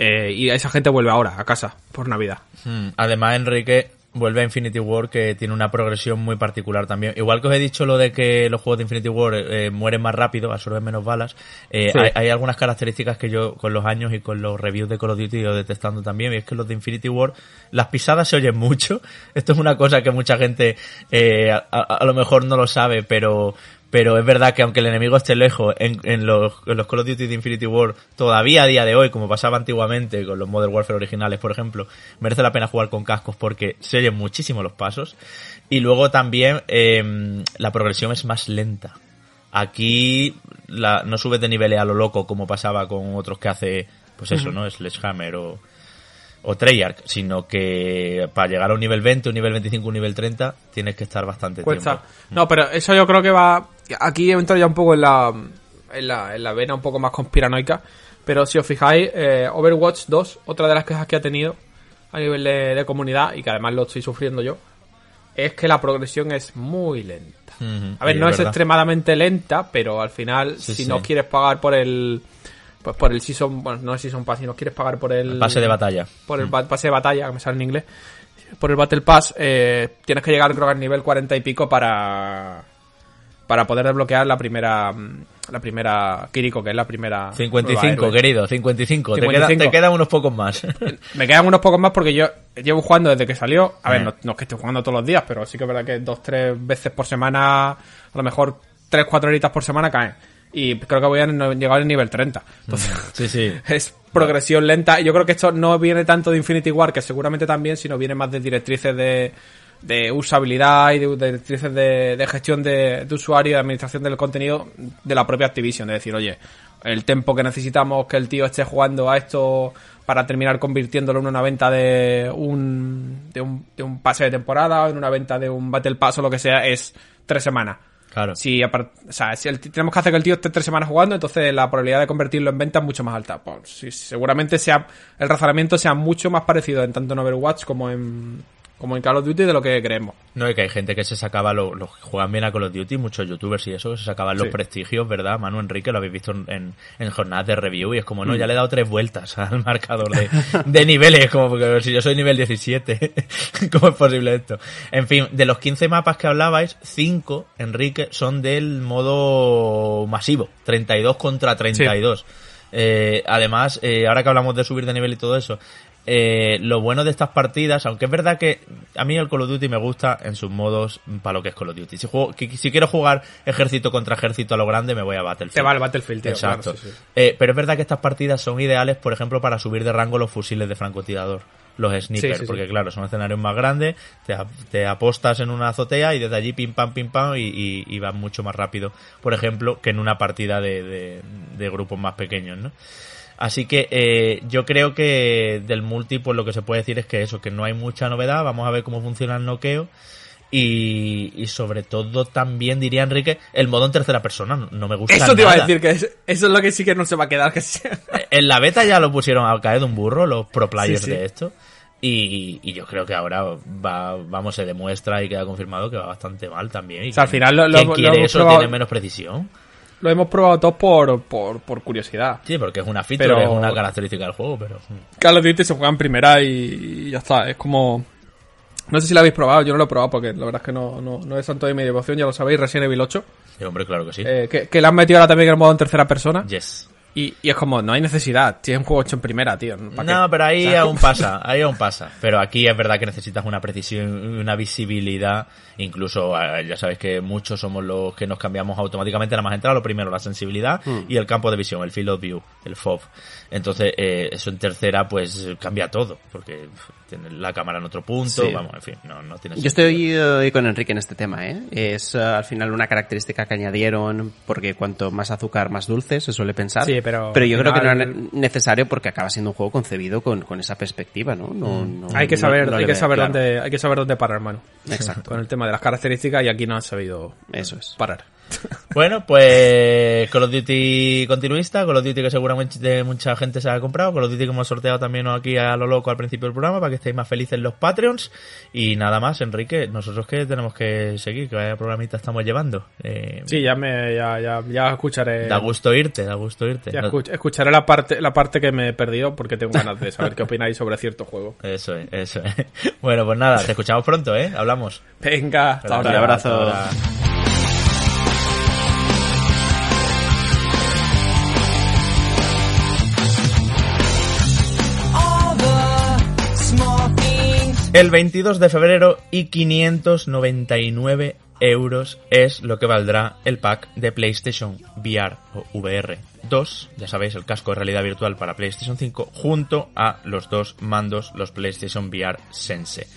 Speaker 3: Eh, y esa gente vuelve ahora a casa por Navidad.
Speaker 1: Mm, Además, Enrique vuelve a Infinity War que tiene una progresión muy particular también. Igual que os he dicho lo de que los juegos de Infinity War eh, mueren más rápido, absorben menos balas, eh,
Speaker 3: Sí.
Speaker 1: hay, hay algunas características que yo con los años y con los reviews de Call of Duty he ido detestando también, y es que los de Infinity War, las pisadas se oyen mucho. Esto es una cosa que mucha gente eh, a, a- a lo mejor no lo sabe, pero pero es verdad que aunque el enemigo esté lejos, en, en los, en los Call of Duty de Infinity War, todavía a día de hoy, como pasaba antiguamente con los Modern Warfare originales, por ejemplo, merece la pena jugar con cascos porque se oyen muchísimo los pasos. Y luego también eh, la progresión es más lenta. Aquí la, no subes de nivel a lo loco como pasaba con otros que hace, pues eso, ¿no? Sledgehammer o, o Treyarch, sino que para llegar a un nivel 20, un nivel 25, un nivel 30, tienes que estar bastante
Speaker 3: Cuesta.
Speaker 1: tiempo.
Speaker 3: No, pero eso yo creo que va. Aquí entro ya un poco en la, en la, en la vena un poco más conspiranoica. Pero si os fijáis, eh, Overwatch 2, otra de las quejas que ha tenido a nivel de, de comunidad, y que además lo estoy sufriendo yo, es que la progresión es muy lenta. A ver, no es,
Speaker 1: verdad.
Speaker 3: extremadamente lenta, pero al final,
Speaker 1: Sí,
Speaker 3: si
Speaker 1: sí.
Speaker 3: no quieres pagar por el. Pues por el Season. Bueno, no el Season Pass, si no quieres pagar por el.
Speaker 1: Pase de batalla.
Speaker 3: Por el ba- pase de batalla, que me sale en inglés. Por el Battle Pass, eh, tienes que llegar, creo que al nivel 40 y pico para. Para poder desbloquear la primera. mm, La primera. Kiriko, que es la primera.
Speaker 1: 55,
Speaker 3: prueba héroe.
Speaker 1: querido, 55. Te, queda-
Speaker 3: 55.
Speaker 1: te quedan unos pocos más.
Speaker 3: Me quedan unos pocos más porque yo llevo jugando desde que salió. A ver, no, no es que esté jugando todos los días, pero sí que es verdad que dos, tres veces por semana, a lo mejor tres, cuatro horitas por semana caen. Y creo que voy a llegar al nivel 30. Entonces,
Speaker 1: sí, sí.
Speaker 3: es progresión lenta. Y yo creo que esto no viene tanto de Infinity War, que seguramente también, sino viene más de directrices de, de usabilidad y de, directrices de, de gestión de, de usuario y de administración del contenido de la propia Activision. De decir, oye, el tiempo que necesitamos que el tío esté jugando a esto para terminar convirtiéndolo en una venta de un, de un, de un pase de temporada o en una venta de un Battle Pass o lo que sea, es tres semanas.
Speaker 1: Claro.
Speaker 3: Si, o sea, si el tenemos que hacer que el tío esté tres semanas jugando, entonces la probabilidad de convertirlo en venta es mucho más alta. Pues, seguramente sea el razonamiento sea mucho más parecido en tanto en Overwatch como en como en Call of Duty de lo que creemos.
Speaker 1: No, es que hay gente que se sacaba, los lo, juegan bien a Call of Duty, muchos youtubers y eso, se sacaban los
Speaker 3: Sí.
Speaker 1: prestigios, ¿verdad? Manu Enrique lo habéis visto en, en, jornadas de review y es como, no,
Speaker 3: Mm.
Speaker 1: ya le he dado tres vueltas al marcador de, de niveles, como porque si yo soy nivel 17, ¿cómo es posible esto? En fin, de los 15 mapas que hablabais, 5, Enrique, son del modo masivo, 32 contra 32. Eh, además, eh, ahora que hablamos de subir de nivel y todo eso, eh, lo bueno de estas partidas, aunque es verdad que a mí el Call of Duty me gusta en sus modos para lo que es Call of Duty. Si, juego, si quiero jugar ejército contra ejército a lo grande, me voy a Battlefield.
Speaker 3: Te va el Battlefield, tío.
Speaker 1: Exacto.
Speaker 3: claro, sí, sí.
Speaker 1: Eh, pero es verdad que estas partidas son ideales, por ejemplo, para subir de rango los fusiles de francotirador, los snipers,
Speaker 3: Sí, sí,
Speaker 1: porque
Speaker 3: sí.
Speaker 1: claro, son escenarios más grandes, te, ap- te apostas en una azotea y desde allí pim pam pim pam y, y, y vas mucho más rápido, por ejemplo, que en una partida de, de, de grupos más pequeños, ¿no? Así que eh, yo creo que del multi, pues lo que se puede decir es que eso, que no hay mucha novedad, vamos a ver cómo funciona el noqueo. Y, y sobre todo también diría Enrique, el modo en tercera persona no, me gusta
Speaker 3: Eso te iba a decir, que es- eso es lo que sí que no se va a quedar. Que sea.
Speaker 1: En la beta ya lo pusieron al caer de un burro, los pro players
Speaker 3: Sí, sí.
Speaker 1: de esto. Y, y yo creo que ahora va, vamos, se demuestra y queda confirmado que va bastante mal también. Y
Speaker 3: O sea, al final lo- lo-
Speaker 1: quien
Speaker 3: lo
Speaker 1: quiere
Speaker 3: hemos
Speaker 1: eso tiene menos precisión.
Speaker 3: Lo hemos probado todos por, por, por curiosidad.
Speaker 1: Sí, porque es una feature,
Speaker 3: Pero-
Speaker 1: es una característica del juego, pero...
Speaker 3: Call of Duty se juega en primera y, y ya está. Es como. No sé si lo habéis probado, yo no lo he probado porque la verdad es que no, no, no es santo de mi devoción, ya lo sabéis, Resident Evil 8.
Speaker 1: Sí, hombre, claro que sí.
Speaker 3: eh, que, que le han metido ahora también el modo en tercera persona.
Speaker 1: yes.
Speaker 3: Y, y es como, no hay necesidad. Si es un juego hecho en primera, tío.
Speaker 1: No, pero ahí
Speaker 3: O sea,
Speaker 1: aún pasa, ahí aún pasa. Pero aquí es verdad que necesitas una precisión y una visibilidad. Incluso, eh, ya sabéis que muchos somos los que nos cambiamos automáticamente la más entrada. Lo primero, la sensibilidad
Speaker 3: Hmm.
Speaker 1: y el campo de visión, el field of view, el FOV. Entonces, eh, eso en tercera, pues cambia todo. Porque pf, tiene la cámara en otro punto.
Speaker 2: Sí.
Speaker 1: Vamos, en fin, no, no tiene
Speaker 2: Yo
Speaker 1: sentido.
Speaker 2: estoy eh, con Enrique en este tema, ¿eh? Es eh, al final una característica que añadieron porque cuanto más azúcar, más dulce, se suele pensar.
Speaker 3: Sí, pero
Speaker 2: yo
Speaker 3: al
Speaker 2: creo que no era necesario porque acaba siendo un juego concebido con, con esa perspectiva, ¿no? no, no-
Speaker 3: hay que saber,
Speaker 2: no
Speaker 3: hay que saber
Speaker 2: claro.
Speaker 3: dónde, hay que saber dónde parar, hermano.
Speaker 2: Exacto.
Speaker 3: Con el tema de las características y aquí no han sabido
Speaker 2: Eso es.
Speaker 3: parar.
Speaker 1: Bueno, pues Call of Duty continuista, Call of Duty que seguramente mucha gente se ha comprado, Call of Duty que hemos sorteado también aquí a lo loco al principio del programa para que estéis más felices los Patreons y nada más, Enrique, nosotros que tenemos que seguir, que vaya programita estamos llevando. Eh,
Speaker 3: Sí, ya me, ya, ya, ya escucharé.
Speaker 1: Da gusto irte, da gusto irte.
Speaker 3: ya
Speaker 1: No-
Speaker 3: escuch- escucharé la parte, la parte que me he perdido porque tengo ganas de saber qué opináis sobre cierto juego.
Speaker 1: Eso es, eso es. Bueno, pues nada, te escuchamos pronto, ¿eh? Hablamos.
Speaker 3: Venga, hasta
Speaker 2: Un abrazo.
Speaker 1: Hasta ahora. El 22 de febrero y 599 euros es lo que valdrá el pack de PlayStation VR o VR 2, ya sabéis, el casco de realidad virtual para PlayStation 5, junto a los dos mandos, los PlayStation VR Sense.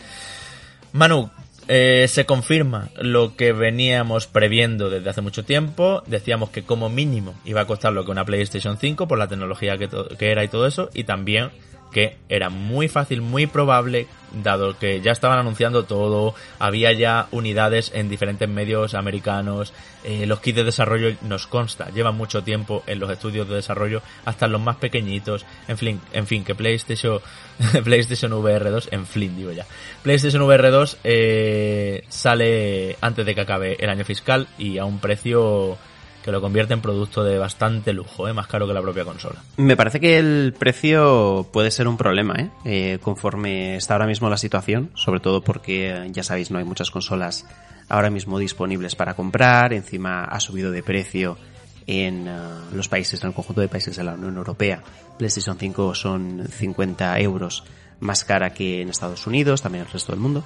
Speaker 1: Manu, eh, se confirma lo que veníamos previendo desde hace mucho tiempo. Decíamos que como mínimo iba a costar lo que una PlayStation 5 por la tecnología que, era y todo eso. Y también que era muy fácil, muy probable, dado que ya estaban anunciando todo, había ya unidades en diferentes medios americanos, eh, los kits de desarrollo nos consta, llevan mucho tiempo en los estudios de desarrollo, hasta los más pequeñitos, en fin, en fin, que PlayStation, PlayStation VR 2, en fin, digo ya, PlayStation VR 2 eh, sale antes de que acabe el año fiscal y a un precio que lo convierte en producto de bastante lujo, ¿eh? más caro que la propia consola.
Speaker 2: Me parece que el precio puede ser un problema, ¿eh? Eh, conforme está ahora mismo la situación, sobre todo porque, ya sabéis, no hay muchas consolas ahora mismo disponibles para comprar, encima ha subido de precio en eh, los países, en el conjunto de países de la Unión Europea. PlayStation 5 son 50 euros más cara que en Estados Unidos, también en el resto del mundo.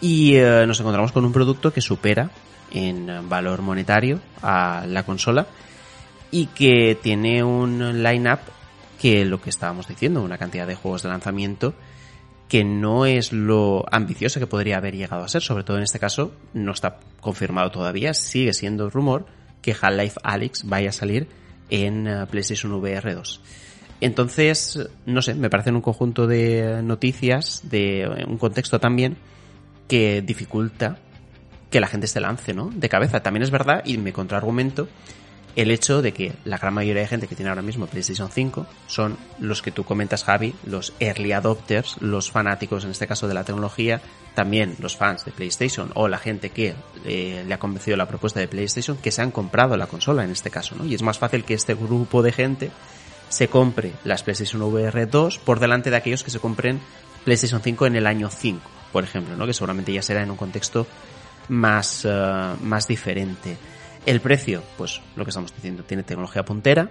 Speaker 2: Y eh, nos encontramos con un producto que supera en valor monetario a la consola y que tiene un line-up que lo que estábamos diciendo, una cantidad de juegos de lanzamiento que no es lo ambicioso que podría haber llegado a ser, sobre todo en este caso no está confirmado todavía, sigue siendo rumor que Half-Life Alyx vaya a salir en eh, PlayStation VR 2. Entonces, no sé, me parecen un conjunto de noticias, de un contexto también que dificulta que la gente se lance, ¿no? De cabeza. También es verdad, y me contraargumento, el hecho de que la gran mayoría de gente que tiene ahora mismo PlayStation 5 son los que tú comentas, Javi, los early adopters, los fanáticos, en este caso, de la tecnología, también los fans de PlayStation o la gente que eh, le ha convencido la propuesta de PlayStation que se han comprado la consola en este caso, ¿no? Y es más fácil que este grupo de gente se compre las PlayStation VR 2 por delante de aquellos que se compren PlayStation 5 en el año 5, por ejemplo, ¿no? Que seguramente ya será en un contexto más, eh, más diferente. El precio, pues lo que estamos diciendo, tiene tecnología puntera,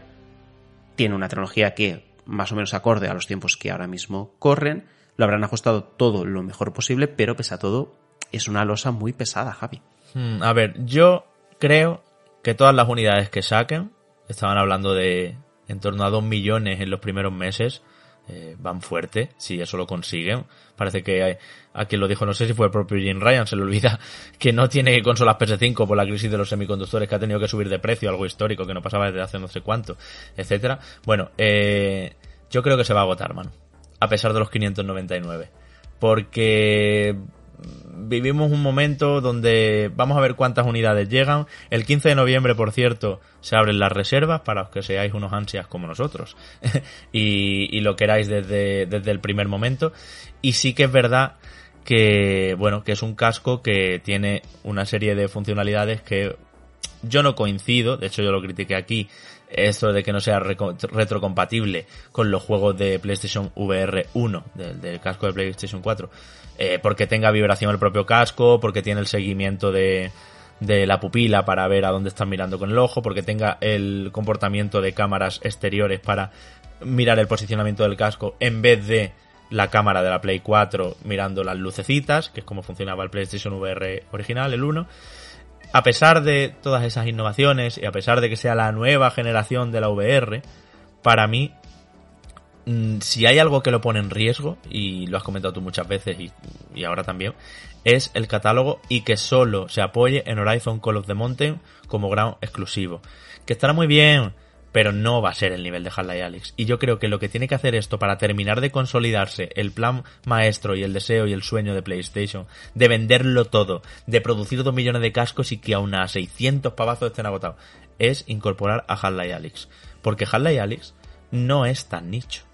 Speaker 2: tiene una tecnología que más o menos acorde a los tiempos que ahora mismo corren, lo habrán ajustado todo lo mejor posible, pero pese a todo, es una losa muy pesada, Javi.
Speaker 1: Hmm, a ver, yo creo que todas las unidades que saquen, estaban hablando de en torno a 2 millones en los primeros meses, eh, van fuerte, si eso lo consiguen. Parece que hay, a quien lo dijo, no sé si fue el propio Jim Ryan, se le olvida que no tiene consolas PS5 por la crisis de los semiconductores, que ha tenido que subir de precio, algo histórico que no pasaba desde hace no sé cuánto, etcétera. Bueno, eh, yo creo que se va a agotar, mano. A pesar de los 599. Porque vivimos un momento donde vamos a ver cuántas unidades llegan. El 15 de noviembre, por cierto, se abren las reservas para que seáis unos ansias como nosotros y, y, lo queráis desde, desde el primer momento. Y sí que es verdad que, bueno, que es un casco que tiene una serie de funcionalidades que yo no coincido, de hecho yo lo critiqué aquí, esto de que no sea retrocompatible con los juegos de PlayStation VR 1, del, del casco de PlayStation 4 eh, porque tenga vibración el propio casco, porque tiene el seguimiento de, de la pupila para ver a dónde están mirando con el ojo, porque tenga el comportamiento de cámaras exteriores para mirar el posicionamiento del casco en vez de la cámara de la Play 4 mirando las lucecitas, que es como funcionaba el PlayStation VR original, el 1. A pesar de todas esas innovaciones y a pesar de que sea la nueva generación de la VR, para mí si hay algo que lo pone en riesgo, y lo has comentado tú muchas veces y, ahora también, es el catálogo y que solo se apoye en Horizon Call of the Mountain como gran exclusivo. Que estará muy bien, pero no va a ser el nivel de Half-Life Alyx. Y yo creo que lo que tiene que hacer esto para terminar de consolidarse el plan maestro y el deseo y el sueño de PlayStation, de venderlo todo, de producir dos millones de cascos y que aún a 600 pavazos estén agotados, es incorporar a Half-Life Alyx. Porque Half-Life Alyx no es tan nicho.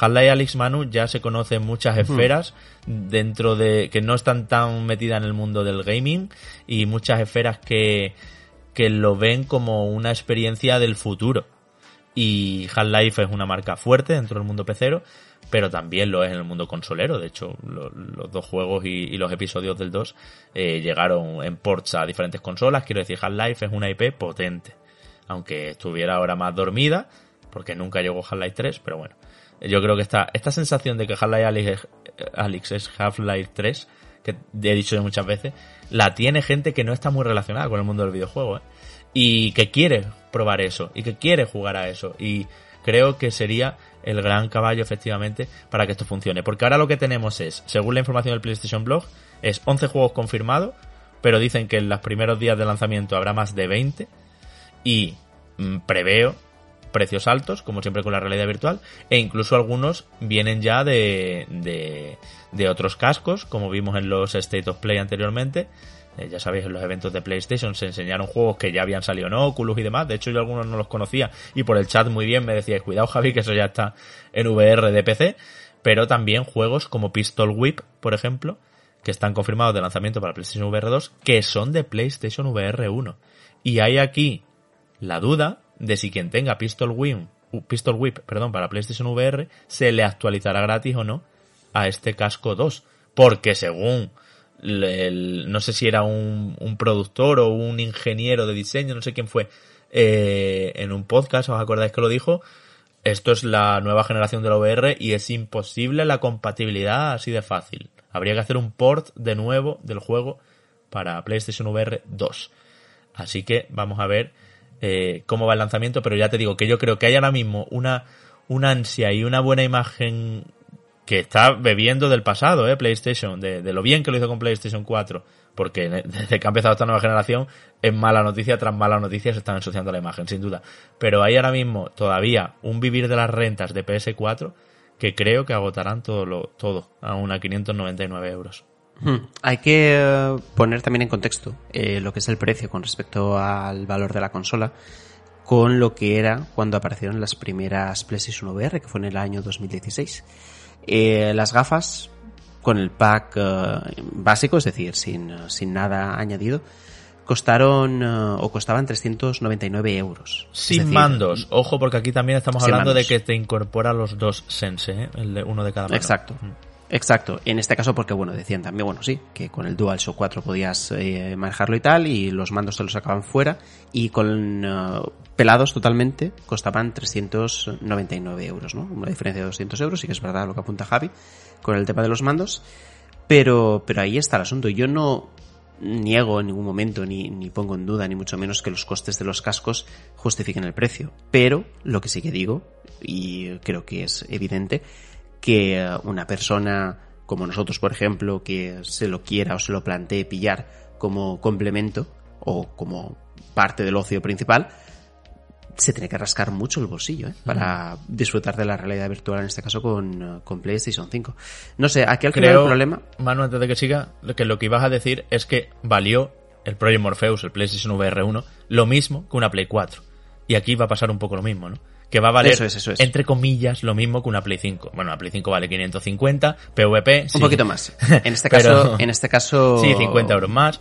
Speaker 1: Half-Life Alyx Manu ya se conoce en muchas esferas dentro de que no están tan metidas en el mundo del gaming y muchas esferas que, que lo ven como una experiencia del futuro. Y Half-Life es una marca fuerte dentro del mundo pecero, pero también lo es en el mundo consolero. De hecho, los dos juegos y, los episodios del 2 eh, llegaron en ports a diferentes consolas. Quiero decir, Half-Life es una IP potente. Aunque estuviera ahora más dormida, porque nunca llegó Half-Life 3, pero bueno. Yo creo que esta, esta sensación de que Half-Life Alyx es, Half-Life 3, que he dicho ya muchas veces, la tiene gente que no está muy relacionada con el mundo del videojuego, ¿eh? Y que quiere probar eso, y que quiere jugar a eso. Y creo que sería el gran caballo, efectivamente, para que esto funcione. Porque ahora lo que tenemos es, según la información del PlayStation Blog, es 11 juegos confirmados, pero dicen que en los primeros días de lanzamiento habrá más de 20. Y mm, preveo precios altos, como siempre con la realidad virtual, e incluso algunos vienen ya de, de, otros cascos, como vimos en los State of Play anteriormente. Eh, ya sabéis, en los eventos de PlayStation se enseñaron juegos que ya habían salido en Oculus y demás. De hecho, yo algunos no los conocía y por el chat muy bien me decíais, cuidado Javi, que eso ya está en VR de PC. Pero también juegos como Pistol Whip, por ejemplo, que están confirmados de lanzamiento para PlayStation VR 2, que son de PlayStation VR 1. Y hay aquí la duda de si quien tenga Pistol Whip, perdón, para PlayStation VR se le actualizará gratis o no a este casco 2. Porque según el, no sé si era un, un, productor o un ingeniero de diseño, no sé quién fue, eh, en un podcast, ¿os acordáis que lo dijo? Esto es la nueva generación de la VR y es imposible la compatibilidad así de fácil. Habría que hacer un port de nuevo del juego para PlayStation VR 2. Así que vamos a ver eh, cómo va el lanzamiento, pero ya te digo que yo creo que hay ahora mismo una, una ansia y una buena imagen que está bebiendo del pasado, eh, PlayStation, de, lo bien que lo hizo con PlayStation 4, porque desde que ha empezado esta nueva generación, es mala noticia tras mala noticia se están ensuciando la imagen, sin duda. Pero hay ahora mismo todavía un vivir de las rentas de PS4 que creo que agotarán todo, lo, todo a una 599 euros.
Speaker 2: Hmm. Hay que eh, poner también en contexto eh, lo que es el precio con respecto al valor de la consola con lo que era cuando aparecieron las primeras PlayStation VR, que fue en el año 2016. Eh, las gafas con el pack eh, básico, es decir, sin, sin nada añadido, costaron eh, o costaban 399 euros.
Speaker 1: Sin mandos, ojo, porque aquí también estamos hablando de que te incorpora los dos sense, ¿eh? el de uno de cada mano.
Speaker 2: Exacto. Mm. Exacto, en este caso porque, bueno, decían también, bueno, sí, que con el DualShock 4 podías eh, manejarlo y tal, y los mandos te los sacaban fuera, y con pelados totalmente costaban 399 euros, ¿no? Una diferencia de 200 euros, sí que es verdad lo que apunta Javi con el tema de los mandos, pero, pero ahí está el asunto. Yo no, niego en ningún momento ni, ni, pongo en duda ni mucho menos que los costes de los cascos justifiquen el precio. Pero lo que sí que digo, y creo que es evidente, que eh, una persona como nosotros, por ejemplo, que se lo quiera o se lo plantee pillar como complemento o como parte del ocio principal, se tiene que rascar mucho el bolsillo ¿eh? para disfrutar de la realidad virtual, en este caso con, con PlayStation 5. No sé, aquí al final el problema...
Speaker 1: Manu, antes de que siga, que lo que ibas a decir es que valió el Project Morpheus, el PlayStation VR 1, lo mismo que una Play 4. Y aquí va a pasar un poco lo mismo, ¿no? Que va a valer, entre comillas, lo mismo que una Play 5. Bueno, la Play 5 vale 550, PvP...
Speaker 2: Un poquito más. En este caso... en este caso...
Speaker 1: Sí, 50 euros más.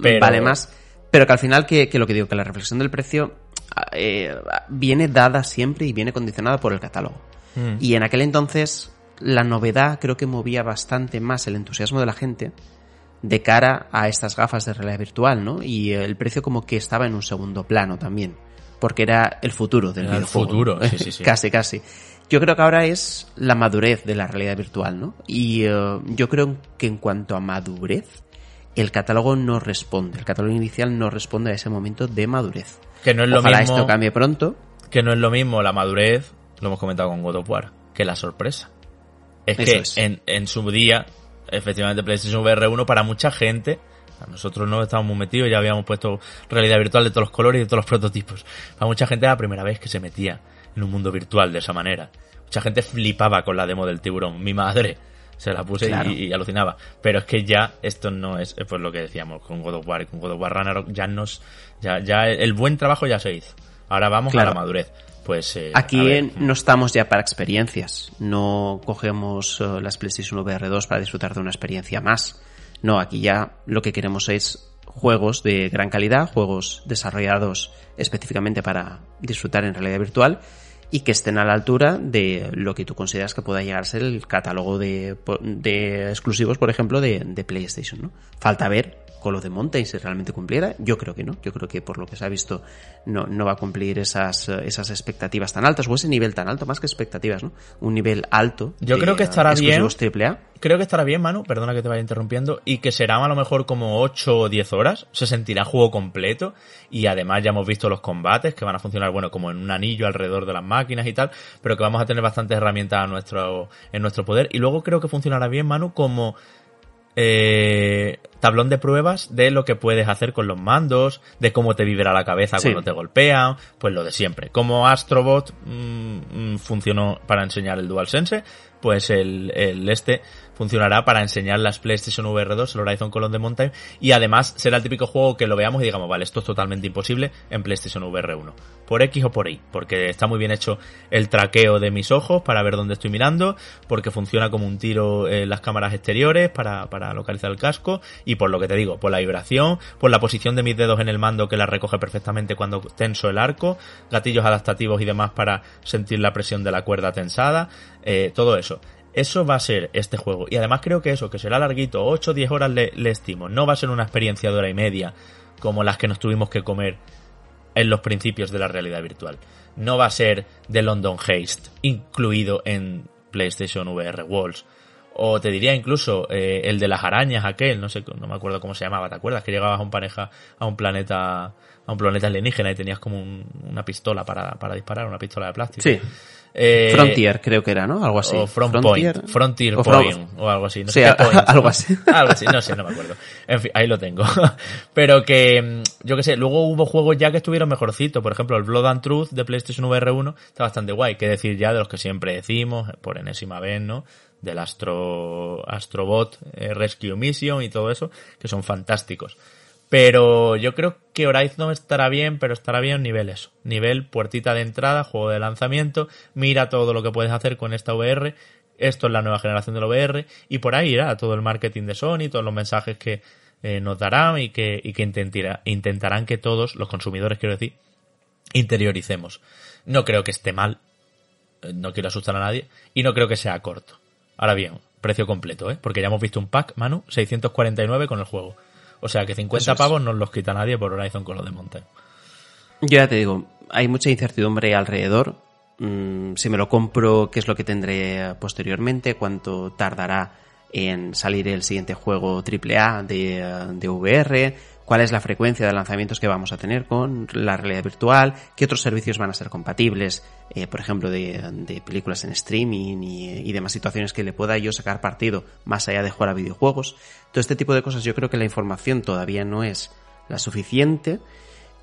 Speaker 1: Pero...
Speaker 2: Vale más. Pero que al final, que, que lo que digo, que la reflexión del precio eh, viene dada siempre y viene condicionada por el catálogo. Mm. Y en aquel entonces la novedad creo que movía bastante más el entusiasmo de la gente de cara a estas gafas de realidad virtual, ¿no? Y el precio como que estaba en un segundo plano también, porque era el futuro del
Speaker 1: El futuro, sí, sí, sí.
Speaker 2: casi, casi. Yo creo que ahora es la madurez de la realidad virtual, ¿no? Y eh, yo creo que en cuanto a madurez, el catálogo no responde, el catálogo inicial no responde a ese momento de madurez.
Speaker 1: Que no es lo
Speaker 2: Ojalá
Speaker 1: mismo.
Speaker 2: esto cambie pronto.
Speaker 1: Que no es lo mismo la madurez, lo hemos comentado con God of War, que la sorpresa. Es que En, en su día, efectivamente, PlayStation VR 1 para mucha gente, nosotros no estábamos muy metidos, ya habíamos puesto realidad virtual de todos los colores y de todos los prototipos. Para mucha gente era la primera vez que se metía en un mundo virtual de esa manera. Mucha gente flipaba con la demo del tiburón. Mi madre se la puse y, alucinaba. Pero es que ya esto no es pues lo que decíamos con God of War y con God of War Ragnarok ya nos ya ya el buen trabajo ya se hizo. Ahora vamos a la madurez. Pues eh,
Speaker 2: aquí no estamos ya para experiencias. No cogemos uh, las PlayStation VR 2 para disfrutar de una experiencia más. No, aquí ya lo que queremos es juegos de gran calidad, juegos desarrollados específicamente para disfrutar en realidad virtual y que estén a la altura de lo que tú consideras que pueda llegar a ser el catálogo de, exclusivos, por ejemplo, de, de PlayStation, ¿no? Falta ver con lo de Mountain si realmente cumpliera. Yo creo que no. Yo creo que por lo que se ha visto no, no va a cumplir esas, esas expectativas tan altas o ese nivel tan alto, más que expectativas, ¿no? Un nivel alto.
Speaker 1: Yo creo que estará bien.
Speaker 2: AAA.
Speaker 1: Creo que estará bien, Manu, perdona que te vaya interrumpiendo, y que será a lo mejor como 8 o 10 horas, se sentirá juego completo, y además ya hemos visto los combates que van a funcionar, bueno, como en un anillo alrededor de las máquinas y tal, pero que vamos a tener bastantes herramientas a nuestro, en nuestro poder, y luego creo que funcionará bien, Manu, como eh, tablón de pruebas de lo que puedes hacer con los mandos, de cómo te vibra la cabeza cuando te golpean, pues lo de siempre. Como Astrobot mm, mm, funcionó para enseñar el DualSense, pues el, el este funcionará para enseñar las PlayStation VR 2, el Horizon Colon de Mountain, y además será el típico juego que lo veamos y digamos, vale, esto es totalmente imposible en PlayStation VR 1. Por X o por Y, porque está muy bien hecho el traqueo de mis ojos para ver dónde estoy mirando, porque funciona como un tiro en las cámaras exteriores para, para localizar el casco, y por lo que te digo, por la vibración, por la posición de mis dedos en el mando que la recoge perfectamente cuando tenso el arco, gatillos adaptativos y demás para sentir la presión de la cuerda tensada, eh, todo eso. Eso va a ser este juego. Y además creo que eso, que será larguito, 8 o 10 horas le, estimo. No va a ser una experiencia de hora y media como las que nos tuvimos que comer en los principios de la realidad virtual. No va a ser de London Haste, incluido en PlayStation VR Walls. O te diría incluso eh, el de las arañas aquel, no sé, no me acuerdo cómo se llamaba, ¿te acuerdas? Que llegabas a un pareja, a un planeta, a un planeta alienígena y tenías como una pistola para, para disparar, una pistola de plástico.
Speaker 2: Sí. Eh, Frontier creo que era, ¿no? Algo así.
Speaker 1: O Frontier, Frontier Point, o algo así.
Speaker 2: No sé algo así.
Speaker 1: algo así, no sé, no me acuerdo. En fin, ahí lo tengo. Pero que, mm, yo que sé, luego hubo juegos ya que estuvieron mejorcitos. Por ejemplo, el Blood and Truth de PlayStation VR 1 está bastante guay. Que decir ya de los que siempre decimos, por enésima vez, ¿no? Del Astro, Astrobot eh, Rescue Mission y todo eso, que son fantásticos. Pero yo creo que Horizon estará bien, pero estará bien nivel eso. Nivel puertita de entrada, juego de lanzamiento, mira todo lo que puedes hacer con esta VR esto es la nueva generación del VR y por ahí irá todo el marketing de Sony, todos los mensajes que eh, nos darán y que, y que intentarán que todos, los consumidores quiero decir, interioricemos. No creo que esté mal, eh, no quiero asustar a nadie, y no creo que sea corto. Ahora bien, precio completo, ¿eh? Porque ya hemos visto un pack, Manu, 649 con el juego. O sea que 50 pavos no los quita nadie por Horizon con los de Mountain.
Speaker 2: Yo ya te digo, hay mucha incertidumbre alrededor. Mm, si me lo compro, qué es lo que tendré posteriormente, cuánto tardará en salir el siguiente juego AAA de, de VR, cuál es la frecuencia de lanzamientos que vamos a tener con la realidad virtual, qué otros servicios van a ser compatibles, eh, por ejemplo, de, películas en streaming y, demás situaciones que le pueda yo sacar partido más allá de jugar a videojuegos. Todo este tipo de cosas yo creo que la información todavía no es la suficiente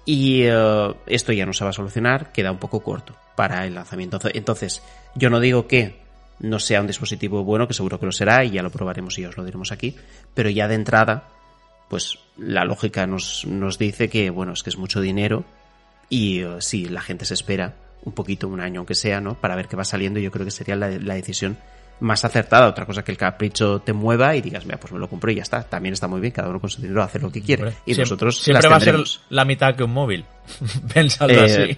Speaker 2: y eh, esto ya no se va a solucionar, queda un poco corto para el lanzamiento. Entonces, yo no digo que no sea un dispositivo bueno, que seguro que lo será y ya lo probaremos y os lo diremos aquí, pero ya de entrada pues la lógica nos, nos dice que, bueno, es que es mucho dinero y uh, si la gente se espera un poquito, un año aunque sea, ¿no? Para ver qué va saliendo, yo creo que sería la, decisión más acertada. Otra cosa que el capricho te mueva y digas, mira, pues me lo compro y ya está. También está muy bien, cada uno con su dinero hace lo que quiere. y nosotros
Speaker 1: siempre va a ser la mitad que un móvil. Pensando eh,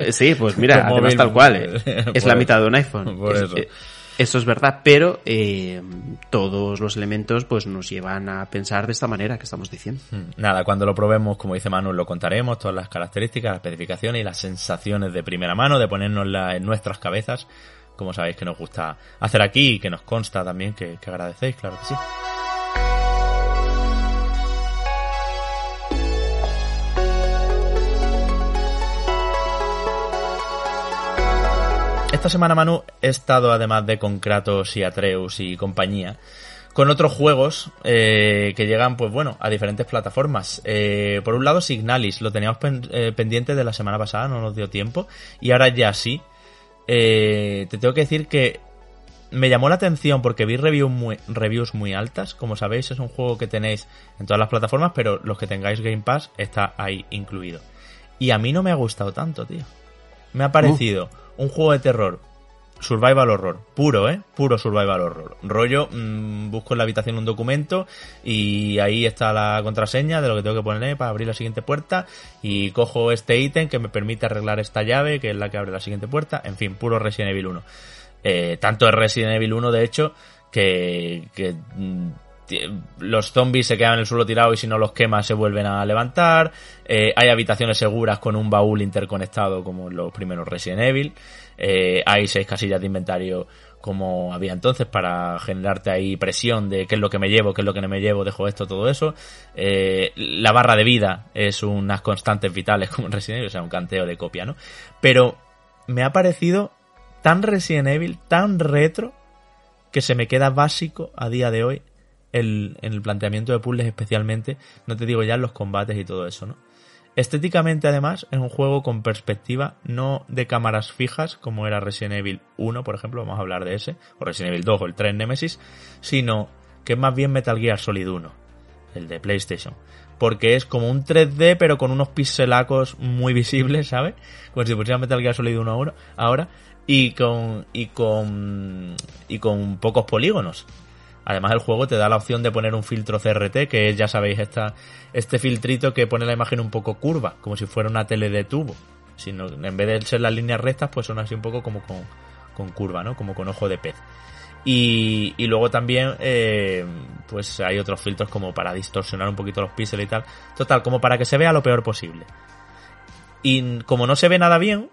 Speaker 2: así. Sí, pues mira, además tal cual. Eh, es la mitad de un iPhone.
Speaker 1: Por eso. Eh,
Speaker 2: eso es verdad, pero eh, todos los elementos pues nos llevan a pensar de esta manera que estamos diciendo.
Speaker 1: Hmm. Nada, cuando lo probemos, como dice Manuel, lo contaremos, todas las características, las especificaciones y las sensaciones de primera mano, de ponernosla en nuestras cabezas, como sabéis que nos gusta hacer aquí y que nos consta también que, que agradecéis, claro que sí. Esta semana, Manu, he estado, además de con Kratos y Atreus y compañía, con otros juegos eh, que llegan, pues bueno, a diferentes plataformas. Eh, por un lado, Signalis, lo teníamos eh, pendiente de la semana pasada, no nos dio tiempo, y ahora ya sí. Te tengo que decir que me llamó la atención porque vi muy, reviews muy altas. Como sabéis, es un juego que tenéis en todas las plataformas, pero los que tengáis Game Pass está ahí incluido. Y a mí no me ha gustado tanto, tío. Me ha parecido un juego de terror, survival horror, puro, ¿eh? Puro survival horror. Rollo, mm, busco en la habitación un documento y ahí está la contraseña de lo que tengo que poner para abrir la siguiente puerta y cojo este ítem que me permite arreglar esta llave que es la que abre la siguiente puerta. En fin, puro Resident Evil 1. Eh, tanto es Resident Evil 1, de hecho, que, que mm, los zombies se quedan en el suelo tirado y si no los quemas se vuelven a levantar. Eh, hay habitaciones seguras con un baúl interconectado como los primeros Resident Evil. Eh, hay seis casillas de inventario como había entonces para generarte ahí presión de qué es lo que me llevo, qué es lo que no me llevo, dejo esto, todo eso. Eh, la barra de vida es unas constantes vitales como en Resident Evil, o sea, un canteo de copia, ¿no? Pero me ha parecido tan Resident Evil, tan retro, que se me queda básico a día de hoy el, en el planteamiento de puzzles especialmente, no te digo ya en los combates y todo eso, ¿no? Estéticamente además es un juego con perspectiva no de cámaras fijas como era Resident Evil 1 por ejemplo, vamos a hablar de ese, o Resident Evil 2 o el 3 Nemesis, sino que es más bien Metal Gear Solid 1, el de PlayStation. Porque es como un 3D pero con unos pixelacos muy visibles, ¿sabes? Como si pusiera Metal Gear Solid 1 ahora, ahora y con, y con, y con pocos polígonos. Además el juego te da la opción de poner un filtro CRT, que es, ya sabéis, este filtrito que pone la imagen un poco curva, como si fuera una tele de tubo. Sino, en vez de ser las líneas rectas, pues son así un poco como con, con curva, ¿no? Como con ojo de pez. Y, y luego también, eh, pues hay otros filtros como para distorsionar un poquito los píxeles y tal. Total, como para que se vea lo peor posible. Y como no se ve nada bien,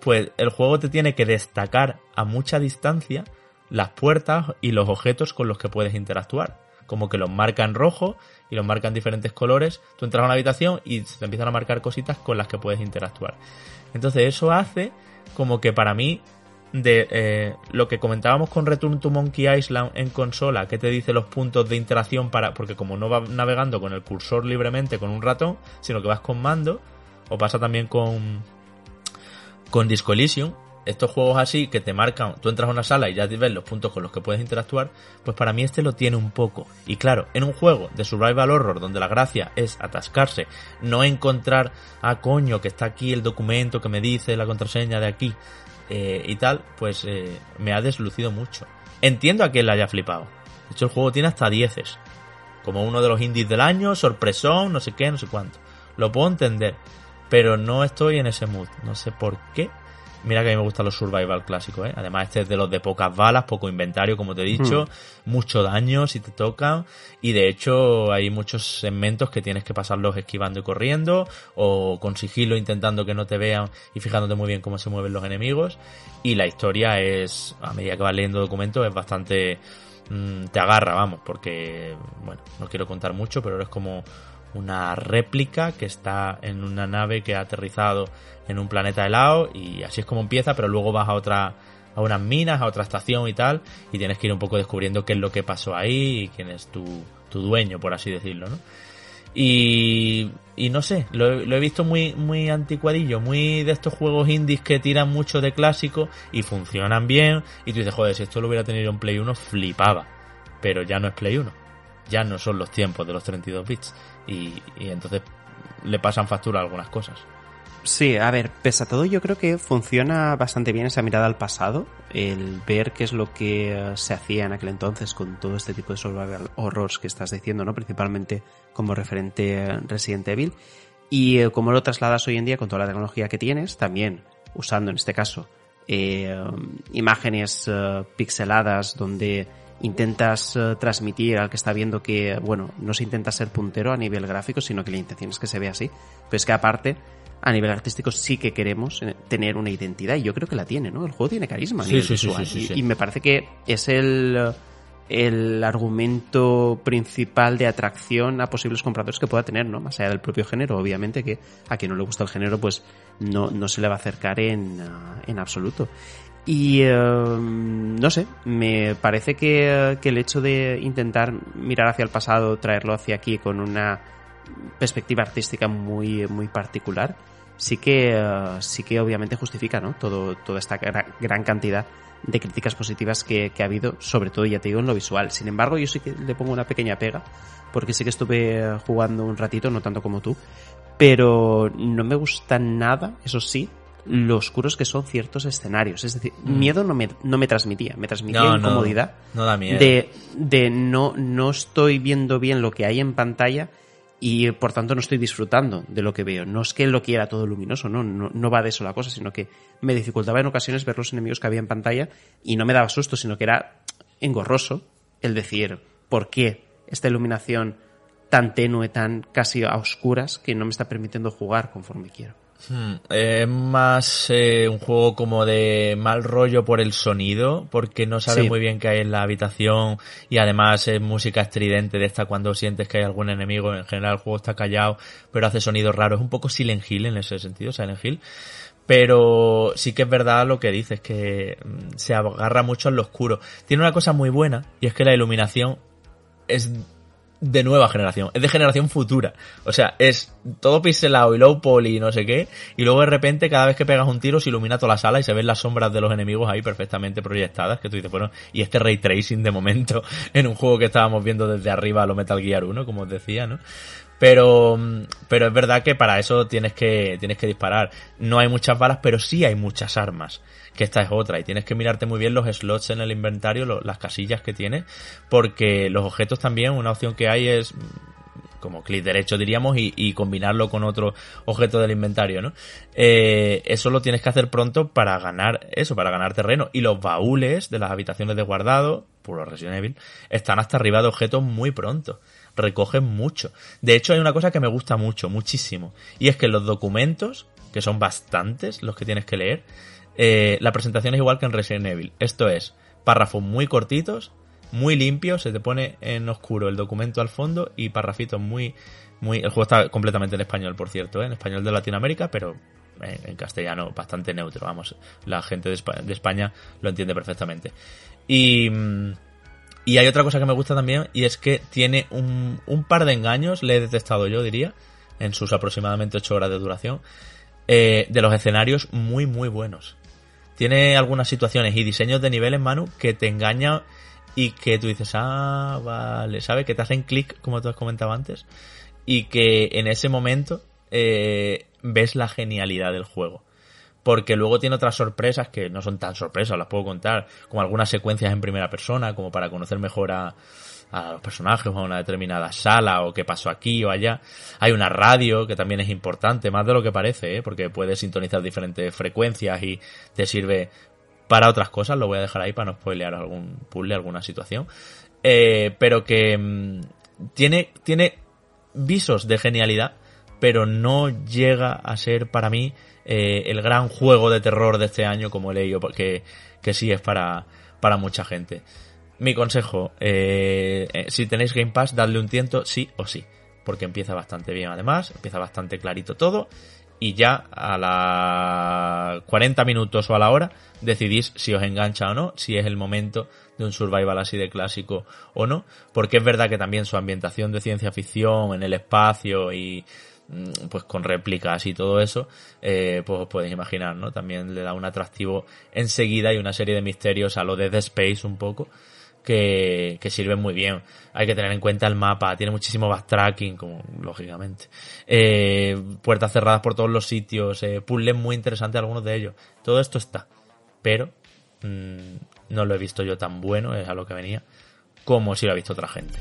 Speaker 1: pues el juego te tiene que destacar a mucha distancia las puertas y los objetos con los que puedes interactuar. Como que los marca en rojo y los marca en diferentes colores. Tú entras a una habitación y te empiezan a marcar cositas con las que puedes interactuar. Entonces eso hace como que para mí de eh, lo que comentábamos con Return to Monkey Island en consola, que te dice los puntos de interacción para, porque como no vas navegando con el cursor libremente con un ratón, sino que vas con mando, o pasa también con con Disco estos juegos así que te marcan, tú entras a una sala y ya ves los puntos con los que puedes interactuar, pues para mí este lo tiene un poco. Y claro, en un juego de survival horror donde la gracia es atascarse, no encontrar, ah coño, que está aquí el documento que me dice la contraseña de aquí eh, y tal, pues eh, me ha deslucido mucho. Entiendo a quien le haya flipado. De hecho, el juego tiene hasta 10 Como uno de los indies del año, sorpresón, no sé qué, no sé cuánto. Lo puedo entender. Pero no estoy en ese mood. No sé por qué. Mira que a mí me gustan los survival clásicos, ¿eh? Además, este es de los de pocas balas, poco inventario, como te he dicho, hmm. mucho daño si te tocan. Y de hecho, hay muchos segmentos que tienes que pasarlos esquivando y corriendo, o con sigilo intentando que no te vean y fijándote muy bien cómo se mueven los enemigos. Y la historia es, a medida que vas leyendo documentos, es bastante. Mm, te agarra, vamos, porque, bueno, no quiero contar mucho, pero es como una réplica que está en una nave que ha aterrizado en un planeta helado y así es como empieza, pero luego vas a otra a unas minas, a otra estación y tal, y tienes que ir un poco descubriendo qué es lo que pasó ahí y quién es tu, tu dueño, por así decirlo, ¿no? Y, y no sé, lo, he visto muy, muy anticuadillo, muy de estos juegos indies que tiran mucho de clásico y funcionan bien. Y tú dices, joder, si esto lo hubiera tenido en Play 1, flipaba. Pero ya no es Play 1. Ya no son los tiempos de los 32 bits. Y, entonces le pasan factura algunas cosas.
Speaker 2: Sí, a ver, pese a todo yo creo que funciona bastante bien esa mirada al pasado, el ver qué es lo que eh, se hacía en aquel entonces con todo este tipo de survival horrors que estás diciendo, ¿no? Principalmente como referente Resident Evil y eh, como lo trasladas hoy en día con toda la tecnología que tienes, también usando en este caso eh, imágenes pixeladas donde intentas transmitir al que está viendo que, bueno, no se intenta ser puntero a nivel gráfico, sino que la intención es que se vea así, pero es que aparte a nivel artístico sí que queremos eh, tener una identidad y yo creo que la tiene, ¿no? El juego tiene carisma sí, sí, sí, y, me parece que es el, el argumento principal de atracción a posibles compradores que pueda tener, ¿no? Más allá del propio género, obviamente que a quien no le gusta el género pues no, no se le va a acercar en, uh, en absoluto. Y um, no sé, me parece que, que el hecho de intentar mirar hacia el pasado, traerlo hacia aquí con una perspectiva artística muy, muy particular, sí que, eh, sí que obviamente justifica ¿no? Todo, toda esta gran cantidad de críticas positivas que, que, ha habido, sobre todo, ya te digo, en lo visual. Sin embargo, yo sí que le pongo una pequeña pega, porque sí que estuve jugando un ratito, no tanto como tú, pero no me gusta nada, eso sí, lo oscuros que son ciertos escenarios. Es decir, mm. miedo no me, no me transmitía, me transmitía incomodidad.
Speaker 1: No, da miedo.
Speaker 2: De, de no, no estoy viendo bien lo que hay en pantalla y por tanto no estoy disfrutando de lo que veo. No es que lo quiera todo luminoso, no, no, va de eso la cosa, sino que me dificultaba en ocasiones ver los enemigos que había en pantalla y no me daba susto, sino que era engorroso el decir, ¿por qué esta iluminación tan tenue, tan casi a oscuras, que no me está permitiendo jugar conforme quiero?
Speaker 1: Hmm, es más eh, un juego como de mal rollo por el sonido, porque no sabes muy bien qué hay en la habitación y además es música estridente de esta cuando sientes que hay algún enemigo. En general el juego está callado, pero hace sonidos raros. Es un poco Silent Hill en ese sentido, Silent Hill. Pero sí que es verdad lo que dices, que mm, se agarra mucho en lo oscuro. Tiene una cosa muy buena y es que la iluminación es de nueva generación, es de generación futura. O sea, es todo pixelado y low poly y no sé qué, y luego de repente cada vez que pegas un tiro se ilumina toda la sala y se ven las sombras de los enemigos ahí perfectamente proyectadas, que tú dices, bueno, y este ray tracing de momento en un juego que estábamos viendo desde arriba, lo Metal Gear 1, como os decía, ¿no? Pero, pero es verdad que para eso tienes que, tienes que disparar. No hay muchas balas, pero sí hay muchas armas. Que esta es otra. Y tienes que mirarte muy bien los slots en el inventario, las casillas que tiene. Porque los objetos también, una opción que hay es como clic derecho diríamos y, combinarlo con otro objeto del inventario, ¿no? Eh, eso lo tienes que hacer pronto para ganar eso, para ganar terreno. Y los baúles de las habitaciones de guardado, por Resident Evil, están hasta arriba de objetos muy pronto recogen mucho. De hecho, hay una cosa que me gusta mucho, muchísimo. Y es que los documentos, que son bastantes los que tienes que leer, eh, la presentación es igual que en Resident Evil. Esto es, párrafos muy cortitos, muy limpios, se te pone en oscuro el documento al fondo y párrafitos muy, muy... El juego está completamente en español, por cierto, ¿eh? en español de Latinoamérica, pero en castellano bastante neutro, vamos. La gente de España lo entiende perfectamente. Y... Mm, y hay otra cosa que me gusta también y es que tiene un, par de engaños, le he detestado yo diría, en sus aproximadamente 8 horas de duración, eh, de los escenarios muy muy buenos. Tiene algunas situaciones y diseños de nivel en Manu que te engañan y que tú dices, ah, vale, ¿sabes? Que te hacen clic, como tú has comentado antes, y que en ese momento eh, ves la genialidad del juego. Porque luego tiene otras sorpresas que no son tan sorpresas, las puedo contar, como algunas secuencias en primera persona, como para conocer mejor a, los personajes o a una determinada sala o qué pasó aquí o allá. Hay una radio que también es importante, más de lo que parece, ¿eh? porque puedes sintonizar diferentes frecuencias y te sirve para otras cosas, lo voy a dejar ahí para no spoilear algún puzzle, alguna situación. Eh, pero que mm, tiene, tiene visos de genialidad, pero no llega a ser para mí eh, el gran juego de terror de este año como he leído, que, que sí es para, para mucha gente. Mi consejo, eh, eh, si tenéis Game Pass, dadle un tiento sí o sí, porque empieza bastante bien además, empieza bastante clarito todo y ya a la 40 minutos o a la hora decidís si os engancha o no, si es el momento de un survival así de clásico o no, porque es verdad que también su ambientación de ciencia ficción en el espacio y pues con réplicas y todo eso, eh, pues os podéis imaginar, ¿no? También le da un atractivo enseguida y una serie de misterios a lo de The Space un poco, que, que sirven muy bien. Hay que tener en cuenta el mapa, tiene muchísimo backtracking, como lógicamente. Eh, puertas cerradas por todos los sitios, eh, puzzles muy interesantes algunos de ellos. Todo esto está, pero mmm, no lo he visto yo tan bueno, es a lo que venía, como si lo ha visto otra gente.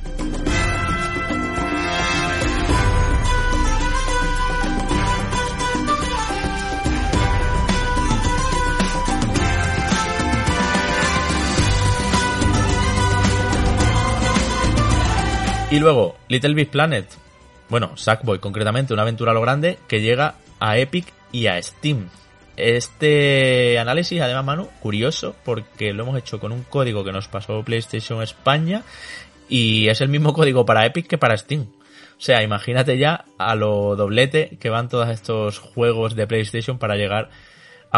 Speaker 1: Y luego, Little Big Planet. Bueno, Sackboy concretamente, una aventura a lo grande que llega a Epic y a Steam. Este análisis, además, Manu, curioso, porque lo hemos hecho con un código que nos pasó PlayStation España y es el mismo código para Epic que para Steam. O sea, imagínate ya a lo doblete que van todos estos juegos de PlayStation para llegar a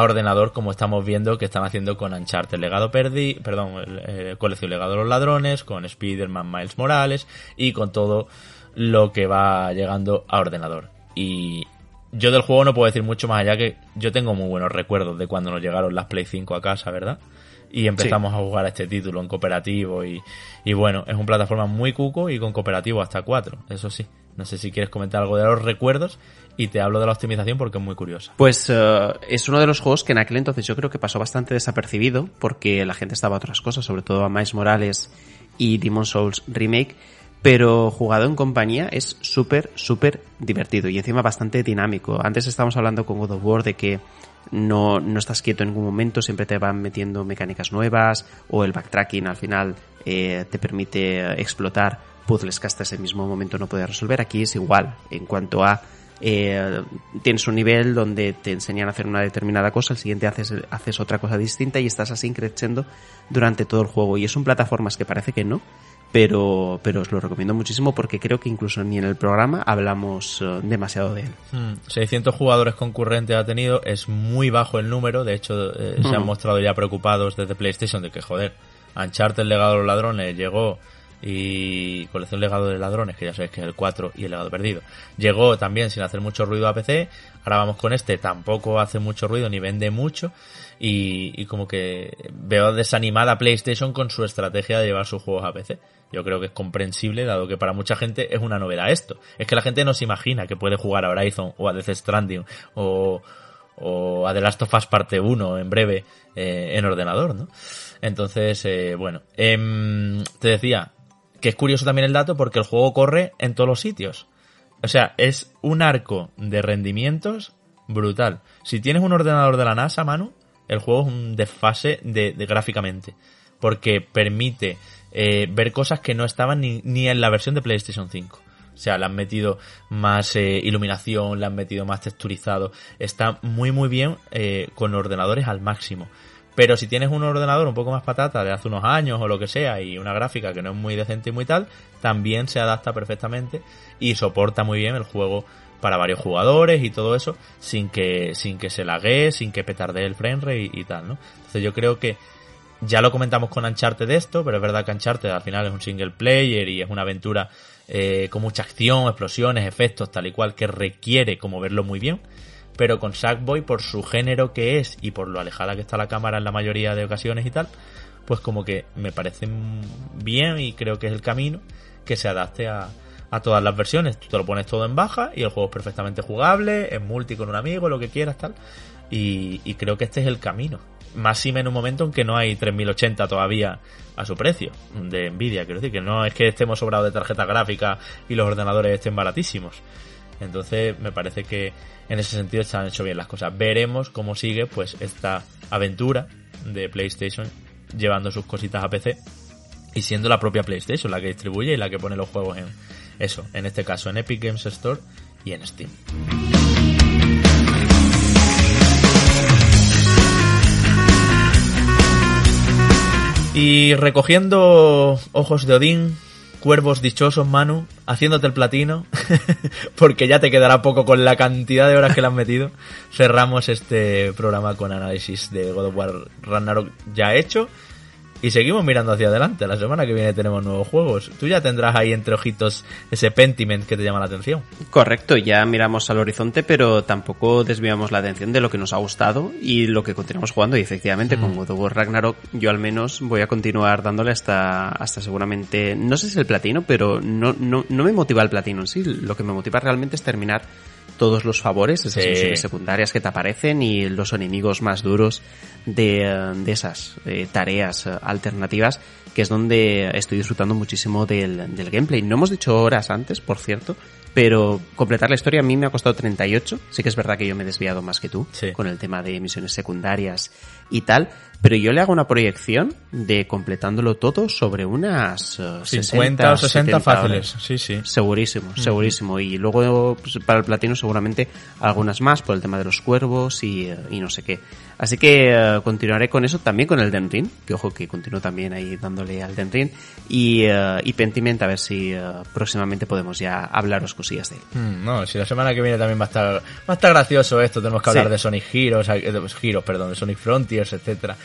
Speaker 1: ordenador como estamos viendo que están haciendo con Uncharted Legado Perdi, perdón, el, Colección Legado de los Ladrones, con Spider-Man Miles Morales y con todo lo que va llegando a ordenador. Y yo del juego no puedo decir mucho más allá que yo tengo muy buenos recuerdos de cuando nos llegaron las Play 5 a casa, ¿verdad? Y empezamos sí. a jugar a este título en cooperativo y, y bueno, es una plataforma muy cuco y con cooperativo hasta 4, eso sí. No sé si quieres comentar algo de los recuerdos y te hablo de la optimización porque es muy curiosa.
Speaker 2: Pues uh, es uno de los juegos que en aquel entonces yo creo que pasó bastante desapercibido porque la gente estaba a otras cosas, sobre todo a Miles Morales y Demon Souls Remake, pero jugado en compañía es súper, súper divertido y encima bastante dinámico. Antes estábamos hablando con God of War de que no, no estás quieto en ningún momento, siempre te van metiendo mecánicas nuevas o el backtracking al final eh, te permite explotar puzzles que hasta ese mismo momento no puedes resolver. Aquí es igual, en cuanto a eh, tienes un nivel donde te enseñan a hacer una determinada cosa, el siguiente haces, haces otra cosa distinta y estás así creciendo durante todo el juego. Y es un plataformas que parece que no, pero, pero os lo recomiendo muchísimo porque creo que incluso ni en el programa hablamos uh, demasiado de él.
Speaker 1: Hmm. 600 jugadores concurrentes ha tenido, es muy bajo el número, de hecho eh, uh -huh. se han mostrado ya preocupados desde PlayStation de que joder, Uncharted el legado de los ladrones llegó y colección legado de ladrones, que ya sabéis que es el 4 y el legado perdido. Llegó también sin hacer mucho ruido a PC, ahora vamos con este, tampoco hace mucho ruido ni vende mucho y, y como que veo desanimada PlayStation con su estrategia de llevar sus juegos a PC. Yo creo que es comprensible, dado que para mucha gente es una novedad esto. Es que la gente no se imagina que puede jugar a Horizon o a Death Stranding o, o a The Last of Us parte 1 en breve eh, en ordenador, ¿no? Entonces, eh, bueno, eh, te decía, que es curioso también el dato porque el juego corre en todos los sitios. O sea, es un arco de rendimientos brutal. Si tienes un ordenador de la NASA, Manu, el juego es un desfase de, de gráficamente. Porque permite eh, ver cosas que no estaban ni, ni, en la versión de PlayStation 5. O sea, le han metido más eh, iluminación, le han metido más texturizado. Está muy muy bien eh, con ordenadores al máximo. Pero si tienes un ordenador un poco más patata de hace unos años o lo que sea y una gráfica que no es muy decente y muy tal, también se adapta perfectamente y soporta muy bien el juego para varios jugadores y todo eso sin que sin que se lague, sin que petardee el frame rate y, tal, ¿no? Entonces yo creo que ya lo comentamos con Uncharted de esto, pero es verdad que Uncharted al final es un single player y es una aventura eh, con mucha acción, explosiones, efectos, tal y cual, que requiere como verlo muy bien pero con Sackboy, por su género que es y por lo alejada que está la cámara en la mayoría de ocasiones y tal, pues como que me parece bien y creo que es el camino que se adapte a, a todas las versiones. Tú te lo pones todo en baja y el juego es perfectamente jugable, es multi con un amigo, lo que quieras, tal. y, y creo que este es el camino. Más en un momento en que no hay 3080 todavía a su precio de Nvidia. Quiero decir que no es que estemos sobrados de tarjeta gráfica y los ordenadores estén baratísimos. Entonces me parece que en ese sentido se han hecho bien las cosas. Veremos cómo sigue pues esta aventura de PlayStation llevando sus cositas a PC y siendo la propia PlayStation la que distribuye y la que pone los juegos en eso, en este caso en Epic Games Store y en Steam. Y recogiendo ojos de Odín, cuervos dichosos, Manu, haciéndote el platino, porque ya te quedará poco con la cantidad de horas que le han metido, cerramos este programa con análisis de God of War Ragnarok ya hecho y seguimos mirando hacia adelante. La semana que viene tenemos nuevos juegos. Tú ya tendrás ahí entre ojitos ese Pentiment que te llama la atención.
Speaker 2: Correcto, ya miramos al horizonte, pero tampoco desviamos la atención de lo que nos ha gustado y lo que continuamos jugando. Y efectivamente, con mm. God of War Ragnarok, yo al menos voy a continuar dándole hasta, hasta seguramente, no sé si es el platino, pero no, no, no me motiva el platino en sí. Lo que me motiva realmente es terminar todos los favores, esas misiones secundarias que te aparecen y los enemigos más duros de, de esas eh, tareas eh, alternativas, que es donde estoy disfrutando muchísimo del, del gameplay. No hemos dicho horas antes, por cierto, pero completar la historia a mí me ha costado 38. Sí que es verdad que yo me he desviado más que tú con el tema de misiones secundarias y tal, pero yo le hago una proyección de completándolo todo sobre unas
Speaker 1: 50 o 60 fáciles. Sí, sí.
Speaker 2: Segurísimo, segurísimo. Y luego pues, para el platino seguramente algunas más por el tema de los cuervos y, y no sé qué. Así que uh, continuaré con eso, también con el Den Ring, que ojo que continúo también ahí dándole al Den Ring, y, uh, y Pentiment, a ver si uh, próximamente podemos ya hablaros cosillas de él.
Speaker 1: Mm, no, si la semana que viene también va a estar, va a estar gracioso esto, tenemos que hablar sí. de Sonic Heroes, Heroes, perdón, de Sonic Etcétera.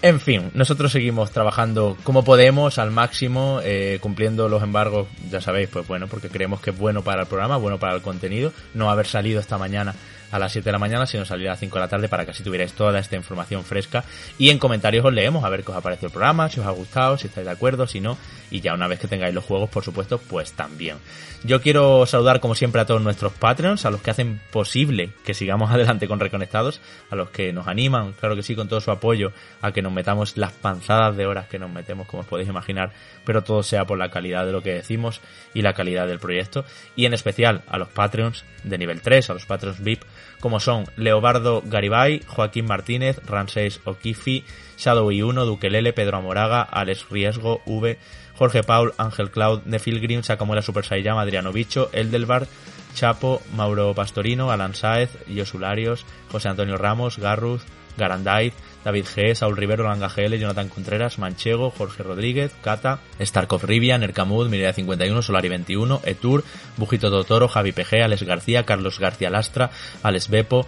Speaker 1: En fin, nosotros seguimos trabajando como podemos, al máximo, eh, cumpliendo los embargos, ya sabéis, pues bueno, porque creemos que es bueno para el programa, bueno para el contenido, no haber salido esta mañana a las 7 de la mañana, sino salir a las 5 de la tarde para que así tuvierais toda esta información fresca. Y en comentarios os leemos a ver qué os ha parecido el programa, si os ha gustado, si estáis de acuerdo, si no. Y ya una vez que tengáis los juegos, por supuesto, pues también. Yo quiero saludar como siempre a todos nuestros Patreons, a los que hacen posible que sigamos adelante con Reconectados, a los que nos animan, claro que sí, con todo su apoyo, a que nos metamos las panzadas de horas que nos metemos, como os podéis imaginar, pero todo sea por la calidad de lo que decimos y la calidad del proyecto. Y en especial a los Patreons de nivel 3, a los Patreons VIP, como son Leobardo Garibay, Joaquín Martínez, Ramsés Okifi, Shadow I1, Duquelele, Pedro Amoraga, Alex Riesgo, V, Jorge Paul, Ángel Cloud, Nefil Green, Sacamuela Super Saiyama, Adriano Bicho, Eldelbar, Chapo, Mauro Pastorino, Alan Saez, Yosularios, José Antonio Ramos, Garruz, Garandaiz, David G, Saul Rivero, Langa GL, Jonathan Contreras, Manchego, Jorge Rodríguez, Cata, Starkov Rivian, Ercamud, Mireia 51, Solari 21, Etur, Bujito Totoro, Javi PG, Alex García, Carlos García Lastra, Alex Bepo,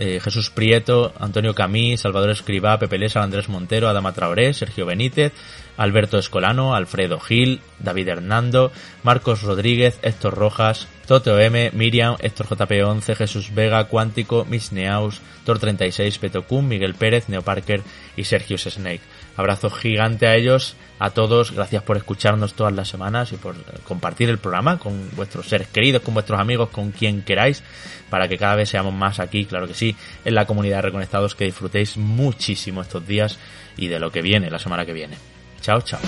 Speaker 1: eh, Jesús Prieto, Antonio Camí, Salvador Escribá, Pepe Lesa, Andrés Montero, Adama Traoré, Sergio Benítez, Alberto Escolano, Alfredo Gil, David Hernando, Marcos Rodríguez, Héctor Rojas, Toto M, Miriam, Héctor JP11, Jesús Vega, Cuántico, Misneaus, Tor36, Petocum, Miguel Pérez, Neo Parker y Sergius Snake. Abrazo gigante a ellos, a todos, gracias por escucharnos todas las semanas y por compartir el programa con vuestros seres queridos, con vuestros amigos, con quien queráis, para que cada vez seamos más aquí, claro que sí, en la comunidad de Reconectados, que disfrutéis muchísimo estos días y de lo que viene la semana que viene. Chao, chao.